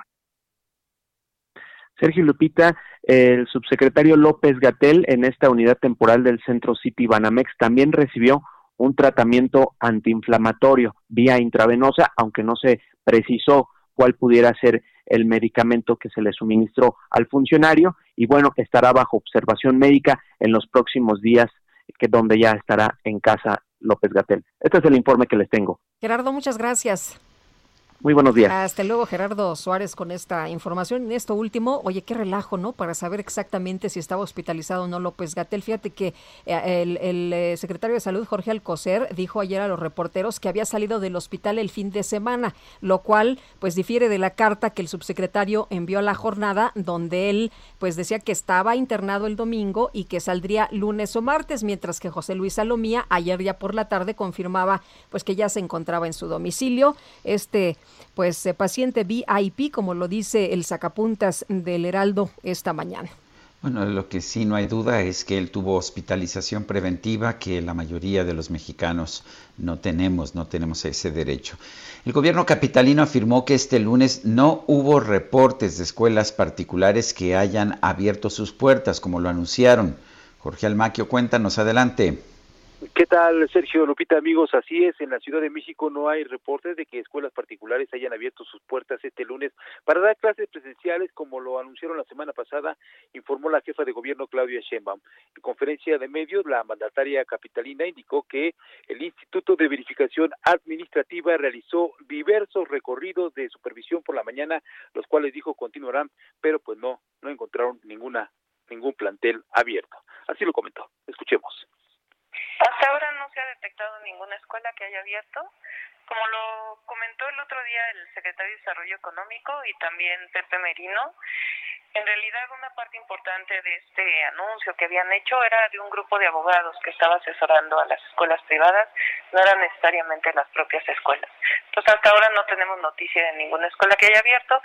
Sergio Lupita, el subsecretario López Gatel en esta unidad temporal del Centro City Banamex también recibió un tratamiento antiinflamatorio vía intravenosa, aunque no se precisó cuál pudiera ser el medicamento que se le suministró al funcionario y bueno, estará bajo observación médica en los próximos días, que donde ya estará en casa López Gatel. Este es el informe que les tengo.
Gerardo, muchas gracias.
Muy buenos días.
Hasta luego, Gerardo Suárez, con esta información. En esto último, oye, qué relajo, ¿no? Para saber exactamente si estaba hospitalizado o no López Gatel. Fíjate que eh, el, eh, secretario de Salud, Jorge Alcocer, dijo ayer a los reporteros que había salido del hospital el fin de semana, lo cual, pues, difiere de la carta que el subsecretario envió a la jornada, donde él, pues, decía que estaba internado el domingo y que saldría lunes o martes, mientras que José Luis Salomía, ayer ya por la tarde, confirmaba, pues, que ya se encontraba en su domicilio. Este pues eh, paciente VIP, como lo dice el sacapuntas del Heraldo esta mañana.
Bueno, lo que sí no hay duda es que él tuvo hospitalización preventiva que la mayoría de los mexicanos no tenemos, no tenemos ese derecho. El gobierno capitalino afirmó que este lunes no hubo reportes de escuelas particulares que hayan abierto sus puertas, como lo anunciaron. Jorge Almaquio, cuéntanos adelante.
¿Qué tal, Sergio Lupita, amigos? Así es, en la Ciudad de México no hay reportes de que escuelas particulares hayan abierto sus puertas este lunes para dar clases presenciales, como lo anunciaron la semana pasada, informó la jefa de gobierno Claudia Sheinbaum. En conferencia de medios, la mandataria capitalina indicó que el Instituto de Verificación Administrativa realizó diversos recorridos de supervisión por la mañana, los cuales dijo continuarán, pero pues no, no encontraron ninguna ningún plantel abierto. Así lo comentó. Escuchemos.
Hasta ahora no se ha detectado ninguna escuela que haya abierto. Como lo comentó el otro día el secretario de Desarrollo Económico y también Pepe Merino, en realidad una parte importante de este anuncio que habían hecho era de un grupo de abogados que estaba asesorando a las escuelas privadas, no eran necesariamente las propias escuelas. Entonces hasta ahora no tenemos noticia de ninguna escuela que haya abierto,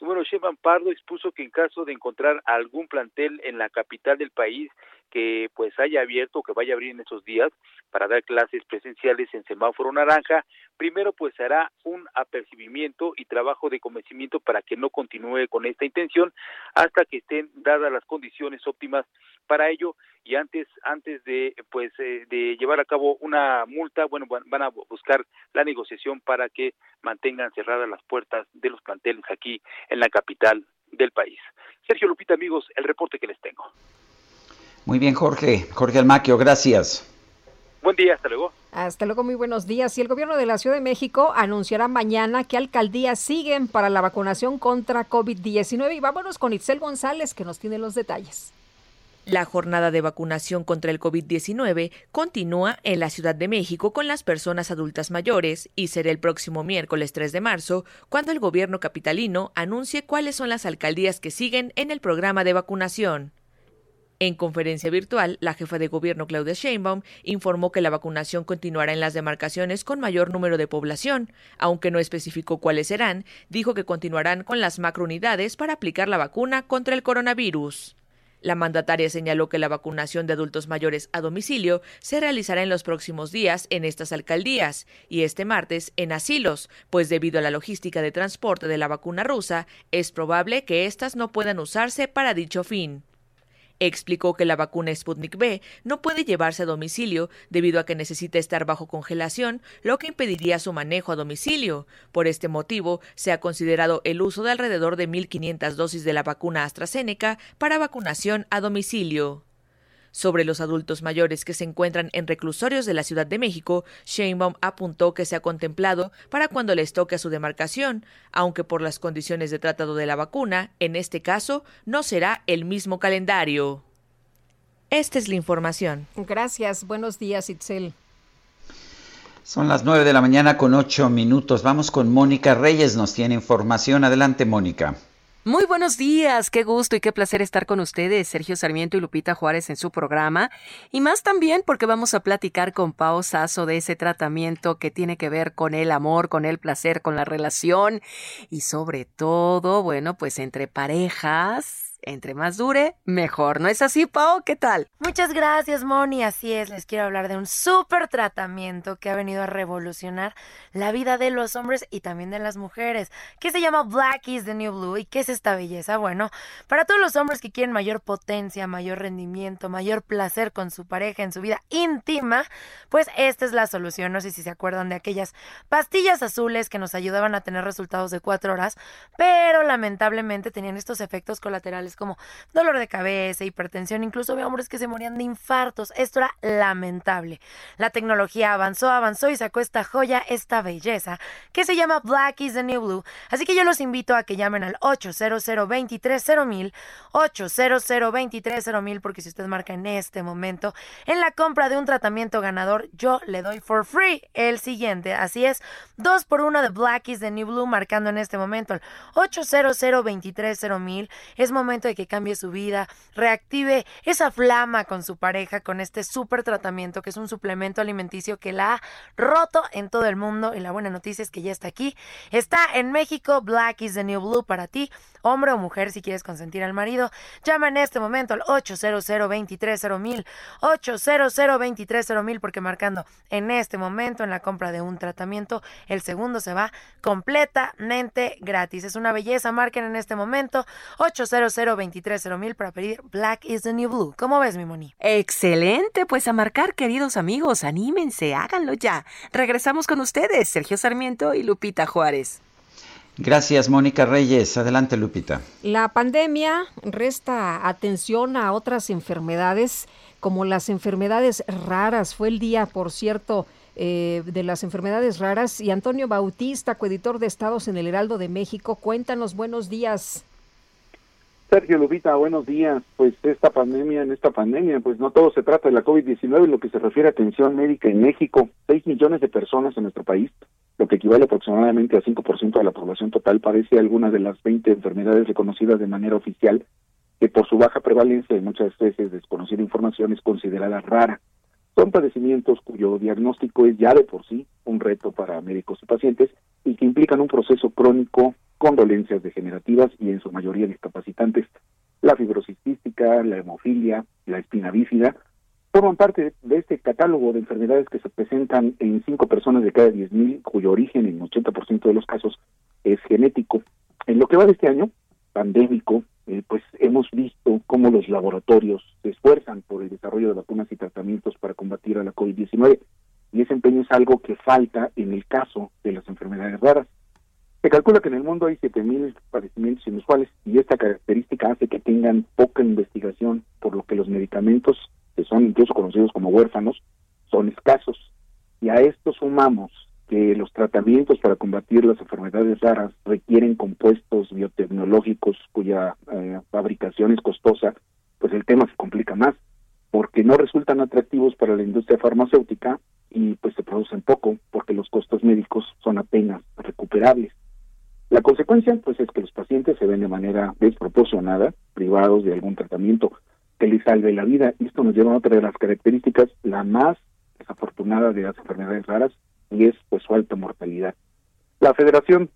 bueno, Shevan Pardo expuso que en caso de encontrar algún plantel en la capital del país que pues haya abierto que vaya a abrir en estos días para dar clases presenciales en semáforo naranja, primero pues hará un apercibimiento y trabajo de convencimiento para que no continúe con esta intención hasta que estén dadas las condiciones óptimas para ello y antes antes de pues eh, de llevar a cabo una multa, bueno, van a buscar la negociación para que mantengan cerradas las puertas de los planteles aquí en la capital del país. Sergio Lupita, amigos, el reporte que les tengo.
Muy bien, Jorge. Jorge Almaquio, gracias.
Buen día, hasta luego.
Hasta luego, muy buenos días. Y el gobierno de la Ciudad de México anunciará mañana que alcaldías siguen para la vacunación contra COVID-19. Y vámonos con Itzel González, que nos tiene los detalles.
La jornada de vacunación contra el COVID-19 continúa en la Ciudad de México con las personas adultas mayores y será el próximo miércoles 3 de marzo cuando el gobierno capitalino anuncie cuáles son las alcaldías que siguen en el programa de vacunación. En conferencia virtual, la jefa de gobierno Claudia Sheinbaum informó que la vacunación continuará en las demarcaciones con mayor número de población, aunque no especificó cuáles serán, dijo que continuarán con las macrounidades para aplicar la vacuna contra el coronavirus.
La mandataria señaló que la vacunación de adultos mayores a domicilio se realizará en los próximos días en estas alcaldías y este martes en asilos, pues debido a la logística de transporte de la vacuna rusa, es probable que éstas no puedan usarse para dicho fin. Explicó que la vacuna Sputnik B no puede llevarse a domicilio debido a que necesita estar bajo congelación, lo que impediría su manejo a domicilio. Por este motivo, se ha considerado el uso de alrededor de 1.500 dosis de la vacuna AstraZeneca para vacunación a domicilio. Sobre los adultos mayores que se encuentran en reclusorios de la Ciudad de México, Sheinbaum apuntó que se ha contemplado para cuando les toque a su demarcación, aunque por las condiciones de tratado de la vacuna, en este caso, no será el mismo calendario. Esta es la información.
Gracias. Buenos días, Itzel.
Son las nueve de la mañana con ocho minutos. Vamos con Mónica Reyes. Nos tiene información. Adelante, Mónica.
Muy buenos días, qué gusto y qué placer estar con ustedes, Sergio Sarmiento y Lupita Juárez en su programa. Y más también porque vamos a platicar con Pao Sasso de ese tratamiento que tiene que ver con el amor, con el placer, con la relación y sobre todo, bueno, pues entre parejas entre más dure, mejor. ¿No es así, Pau? ¿Qué tal?
Muchas gracias, Moni. Así es, les quiero hablar de un súper tratamiento que ha venido a revolucionar la vida de los hombres y también de las mujeres, que se llama Black is the New Blue. ¿Y qué es esta belleza? Bueno, para todos los hombres que quieren mayor potencia, mayor rendimiento, mayor placer con su pareja en su vida íntima, pues esta es la solución. No sé si se acuerdan de aquellas pastillas azules que nos ayudaban a tener resultados de cuatro horas, pero lamentablemente tenían estos efectos colaterales como dolor de cabeza, hipertensión, incluso había hombres que se morían de infartos. Esto era lamentable. La tecnología avanzó, avanzó y sacó esta joya, esta belleza, que se llama Black is the New Blue. Así que yo los invito a que llamen al 800 230 800 230 porque si usted marca en este momento, en la compra de un tratamiento ganador, yo le doy for free el siguiente. Así es, dos por uno de Black is the New Blue, marcando en este momento el 800 230 Es momento de que cambie su vida, reactive esa flama con su pareja con este súper tratamiento que es un suplemento alimenticio que la ha roto en todo el mundo y la buena noticia es que ya está aquí. Está en México, Black is the New Blue para ti, hombre o mujer si quieres consentir al marido. Llama en este momento al 800 230 800 230 porque marcando en este momento en la compra de un tratamiento, el segundo se va completamente gratis. Es una belleza, marquen en este momento 800 mil para pedir Black is the New Blue. ¿Cómo ves, mi Moni?
Excelente, pues a marcar, queridos amigos, anímense, háganlo ya. Regresamos con ustedes, Sergio Sarmiento y Lupita Juárez.
Gracias, Mónica Reyes. Adelante, Lupita.
La pandemia resta atención a otras enfermedades, como las enfermedades raras. Fue el día, por cierto, eh, de las enfermedades raras. Y Antonio Bautista, coeditor de Estados en el Heraldo de México, cuéntanos, buenos días.
Sergio Lupita, buenos días. Pues esta pandemia, en esta pandemia, pues no todo se trata de la COVID-19 en lo que se refiere a atención médica en México. Seis millones de personas en nuestro país, lo que equivale aproximadamente a 5% de la población total, parece alguna de las 20 enfermedades reconocidas de manera oficial, que por su baja prevalencia y muchas veces desconocida información es considerada rara. Son padecimientos cuyo diagnóstico es ya de por sí un reto para médicos y pacientes y que implican un proceso crónico con dolencias degenerativas y en su mayoría discapacitantes. La fibrosis cística, la hemofilia, la espina bífida, forman parte de este catálogo de enfermedades que se presentan en cinco personas de cada 10.000, cuyo origen en 80% de los casos es genético. En lo que va de este año pandémico, eh, pues hemos visto cómo los laboratorios se esfuerzan por el desarrollo de vacunas y tratamientos para combatir a la COVID-19 y ese empeño es algo que falta en el caso de las enfermedades raras. Se calcula que en el mundo hay 7.000 padecimientos inusuales y esta característica hace que tengan poca investigación, por lo que los medicamentos, que son incluso conocidos como huérfanos, son escasos. Y a esto sumamos que los tratamientos para combatir las enfermedades raras requieren compuestos biotecnológicos cuya eh, fabricación es costosa, pues el tema se complica más, porque no resultan atractivos para la industria farmacéutica y pues se producen poco, porque los costos médicos son apenas recuperables. La consecuencia, pues, es que los pacientes se ven de manera desproporcionada, privados de algún tratamiento que les salve la vida. Esto nos lleva a otra de las características, la más desafortunada de las enfermedades raras, y es pues su alta mortalidad. La Federación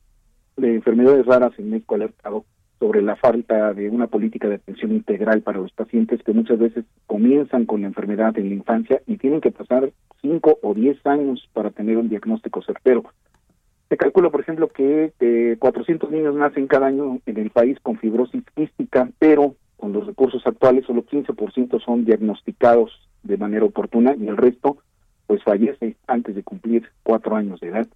de Enfermedades Raras en México ha alertado sobre la falta de una política de atención integral para los pacientes que muchas veces comienzan con la enfermedad en la infancia y tienen que pasar cinco o diez años para tener un diagnóstico certero. Se calcula, por ejemplo, que eh, 400 niños nacen cada año en el país con fibrosis quística, pero con los recursos actuales solo 15% son diagnosticados de manera oportuna y el resto pues fallece antes de cumplir cuatro años de edad.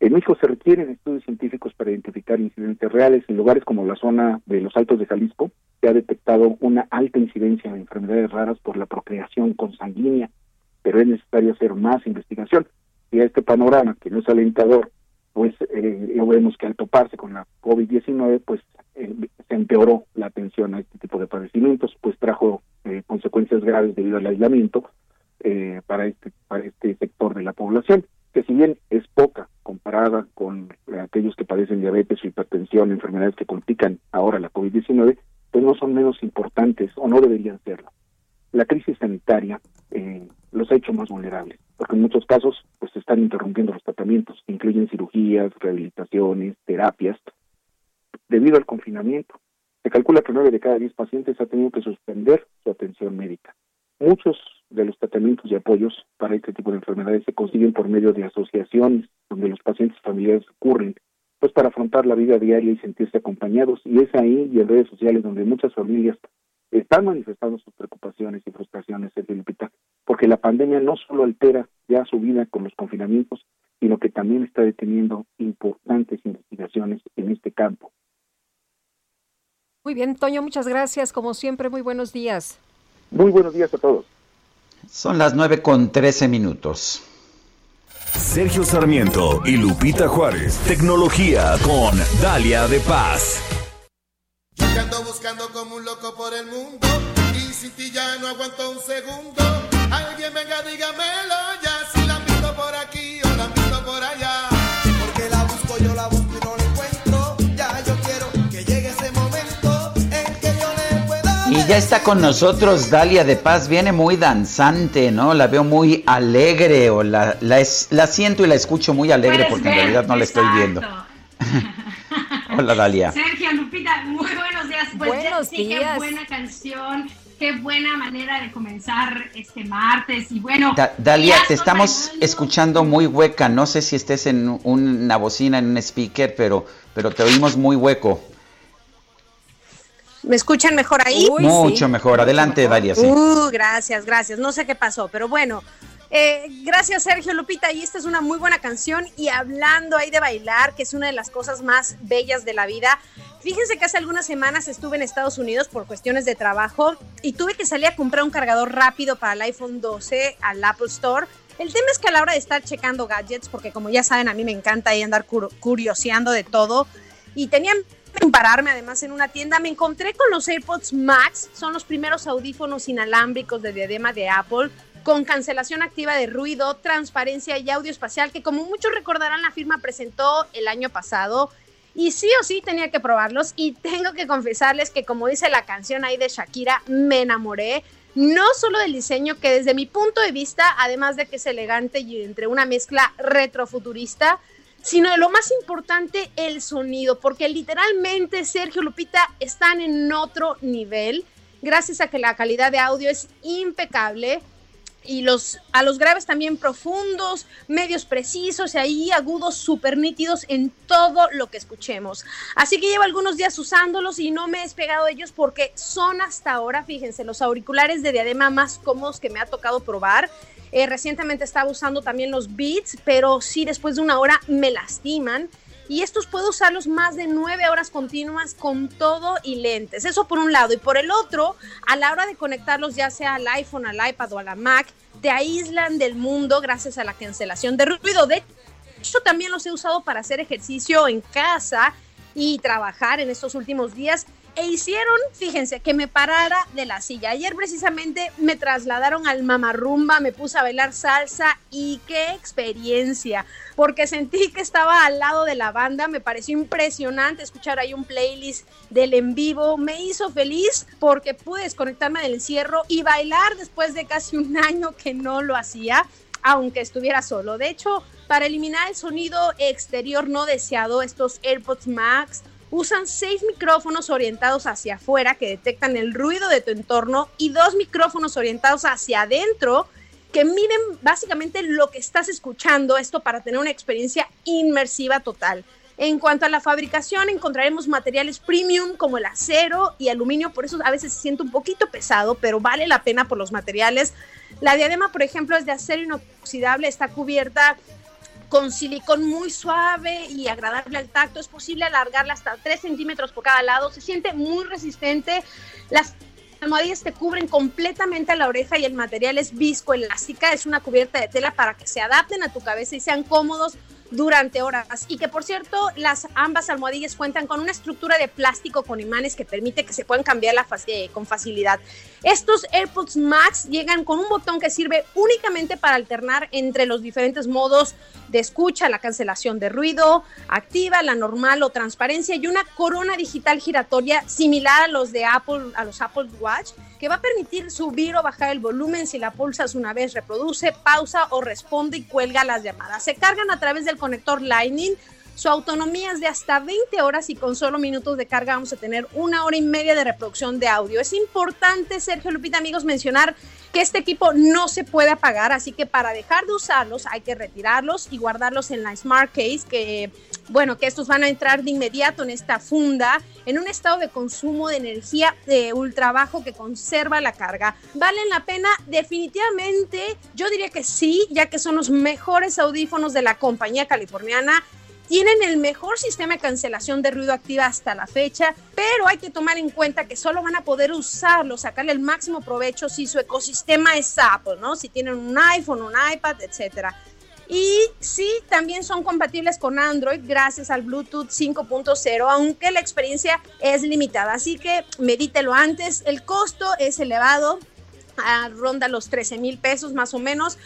En México se requieren estudios científicos para identificar incidentes reales. En lugares como la zona de los Altos de Jalisco se ha detectado una alta incidencia de enfermedades raras por la procreación consanguínea, pero es necesario hacer más investigación. Y a este panorama, que no es alentador, pues eh, vemos que al toparse con la COVID-19, pues eh, se empeoró la atención a este tipo de padecimientos, pues trajo eh, consecuencias graves debido al aislamiento eh, para este para este sector de la población que si bien es poca comparada con aquellos que padecen diabetes o hipertensión, enfermedades que complican ahora la COVID-19, pues no son menos importantes o no deberían serlo. La crisis sanitaria eh, los ha hecho más vulnerables, porque en muchos casos pues se están interrumpiendo los tratamientos, incluyen cirugías, rehabilitaciones, terapias, debido al confinamiento. Se calcula que nueve de cada diez pacientes ha tenido que suspender su atención médica. Muchos de los tratamientos y apoyos para este tipo de enfermedades se consiguen por medio de asociaciones donde los pacientes familiares ocurren, pues para afrontar la vida diaria y sentirse acompañados. Y es ahí y en redes sociales donde muchas familias están manifestando sus preocupaciones y frustraciones, Lupita, porque la pandemia no solo altera ya su vida con los confinamientos, sino que también está deteniendo importantes investigaciones en este campo.
Muy bien, Toño, muchas gracias. Como siempre, muy buenos días.
Muy buenos días a todos.
Son las nueve con trece minutos.
Sergio Sarmiento y Lupita Juárez. Tecnología con Dalia de Paz.
Yo ando buscando como un loco por el mundo y sin ti ya no aguanto un segundo. Alguien venga, dígamelo Y ya
está con nosotros Dalia de Paz, viene muy danzante, ¿no? La veo muy alegre o la, la, es- la siento y la escucho muy alegre
Puedes
porque en realidad no la estoy viendo. Hola Dalia.
Sergio, Lupita, muy buenos días. Pues ya-
Buenos
sí,
días.
qué buena canción, qué buena manera de comenzar este martes. Y bueno,
Da- Dalia, te estamos escuchando muy hueca. No sé si estés en un- una bocina, en un speaker, pero, pero te oímos muy hueco.
¿Me escuchan mejor ahí?
mucho mejor. Adelante, Dalia. Sí.
Uh, gracias, gracias. No sé qué pasó, pero bueno. Eh, gracias, Sergio Lupita. Y esta es una muy buena canción. Y hablando ahí de bailar, que es una de las cosas más bellas de la vida. Fíjense que hace algunas semanas estuve en Estados Unidos por cuestiones de trabajo y tuve que salir a comprar un cargador rápido para el iPhone 12 al Apple Store. El tema es que a la hora de estar checando gadgets, porque como ya saben, a mí me encanta ahí andar cur- curioseando de todo, y tenían que pararme además en una tienda, me encontré con los AirPods Max, son los primeros audífonos inalámbricos de diadema de Apple, con cancelación activa de ruido, transparencia y audio espacial, que como muchos recordarán la firma presentó el año pasado. Y sí o sí tenía que probarlos y tengo que confesarles que como dice la canción ahí de Shakira, me enamoré no solo del diseño, que desde mi punto de vista, además de que es elegante y entre una mezcla retrofuturista, sino de lo más importante, el sonido, porque literalmente Sergio Lupita están en otro nivel, gracias a que la calidad de audio es impecable y los, a los graves también profundos, medios precisos y ahí agudos súper nítidos en todo lo que escuchemos. Así que llevo algunos días usándolos y no me he despegado de ellos porque son hasta ahora, fíjense, los auriculares de diadema más cómodos que me ha tocado probar. Eh, recientemente estaba usando también los Beats, pero sí después de una hora me lastiman. Y estos puedo usarlos más de nueve horas continuas con todo y lentes. Eso por un lado. Y por el otro, a la hora de conectarlos ya sea al iPhone, al iPad o a la Mac, te aíslan del mundo gracias a la cancelación de ruido. De hecho, también los he usado para hacer ejercicio en casa y trabajar en estos últimos días e hicieron, fíjense, que me parara de la silla. Ayer precisamente me trasladaron al mamarrumba, me puse a bailar salsa y qué experiencia, porque sentí que estaba al lado de la banda, me pareció impresionante escuchar ahí un playlist del en vivo, me hizo feliz porque pude desconectarme del encierro y bailar después de casi un año que no lo hacía aunque estuviera solo. De hecho, para eliminar el sonido exterior no deseado, estos AirPods Max usan seis micrófonos orientados hacia afuera que detectan el ruido de tu entorno y dos micrófonos orientados hacia adentro que miden básicamente lo que estás escuchando, esto para tener una experiencia inmersiva total. En cuanto a la fabricación, encontraremos materiales premium como el acero y aluminio, por eso a veces se siente un poquito pesado, pero vale la pena por los materiales. La diadema, por ejemplo, es de acero inoxidable, está cubierta con silicón muy suave y agradable al tacto. Es posible alargarla hasta 3 centímetros por cada lado. Se siente muy resistente. Las almohadillas te cubren completamente la oreja y el material es viscoelástica. Es una cubierta de tela para que se adapten a tu cabeza y sean cómodos durante horas. Y que por cierto, las ambas almohadillas cuentan con una estructura de plástico con imanes que permite que se puedan cambiar eh, con facilidad. Estos AirPods Max llegan con un botón que sirve únicamente para alternar entre los diferentes modos de escucha, la cancelación de ruido, activa, la normal o transparencia y una corona digital giratoria similar a los de Apple, a los Apple Watch, que va a permitir subir o bajar el volumen si la pulsas una vez, reproduce, pausa o responde y cuelga las llamadas. Se cargan a través del conector Lightning su autonomía es de hasta 20 horas y con solo minutos de carga vamos a tener una hora y media de reproducción de audio. Es importante, Sergio Lupita, amigos, mencionar que este equipo no se puede apagar, así que para dejar de usarlos hay que retirarlos y guardarlos en la Smart Case, que bueno, que estos van a entrar de inmediato en esta funda, en un estado de consumo de energía de ultra bajo que conserva la carga. ¿Valen la pena? Definitivamente, yo diría que sí, ya que son los mejores audífonos de la compañía californiana tienen el mejor sistema de cancelación de ruido activa hasta la fecha, pero hay que tomar en cuenta que solo van a poder usarlo, sacarle el máximo provecho si su ecosistema es Apple, ¿no? Si tienen un iPhone, un iPad, etcétera. Y sí, también son compatibles con Android gracias al Bluetooth 5.0, aunque la experiencia es limitada. Así que medítelo antes. El costo es elevado, ah, ronda los 13 mil pesos más o menos,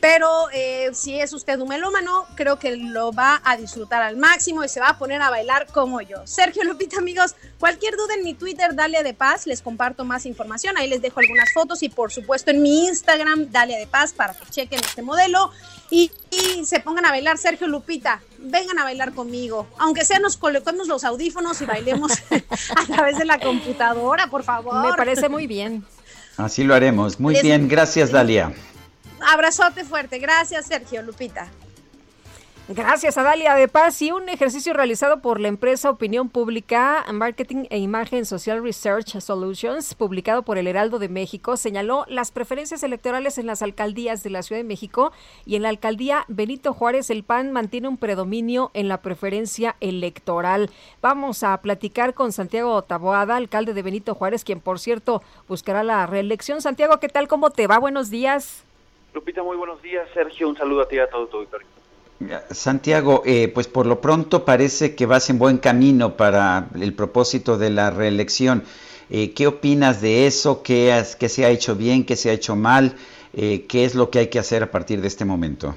pero eh, si es usted un melómano, creo que lo va a disfrutar al máximo y se va a poner a bailar como yo. Sergio Lupita, amigos, cualquier duda en mi Twitter, Dalia de Paz, les comparto más información. Ahí les dejo algunas fotos y, por supuesto, en mi Instagram, Dalia de Paz, para que chequen este modelo y, se pongan a bailar. Sergio Lupita, vengan a bailar conmigo. Aunque sea, nos coloquemos los audífonos y bailemos a través de la computadora, por favor.
Me parece muy bien.
Así lo haremos. Muy bien, gracias, Dalia.
Abrazote fuerte. Gracias, Sergio Lupita.
Gracias a Dalia de Paz y un ejercicio realizado por la empresa Opinión Pública, Marketing e Imagen Social Research Solutions, publicado por el Heraldo de México, señaló las preferencias electorales en las alcaldías de la Ciudad de México y en la alcaldía Benito Juárez el PAN mantiene un predominio en la preferencia electoral. Vamos a platicar con Santiago Taboada, alcalde de Benito Juárez, quien por cierto buscará la reelección. Santiago, ¿qué tal? ¿Cómo te va? Buenos días.
Lupita, muy buenos días. Sergio, un saludo a ti y a todo tu auditorio.
Santiago, eh, pues por lo pronto parece que vas en buen camino para el propósito de la reelección. Eh, ¿Qué opinas de eso? ¿Qué, has, ¿Qué, se ha hecho bien? ¿Qué se ha hecho mal? Eh, ¿Qué es lo que hay que hacer a partir de este momento?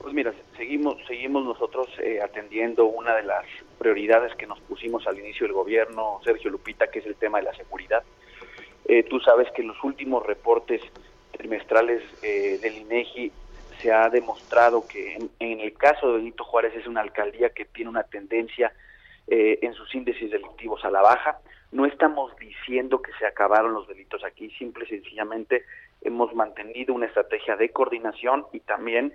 Pues mira, seguimos, seguimos nosotros atendiendo una de las prioridades que nos pusimos al inicio del gobierno, Sergio Lupita, que es el tema de la seguridad. tú sabes que los últimos reportes trimestrales eh, del INEGI se ha demostrado que en, el caso de Benito Juárez es una alcaldía que tiene una tendencia eh, en sus índices delictivos a la baja. No estamos diciendo que se acabaron los delitos aquí, simple y sencillamente hemos mantenido una estrategia de coordinación y también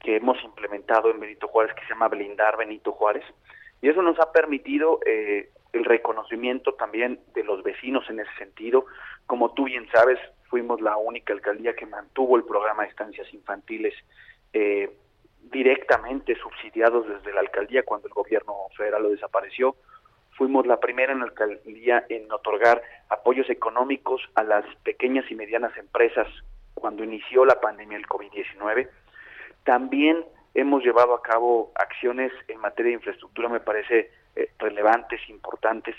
que hemos implementado en Benito Juárez que se llama blindar Benito Juárez y eso nos ha permitido eh, el reconocimiento también de los vecinos en ese sentido. Como tú bien sabes, fuimos la única alcaldía que mantuvo el programa de estancias infantiles eh, directamente subsidiados desde la alcaldía cuando el gobierno federal lo desapareció. Fuimos la primera en la alcaldía en otorgar apoyos económicos a las pequeñas y medianas empresas cuando inició la pandemia del COVID-19. También hemos llevado a cabo acciones en materia de infraestructura, me parece, eh, relevantes, importantes,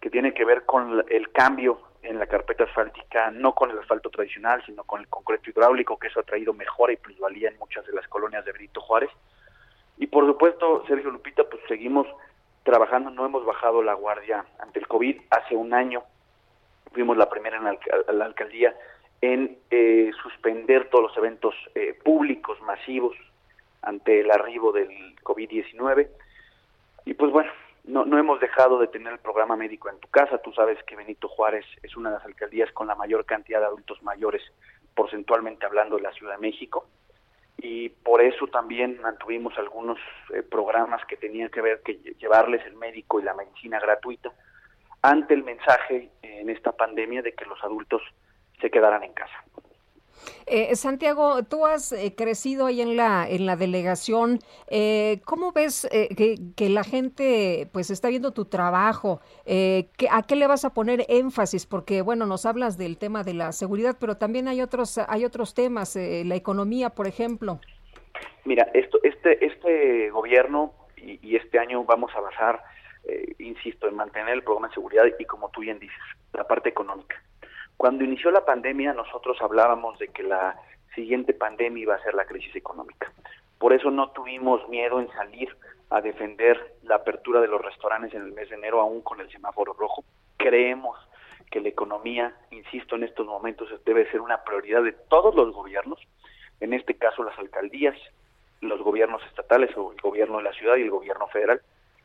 que tienen que ver con el cambio en la carpeta asfáltica, no con el asfalto tradicional, sino con el concreto hidráulico, que eso ha traído mejora y plusvalía en muchas de las colonias de Benito Juárez. Y por supuesto, Sergio Lupita, pues seguimos trabajando, no hemos bajado la guardia ante el COVID. Hace un año fuimos la primera en la, alcaldía en eh, suspender todos los eventos eh, públicos masivos ante el arribo del COVID-19. Y pues bueno, no, no hemos dejado de tener el programa médico en tu casa. Tú sabes que Benito Juárez es una de las alcaldías con la mayor cantidad de adultos mayores, porcentualmente hablando, de la Ciudad de México. Y por eso también mantuvimos algunos eh, programas que tenían que ver que llevarles el médico y la medicina gratuita ante el mensaje eh, en esta pandemia de que los adultos se quedaran en casa.
Eh, Santiago, tú has eh, crecido ahí en la en la delegación. Eh, ¿Cómo ves que, que, la gente pues está viendo tu trabajo? Que, ¿A qué le vas a poner énfasis? Porque bueno, nos hablas del tema de la seguridad, pero también hay otros hay otros temas, la economía, por ejemplo.
Mira, esto este este gobierno y, y este año vamos a basar, insisto, en mantener el programa de seguridad y como tú bien dices, la parte económica cuando inició la pandemia nosotros hablábamos de que la siguiente pandemia iba a ser la crisis económica. Por eso no tuvimos miedo en salir a defender la apertura de los restaurantes en el mes de enero aún con el semáforo rojo. Creemos que la economía, insisto, en estos momentos debe ser una prioridad de todos los gobiernos, en este caso las alcaldías, los gobiernos estatales o el gobierno de la ciudad y el gobierno federal.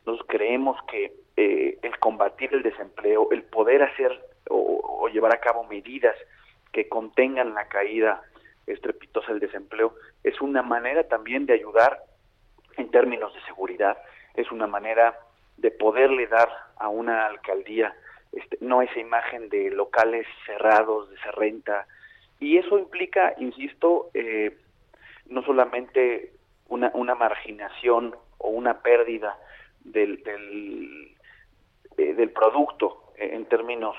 Nosotros creemos que eh, el combatir el desempleo, el poder hacer o, llevar a cabo medidas que contengan la caída estrepitosa del desempleo, es una manera también de ayudar en términos de seguridad, es una manera de poderle dar a una alcaldía este, no esa imagen de locales cerrados, de serrenta, y eso implica, insisto, eh, no solamente una, marginación o una pérdida del, del, eh, del producto en términos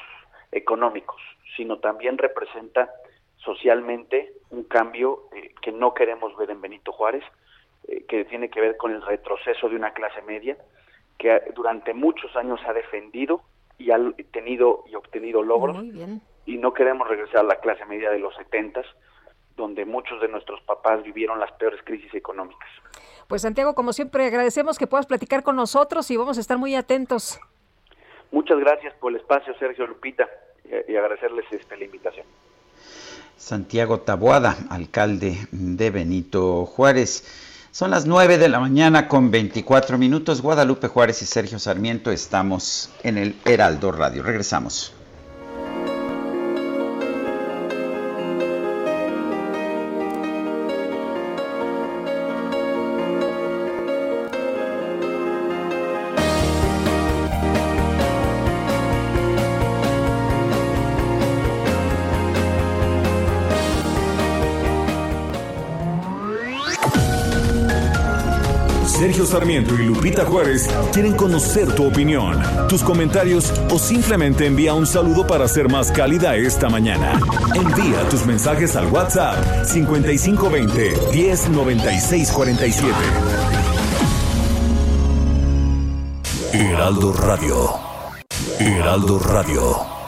económicos, sino también representa socialmente un cambio eh, que no queremos ver en Benito Juárez, eh, que tiene que ver con el retroceso de una clase media que durante muchos años ha defendido y ha tenido y obtenido logros y no queremos regresar a la clase media de los setentas donde muchos de nuestros papás vivieron las peores crisis económicas.
Pues Santiago, como siempre, agradecemos que puedas platicar con nosotros y vamos a estar muy atentos.
Muchas gracias por el espacio, Sergio Lupita, y, agradecerles esta la invitación.
Santiago Taboada, alcalde de Benito Juárez. Son las 9 de la mañana con 24 minutos. Guadalupe Juárez y Sergio Sarmiento estamos en el Heraldo Radio. Regresamos.
Sarmiento y Lupita Juárez quieren conocer tu opinión, tus comentarios o simplemente envía un saludo para ser más cálida esta mañana. Envía tus mensajes al WhatsApp 5520 109647. Heraldo Radio. Heraldo Radio.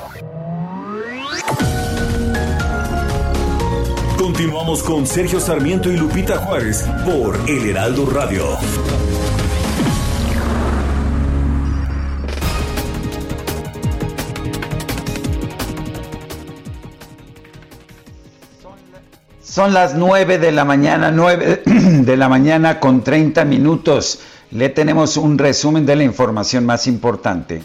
Continuamos con Sergio Sarmiento y Lupita Juárez por El Heraldo Radio.
Son las 9 de la mañana, 9 de la mañana con 30 minutos. Le tenemos un resumen de la información más importante.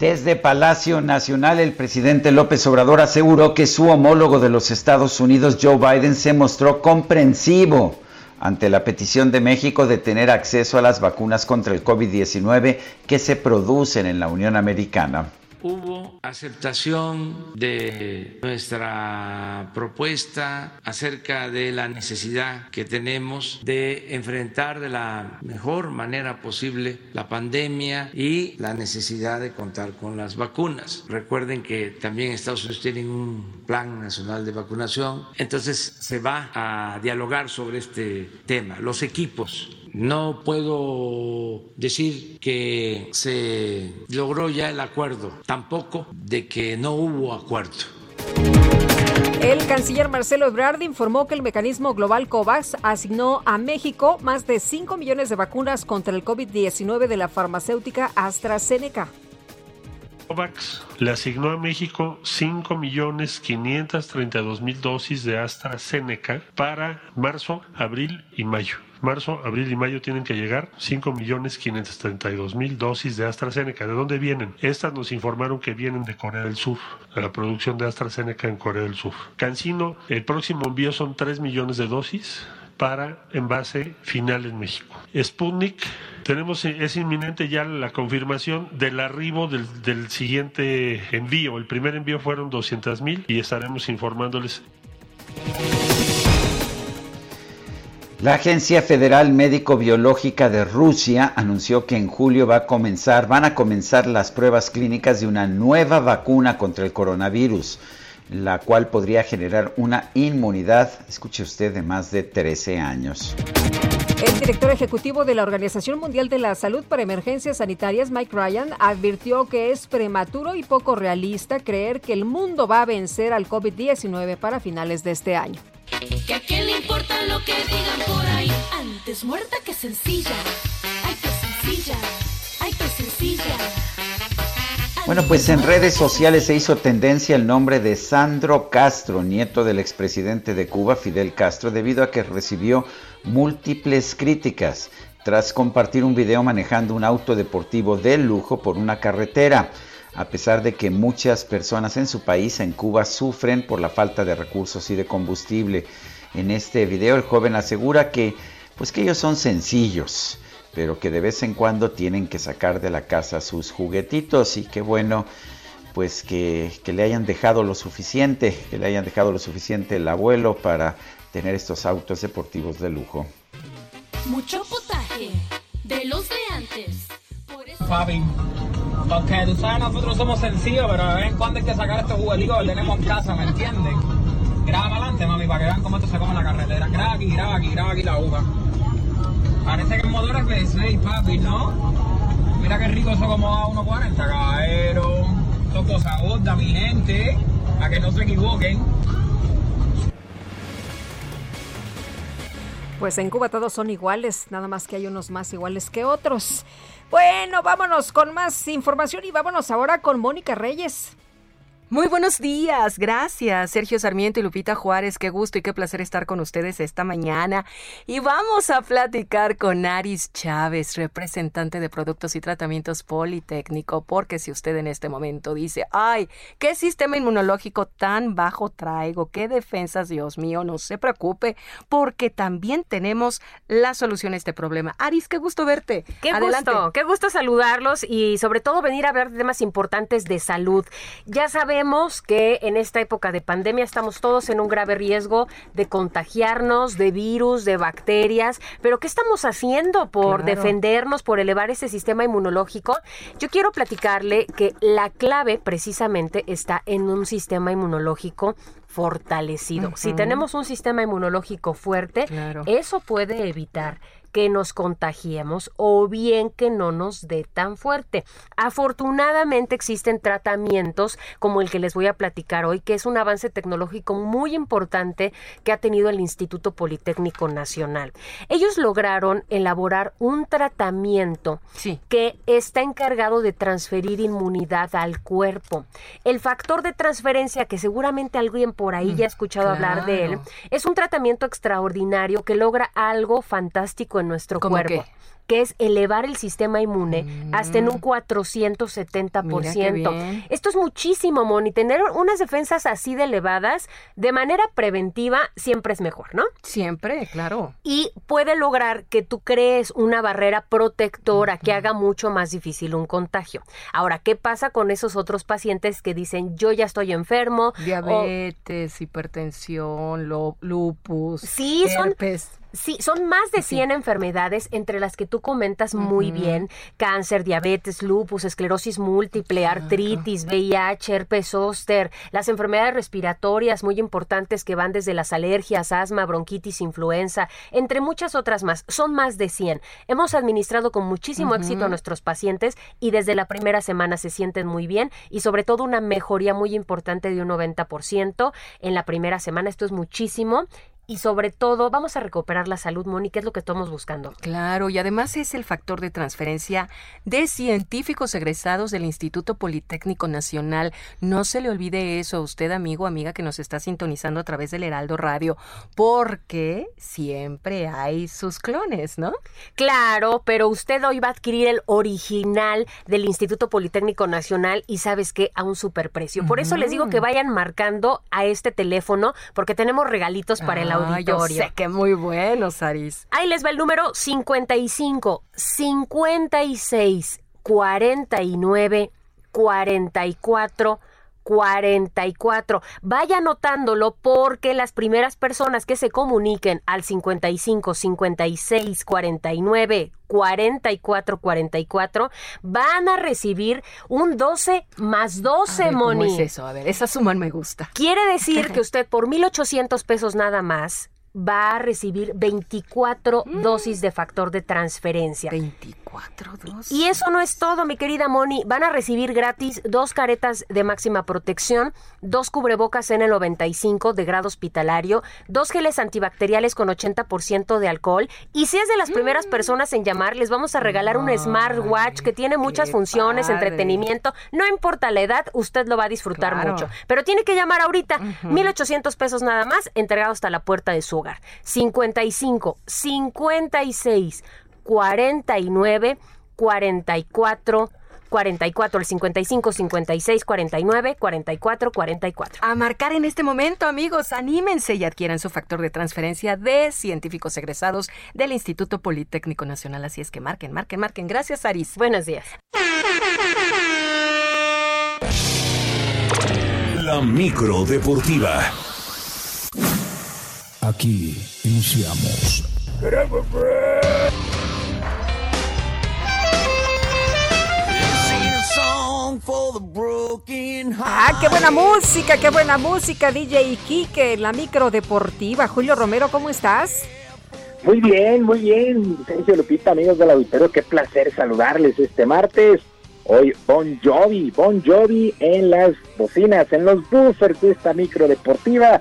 Desde Palacio Nacional, el presidente López Obrador aseguró que su homólogo de los Estados Unidos, Joe Biden, se mostró comprensivo ante la petición de México de tener acceso a las vacunas contra el COVID-19 que se producen en la Unión Americana
hubo aceptación de nuestra propuesta acerca de la necesidad que tenemos de enfrentar de la mejor manera posible la pandemia y la necesidad de contar con las vacunas. Recuerden que también Estados Unidos tiene un plan nacional de vacunación, entonces se va a dialogar sobre este tema. Los equipos no puedo decir que se logró ya el acuerdo, tampoco de que no hubo acuerdo.
El canciller Marcelo Ebrard informó que el mecanismo global COVAX asignó a México más de 5 millones de vacunas contra el COVID-19 de la farmacéutica AstraZeneca.
COVAX le asignó a México 5.532.000 dosis de AstraZeneca para marzo, abril y mayo. Marzo, abril y mayo tienen que llegar 5.532.000 dosis de AstraZeneca. ¿De dónde vienen? Estas nos informaron que vienen de Corea del Sur, a la producción de AstraZeneca en Corea del Sur. Cancino, el próximo envío son 3 millones de dosis para envase final en México. Sputnik, tenemos, es inminente ya la confirmación del arribo del, del siguiente envío. El primer envío fueron 200 mil y estaremos informándoles.
La Agencia Federal Médico Biológica de Rusia anunció que en julio va a comenzar, van a comenzar las pruebas clínicas de una nueva vacuna contra el coronavirus la cual podría generar una inmunidad, escuche usted, de más de 13 años.
El director ejecutivo de la Organización Mundial de la Salud para Emergencias Sanitarias, Mike Ryan, advirtió que es prematuro y poco realista creer que el mundo va a vencer al COVID-19 para finales de este año.
¿Que a le importa lo que digan por ahí? Antes muerta que sencilla. Sencilla. Sencilla.
Bueno, pues en redes sociales se hizo tendencia el nombre de Sandro Castro, nieto del expresidente de Cuba, Fidel Castro, debido a que recibió múltiples críticas tras compartir un video manejando un auto deportivo de lujo por una carretera. A pesar de que muchas personas en su país, en Cuba, sufren por la falta de recursos y de combustible. En este video el joven asegura que, pues que ellos son sencillos pero que de vez en cuando tienen que sacar de la casa sus juguetitos y qué bueno pues que, que, le hayan dejado lo suficiente, que le hayan dejado lo suficiente el abuelo para tener estos autos deportivos de lujo.
Mucho potaje de los de antes. Por eso...
Porque tú sabes, nosotros somos sencillos, pero de vez en cuando hay que sacar estos juguetitos que tenemos en casa, ¿me entienden? Graba para adelante, mami, para que vean cómo esto se come en la carretera. Graba aquí, graba aquí, graba aquí la aguja. Parece que el motor es V6, papi, ¿no? Mira qué rico eso como a 1.40, caballero. Son cosas gordas, mi gente. A que no se equivoquen.
Pues en Cuba todos son iguales, nada más que hay unos más iguales que otros. Bueno, vámonos con más información y vámonos ahora con Mónica Reyes.
Muy buenos días, gracias Sergio Sarmiento y Lupita Juárez, qué gusto y qué placer estar con ustedes esta mañana. Y vamos a platicar con Aris Chávez, representante de Productos y Tratamientos Politécnico, porque si usted en este momento dice, ay, qué sistema inmunológico tan bajo traigo, qué defensas, Dios mío, no se preocupe, porque también tenemos la solución a este problema. Aris, qué gusto verte.
Qué
Adelante.
gusto, qué gusto saludarlos y sobre todo venir a hablar de temas importantes de salud. Ya sabemos que en esta época de pandemia estamos todos en un grave riesgo de contagiarnos de virus, de bacterias, pero ¿qué estamos haciendo por
Claro.
defendernos, por elevar ese sistema inmunológico? Yo quiero platicarle que la clave precisamente está en un sistema inmunológico fortalecido. Si tenemos un sistema inmunológico fuerte,
Claro.
eso puede evitar que nos contagiemos o bien que no nos dé tan fuerte. Afortunadamente existen tratamientos como el que les voy a platicar hoy, que es un avance tecnológico muy importante que ha tenido el Instituto Politécnico Nacional. Ellos lograron elaborar un tratamiento que está encargado de transferir inmunidad al cuerpo. El factor de transferencia, que seguramente alguien por ahí ya ha escuchado hablar de él, es un tratamiento extraordinario que logra algo fantástico en nuestro
¿Cómo
cuerpo.
qué?
que es elevar el sistema inmune hasta en un 470%.
Mira qué bien.
Esto es muchísimo, Moni. Tener unas defensas así de elevadas de manera preventiva siempre es mejor, ¿no?
Siempre, claro.
Y puede lograr que tú crees una barrera protectora que haga mucho más difícil un contagio. Ahora, ¿qué pasa con esos otros pacientes que dicen yo ya estoy enfermo? o-
Diabetes, hipertensión, lupus,
Sí, son. Sí, son más de 100 enfermedades entre las que tú comentas muy bien. Cáncer, diabetes, lupus, esclerosis múltiple, artritis, VIH, herpes zóster, las enfermedades respiratorias muy importantes que van desde las alergias, asma, bronquitis, influenza, entre muchas otras más. Son más de 100. Hemos administrado con muchísimo éxito a nuestros pacientes y desde la primera semana se sienten muy bien y sobre todo una mejoría muy importante de un 90% en la primera semana. Esto es muchísimo. Y sobre todo vamos a recuperar la salud, Mónica, es lo que estamos buscando.
Claro, y además es el factor de transferencia de científicos egresados del Instituto Politécnico Nacional. No se le olvide eso a usted, amigo, amiga, que nos está sintonizando a través del Heraldo Radio, porque siempre hay sus clones, ¿no?
Claro, pero usted hoy va a adquirir el original del Instituto Politécnico Nacional y sabes que a un superprecio. Por eso les digo que vayan marcando a este teléfono porque tenemos regalitos para el auditorio.
Yo sé que muy bueno, Saris.
Ahí les va el número 55 56 49 44 44. Vaya anotándolo porque las primeras personas que se comuniquen al 55 56 49 44 44 van a recibir un 12 más 12,
A ver, ¿cómo
Moni.
es eso? A ver, esa suma me gusta.
Quiere decir que usted por 1.800 pesos nada más va a recibir 24 dosis de factor de transferencia.
24 dosis.
Y eso no es todo, mi querida Moni. Van a recibir gratis dos caretas de máxima protección, dos cubrebocas N95 de grado hospitalario, dos geles antibacteriales con 80% de alcohol. Y si es de las primeras personas en llamar, les vamos a regalar un smartwatch que tiene muchas funciones,
padre.
entretenimiento. No importa la edad, usted lo va a disfrutar
Claro.
mucho. Pero tiene que llamar ahorita. 1,800 pesos nada más, entregado hasta la puerta de su hogar. 55 56 49 44 44 el 55 56 49 44 44.
A marcar en este momento, amigos, anímense y adquieran su factor de transferencia de científicos egresados del Instituto Politécnico Nacional. Así es que marquen, marquen, marquen. Gracias, Aris.
Buenos días.
La micro deportiva.
Aquí iniciamos.
Ah, qué buena música, qué buena música, DJ Kike, la micro deportiva. Julio Romero, ¿cómo estás?
Muy bien, muy bien. Sergio Lupita, amigos del auditorio, qué placer saludarles este martes. Hoy Bon Jovi, Bon Jovi en las bocinas, en los buffers de esta micro deportiva.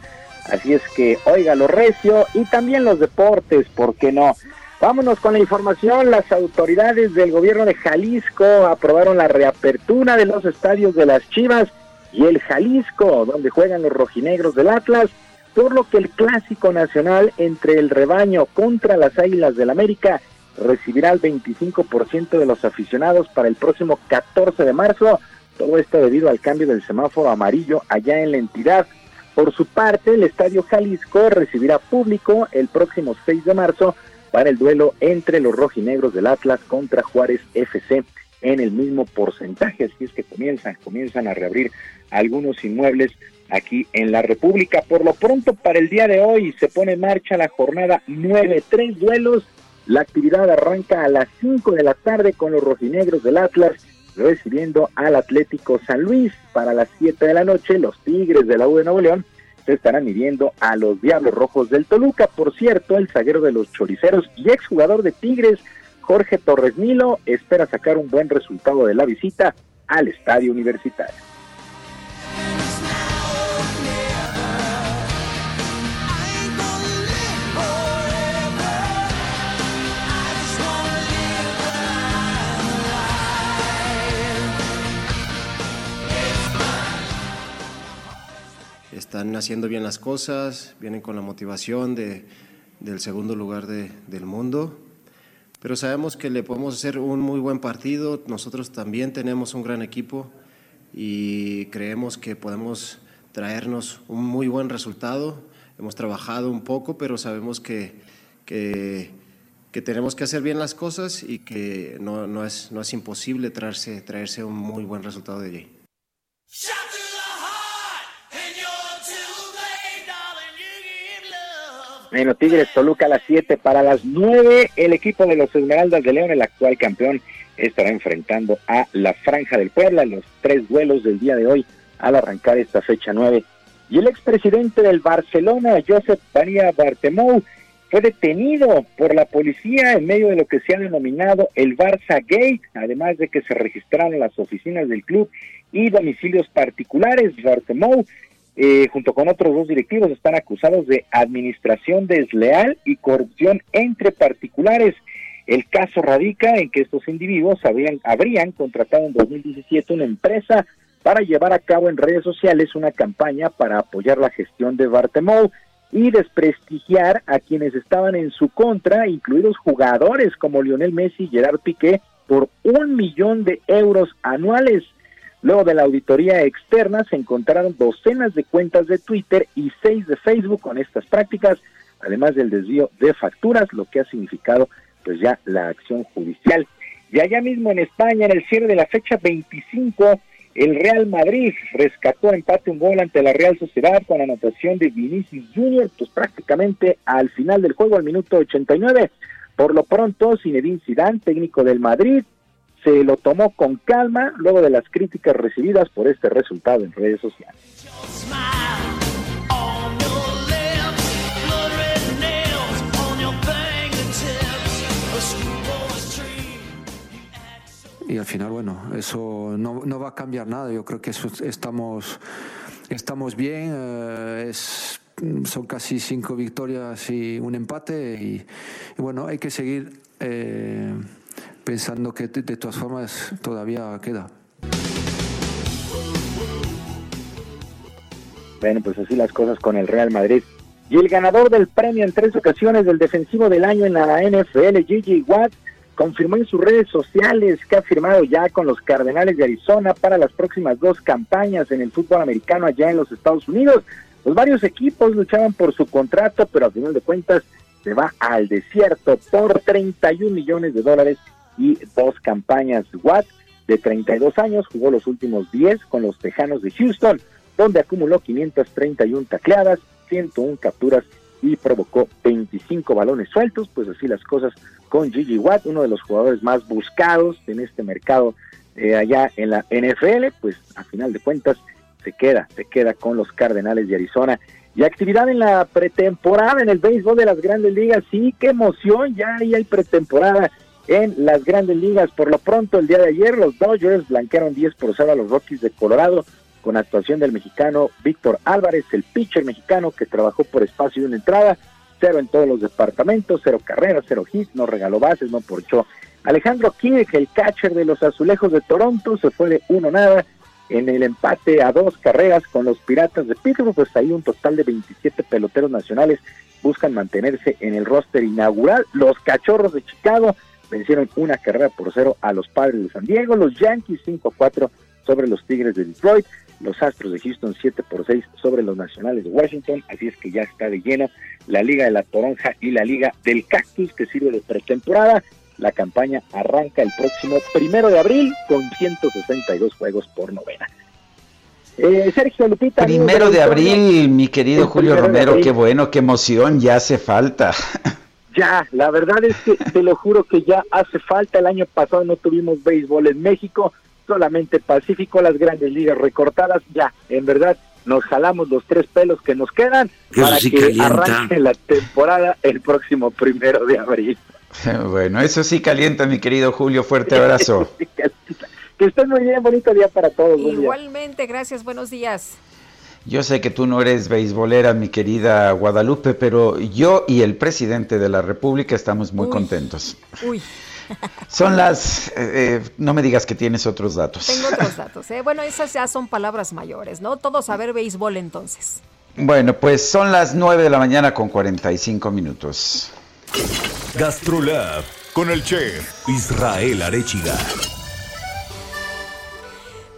Así es que óigalo recio y también los deportes, ¿por qué no? Vámonos con la información. Las autoridades del gobierno de Jalisco aprobaron la reapertura de los estadios de las Chivas y el Jalisco, donde juegan los rojinegros del Atlas, por lo que el clásico nacional entre el rebaño contra las Águilas del América recibirá el 25% de los aficionados para el próximo 14 de marzo. Todo esto debido al cambio del semáforo amarillo allá en la entidad. Por su parte, el Estadio Jalisco recibirá público el próximo 6 de marzo para el duelo entre los rojinegros del Atlas contra Juárez FC en el mismo porcentaje, así es que comienzan, comienzan a reabrir algunos inmuebles aquí en la República. Por lo pronto, para el día de hoy se pone en marcha la jornada 9, tres duelos. La actividad arranca a las 5 de la tarde con los rojinegros del Atlas recibiendo al Atlético San Luis. Para las 7 de la noche, los Tigres de la U de Nuevo León se estarán midiendo a los Diablos Rojos del Toluca. Por cierto, el zaguero de los Choriceros y exjugador de Tigres, Jorge Torres Nilo, espera sacar un buen resultado de la visita al estadio universitario.
Están haciendo bien las cosas, vienen con la motivación de, del segundo lugar de- del mundo, pero sabemos que le podemos hacer un muy buen partido. Nosotros también tenemos un gran equipo y creemos que podemos traernos un muy buen resultado. Hemos trabajado un poco, pero sabemos que, que, que tenemos que hacer bien las cosas y que no, no es, no es imposible traerse, traerse un muy buen resultado de allí.
Bueno, Tigres Toluca a las 7 para las 9. El equipo de los Esmeraldas de León, el actual campeón, estará enfrentando a la Franja del Puebla en los tres duelos del día de hoy al arrancar esta fecha 9. Y el expresidente del Barcelona, Josep María Bartomeu, fue detenido por la policía en medio de lo que se ha denominado el Barça Gate, además de que se registraron las oficinas del club y domicilios particulares. Bartomeu eh, junto con otros dos directivos, están acusados de administración desleal y corrupción entre particulares. El caso radica en que estos individuos habrían, habrían contratado en 2017 una empresa para llevar a cabo en redes sociales una campaña para apoyar la gestión de Bartemou y desprestigiar a quienes estaban en su contra, incluidos jugadores como Lionel Messi y Gerard Piqué, por un millón de euros anuales. Luego de la auditoría externa se encontraron docenas de cuentas de Twitter y seis de Facebook con estas prácticas, además del desvío de facturas, lo que ha significado pues ya la acción judicial. Y allá mismo en España, en el cierre de la fecha 25, el Real Madrid rescató empate un gol ante la Real Sociedad con anotación de Vinicius Junior, pues prácticamente al final del juego, al minuto 89. Por lo pronto, Zinedine Zidane, técnico del Madrid, se lo tomó con calma luego de las críticas recibidas por este resultado en redes sociales.
y al final, bueno, eso no, no, va a cambiar nada. Yo creo que eso estamos, estamos bien. Eh, es, son casi cinco victorias y un empate. Y, y bueno, hay que seguir eh, pensando que de, todas formas todavía queda.
Bueno, pues así las cosas con el Real Madrid. Y el ganador del premio en tres ocasiones del defensivo del año en la NFL, Gigi Watt, confirmó en sus redes sociales que ha firmado ya con los Cardenales de Arizona para las próximas dos campañas en el fútbol americano allá en los Estados Unidos. Los varios equipos luchaban por su contrato, pero a final de cuentas se va al desierto por 31 millones de dólares y dos campañas. Watt, de 32 años, jugó los últimos 10 con los Tejanos de Houston, donde acumuló 531 tacleadas, 101 capturas y provocó 25 balones sueltos, pues así las cosas con Gigi Watt, uno de los jugadores más buscados en este mercado eh, allá en la NFL, pues a final de cuentas se queda, se queda con los Cardenales de Arizona. Y actividad en la pretemporada en el béisbol de las grandes ligas, sí, qué emoción, ya ahí hay pretemporada en las grandes ligas. Por lo pronto, el día de ayer, los Dodgers blanquearon 10 por 0 a los Rockies de Colorado con actuación del mexicano Víctor Álvarez, el pitcher mexicano que trabajó por espacio y una entrada, cero en todos los departamentos, cero carreras, cero hits, no regaló bases, no porchó. Alejandro Kirk, el catcher de los Azulejos de Toronto, se fue de uno nada en el empate a dos carreras con los Piratas de Pittsburgh, pues ahí un total de 27 peloteros nacionales buscan mantenerse en el roster inaugural. Los Cachorros de Chicago vencieron una carrera por cero a los Padres de San Diego, los Yankees 5-4 sobre los Tigres de Detroit, los Astros de Houston 7 por 6 sobre los Nacionales de Washington, así es que ya está de lleno la Liga de la Toronja y la Liga del Cactus que sirve de pretemporada. La campaña arranca el próximo primero de abril con 162 juegos por novena. Eh, Sergio Lupita.
Primero de abril, mi querido Julio Romero, qué bueno, qué emoción, ya hace falta.
Ya, la verdad es que te lo juro que ya hace falta. El año pasado no tuvimos béisbol en México, solamente Pacífico, las grandes ligas recortadas. Ya, en verdad, nos jalamos los tres pelos que nos quedan para
sí
que
calienta.
arranque la temporada el próximo primero de abril.
Bueno, eso sí calienta, mi querido Julio, fuerte abrazo.
Que estén muy bien, bonito día para todos.
Igualmente, gracias, buenos días.
Yo sé que tú no eres beisbolera, mi querida Guadalupe, pero yo y el presidente de la República estamos muy
Uy.
contentos.
Uy,
Son las... eh, eh, no me digas que tienes otros datos.
tengo otros datos. ¿eh? Bueno, esas ya son palabras mayores, ¿no? Todos saber béisbol entonces.
Bueno, pues son las 9 de la mañana con 45 minutos.
Gastrolab con el chef Israel Arechiga.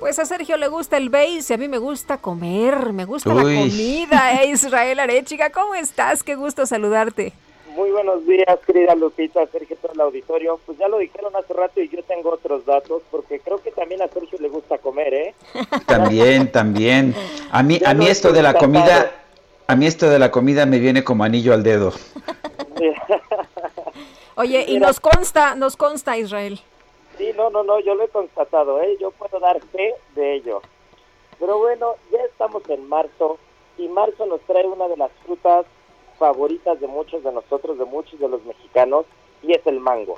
Pues a Sergio le gusta el béis y a mí me gusta comer, me gusta la comida, ¿eh? Israel Arechiga, ¿cómo estás? Qué gusto saludarte.
Muy buenos días, querida Lupita, Sergio, todo el auditorio. Pues ya lo dijeron hace rato y yo tengo otros datos, porque creo que también a Sergio le gusta comer, ¿eh?
También, también. A mí,
Ya
a mí esto de la comida, a mí esto de la comida me viene como anillo al dedo.
Oye, y
Mira.
nos consta, nos consta Israel.
Sí, no, no, no, yo lo he constatado, ¿eh? Yo puedo dar fe de ello. Pero bueno, ya estamos en marzo y marzo nos trae una de las frutas favoritas de muchos de nosotros, de muchos de los mexicanos, y es el mango.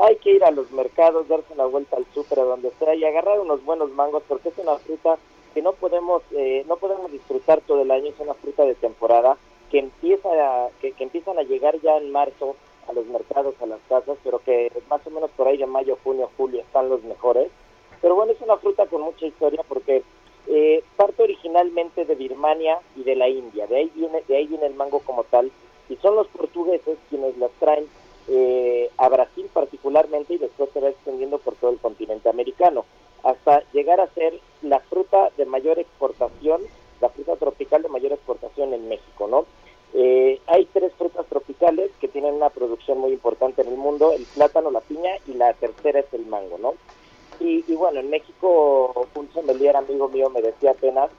Hay que ir a los mercados, darse una vuelta al súper, a donde sea, y agarrar unos buenos mangos, porque es una fruta que no podemos eh, no podemos disfrutar todo el año, es una fruta de temporada que empieza a, que, que empiezan a llegar ya en marzo a los mercados, a las casas, pero que más o menos por ahí de mayo, junio, julio están los mejores. Pero bueno, es una fruta con mucha historia porque eh, parte originalmente de Birmania y de la India, de ahí viene de ahí viene el mango como tal y son los portugueses quienes las traen eh, a Brasil particularmente y después se va extendiendo por todo el continente americano hasta llegar a ser la fruta de mayor exportación, la fruta tropical de mayor exportación en México, ¿no? Eh, hay tres frutas tropicales que tienen una producción muy importante en el mundo, el plátano, la piña y la tercera es el mango, ¿no? Y, y bueno, en México un sommelier amigo mío me decía apenas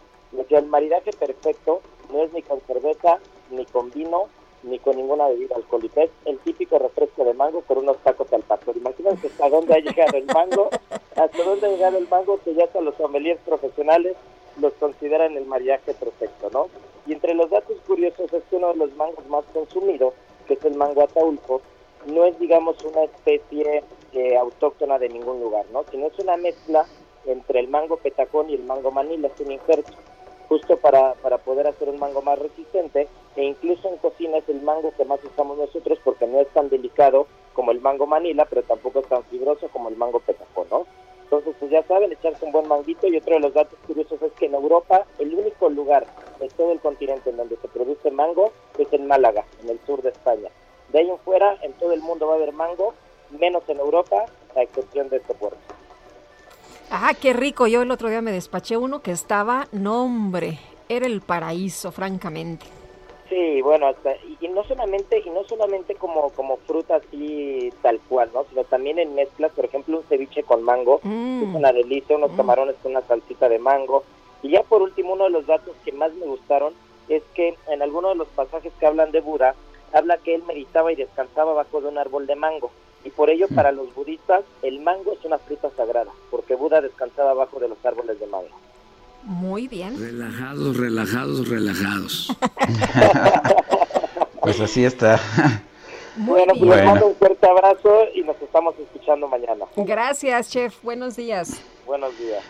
que el maridaje perfecto no es ni con cerveza, ni con vino, ni con ninguna bebida alcohólica. Es el típico refresco de mango con unos tacos al pastor. Imagínense hasta dónde ha llegado el mango, hasta dónde ha llegado el mango que ya hasta los sommeliers profesionales los consideran el maridaje perfecto, ¿no? Y entre los datos curiosos es que uno de los mangos más consumidos, que es el mango ataulfo, no es, digamos, una especie eh, autóctona de ningún lugar, ¿no? Sino es una mezcla entre el mango petacón y el mango manila, es un injerto, justo para, para poder hacer un mango más resistente, e incluso en cocina es el mango que más usamos nosotros porque no es tan delicado como el mango manila, pero tampoco es tan fibroso como el mango petacón, ¿no? Entonces, pues ya saben, echarse un buen manguito. Y otro de los datos curiosos es que en Europa, el único lugar en todo el continente en donde se produce mango es en Málaga, en el sur de España. De ahí en fuera, en todo el mundo va a haber mango, menos en Europa, a excepción de este puerto.
Ah, qué rico. Yo el otro día me despaché uno que estaba, no hombre, era el paraíso, francamente.
Sí, bueno, hasta, y, y no solamente y no solamente como como fruta así tal cual, ¿no? Sino también en mezclas, por ejemplo, un ceviche con mango,
Mm.
es una delicia, unos camarones con una salsita de mango. Y ya por último, uno de los datos que más me gustaron es que en algunos de los pasajes que hablan de Buda, habla que él meditaba y descansaba bajo de un árbol de mango. Y por ello, para los budistas, el mango es una fruta sagrada, porque Buda descansaba bajo de los árboles de mango.
Muy bien.
Relajados, relajados, relajados.
Pues así está.
bueno, pues les
Bueno.
mando un fuerte abrazo y nos estamos escuchando mañana.
Gracias, chef. Buenos días.
Buenos días.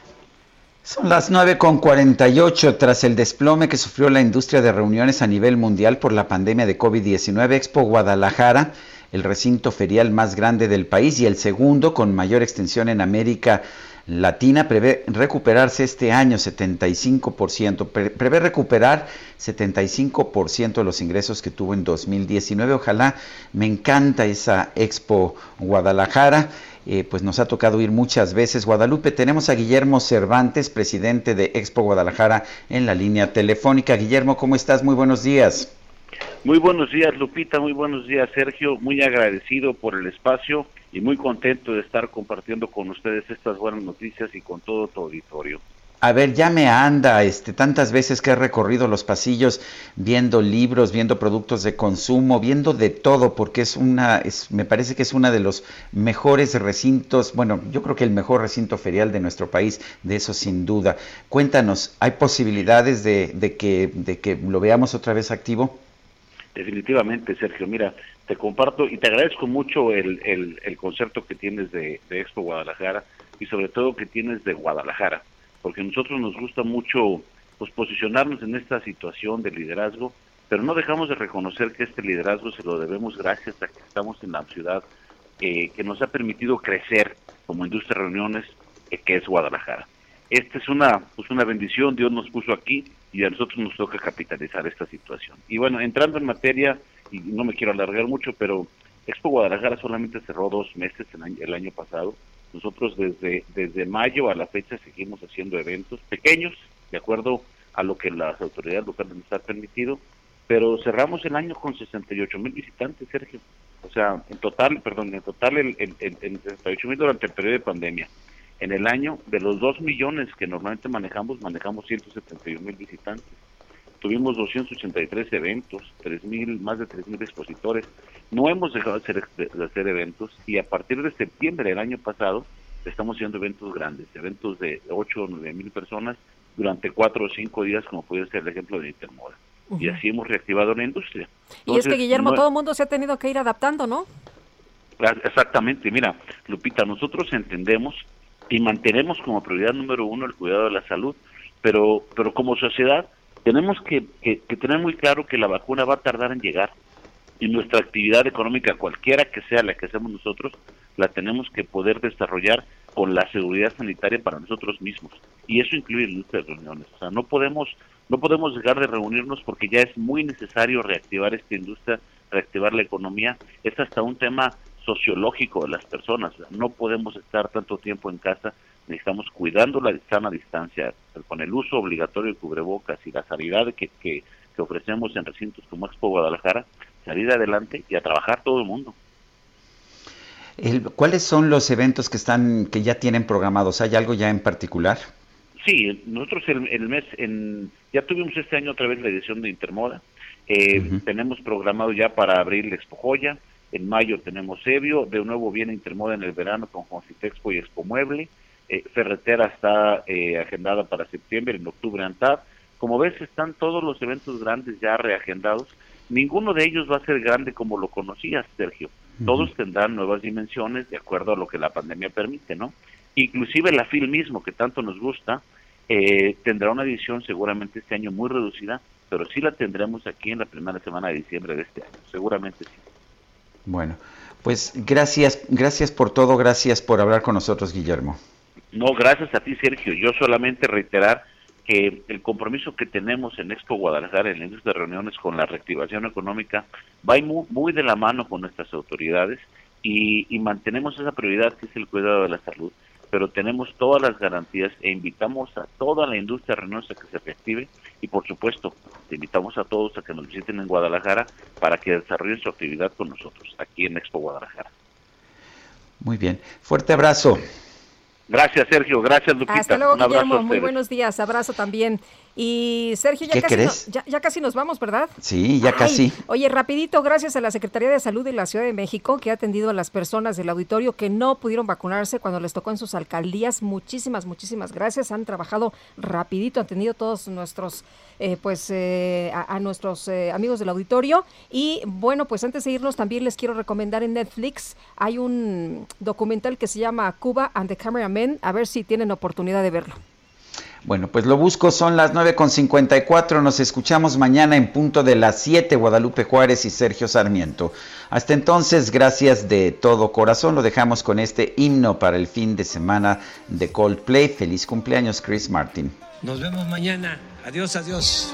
Son las 9.48 tras el desplome que sufrió la industria de reuniones a nivel mundial por la pandemia de COVID-19. Expo Guadalajara, el recinto ferial más grande del país y el segundo con mayor extensión en América Latina, prevé recuperarse este año 75%, pre- prevé recuperar 75% de los ingresos que tuvo en 2019. Ojalá, me encanta esa Expo Guadalajara. Eh, pues nos ha tocado ir muchas veces. Guadalupe, tenemos a Guillermo Cervantes, presidente de Expo Guadalajara, en la línea telefónica. Guillermo, ¿cómo estás? Muy buenos días.
Muy buenos días, Lupita. Muy buenos días, Sergio. Muy agradecido por el espacio y muy contento de estar compartiendo con ustedes estas buenas noticias y con todo tu auditorio.
A ver, ya me anda, este, tantas veces que he recorrido los pasillos viendo libros, viendo productos de consumo, viendo de todo, porque es una, es, me parece que es una de los mejores recintos, bueno, yo creo que el mejor recinto ferial de nuestro país, de eso sin duda. Cuéntanos, ¿hay posibilidades de, de que, de que lo veamos otra vez activo?
Definitivamente, Sergio. Mira, te comparto y te agradezco mucho el, el, el concepto que tienes de, de Expo Guadalajara y sobre todo que tienes de Guadalajara, porque a nosotros nos gusta mucho pues, posicionarnos en esta situación de liderazgo, pero no dejamos de reconocer que este liderazgo se lo debemos gracias a que estamos en la ciudad eh, que nos ha permitido crecer como industria de reuniones, eh, que es Guadalajara. Esta es una, pues una bendición, Dios nos puso aquí y a nosotros nos toca capitalizar esta situación. Y bueno, entrando en materia, y no me quiero alargar mucho, pero Expo Guadalajara solamente cerró dos meses el año, el año pasado. Nosotros desde, desde mayo a la fecha seguimos haciendo eventos pequeños, de acuerdo a lo que las autoridades locales nos han permitido, pero cerramos el año con 68 mil visitantes, Sergio. O sea, en total, perdón, en total el, el, el 68 mil durante el periodo de pandemia. En el año, de los 2 millones que normalmente manejamos, manejamos 171 mil visitantes. Tuvimos 283 eventos, 3 mil, más de 3 mil expositores. No hemos dejado de hacer, de hacer eventos y a partir de septiembre del año pasado estamos haciendo eventos grandes, eventos de 8 o 9 mil personas durante 4 o 5 días, como puede ser el ejemplo de Intermoda. Y así hemos reactivado la industria.
y es que, Guillermo,
no-
todo el mundo se ha tenido que ir adaptando, ¿no?
Exactamente, mira, Lupita, nosotros entendemos y mantenemos como prioridad número uno el cuidado de la salud, pero, pero como sociedad tenemos que, que, que tener muy claro que la vacuna va a tardar en llegar y nuestra actividad económica, cualquiera que sea la que hacemos nosotros, la tenemos que poder desarrollar con la seguridad sanitaria para nosotros mismos y eso incluye nuestras reuniones. O sea, no podemos no podemos dejar de reunirnos porque ya es muy necesario reactivar esta industria, reactivar la economía. Es hasta un tema sociológico de las personas. No podemos estar tanto tiempo en casa. Necesitamos cuidando la sana distancia, con el uso obligatorio de cubrebocas y la sanidad que, que, que ofrecemos en recintos como Expo Guadalajara, salir adelante y a trabajar todo el mundo.
El, ¿Cuáles son los eventos que están que ya tienen programados? ¿Hay algo ya en particular?
Sí, nosotros el, el mes en, ya tuvimos este año otra vez la edición de Intermoda. Eh, uh -huh. Tenemos programado ya para abril Expo Joya. En mayo tenemos Evio. De nuevo viene Intermoda en el verano con Concitexpo y Expo Mueble. Eh, Ferretera está eh, agendada para septiembre, en octubre ANTAD. Como ves, están todos los eventos grandes ya reagendados. Ninguno de ellos va a ser grande como lo conocías, Sergio. Todos tendrán nuevas dimensiones de acuerdo a lo que la pandemia permite, ¿no? Inclusive la FIL mismo, que tanto nos gusta, eh, tendrá una edición seguramente este año muy reducida, pero sí la tendremos aquí en la primera semana de diciembre de este año, seguramente sí.
Bueno, pues gracias, gracias por todo, gracias por hablar con nosotros, Guillermo.
No, gracias a ti, Sergio. Yo solamente reiterar que el compromiso que tenemos en Expo Guadalajara, en la industria de reuniones con la reactivación económica, va muy, de la mano con nuestras autoridades y, mantenemos esa prioridad que es el cuidado de la salud pero tenemos todas las garantías e invitamos a toda la industria renosa que se reactive y por supuesto te invitamos a todos a que nos visiten en Guadalajara para que desarrollen su actividad con nosotros aquí en Expo Guadalajara.
Muy bien, fuerte abrazo.
Gracias Sergio, gracias Lupita.
Hasta luego, Guillermo, muy buenos días, abrazo también. Y Sergio, ya, casi, no, ya, ya, casi nos vamos, ¿verdad?
Sí, ya Ay, casi.
Oye, rapidito, gracias a la Secretaría de Salud de la Ciudad de México que ha atendido a las personas del auditorio que no pudieron vacunarse cuando les tocó en sus alcaldías. Muchísimas, muchísimas gracias. Han trabajado rapidito, han tenido todos nuestros, eh, pues, eh, a, a, nuestros eh, amigos del auditorio. Y bueno, pues antes de irnos también les quiero recomendar en Netflix, hay un documental que se llama Cuba and the Cameraman, a ver si tienen oportunidad de verlo.
Bueno, pues lo busco, son las 9.54, nos escuchamos mañana en punto de las 7, Guadalupe Juárez y Sergio Sarmiento. Hasta entonces, gracias de todo corazón, lo dejamos con este himno para el fin de semana de Coldplay. Feliz cumpleaños, Chris Martin.
Nos vemos mañana, adiós, adiós.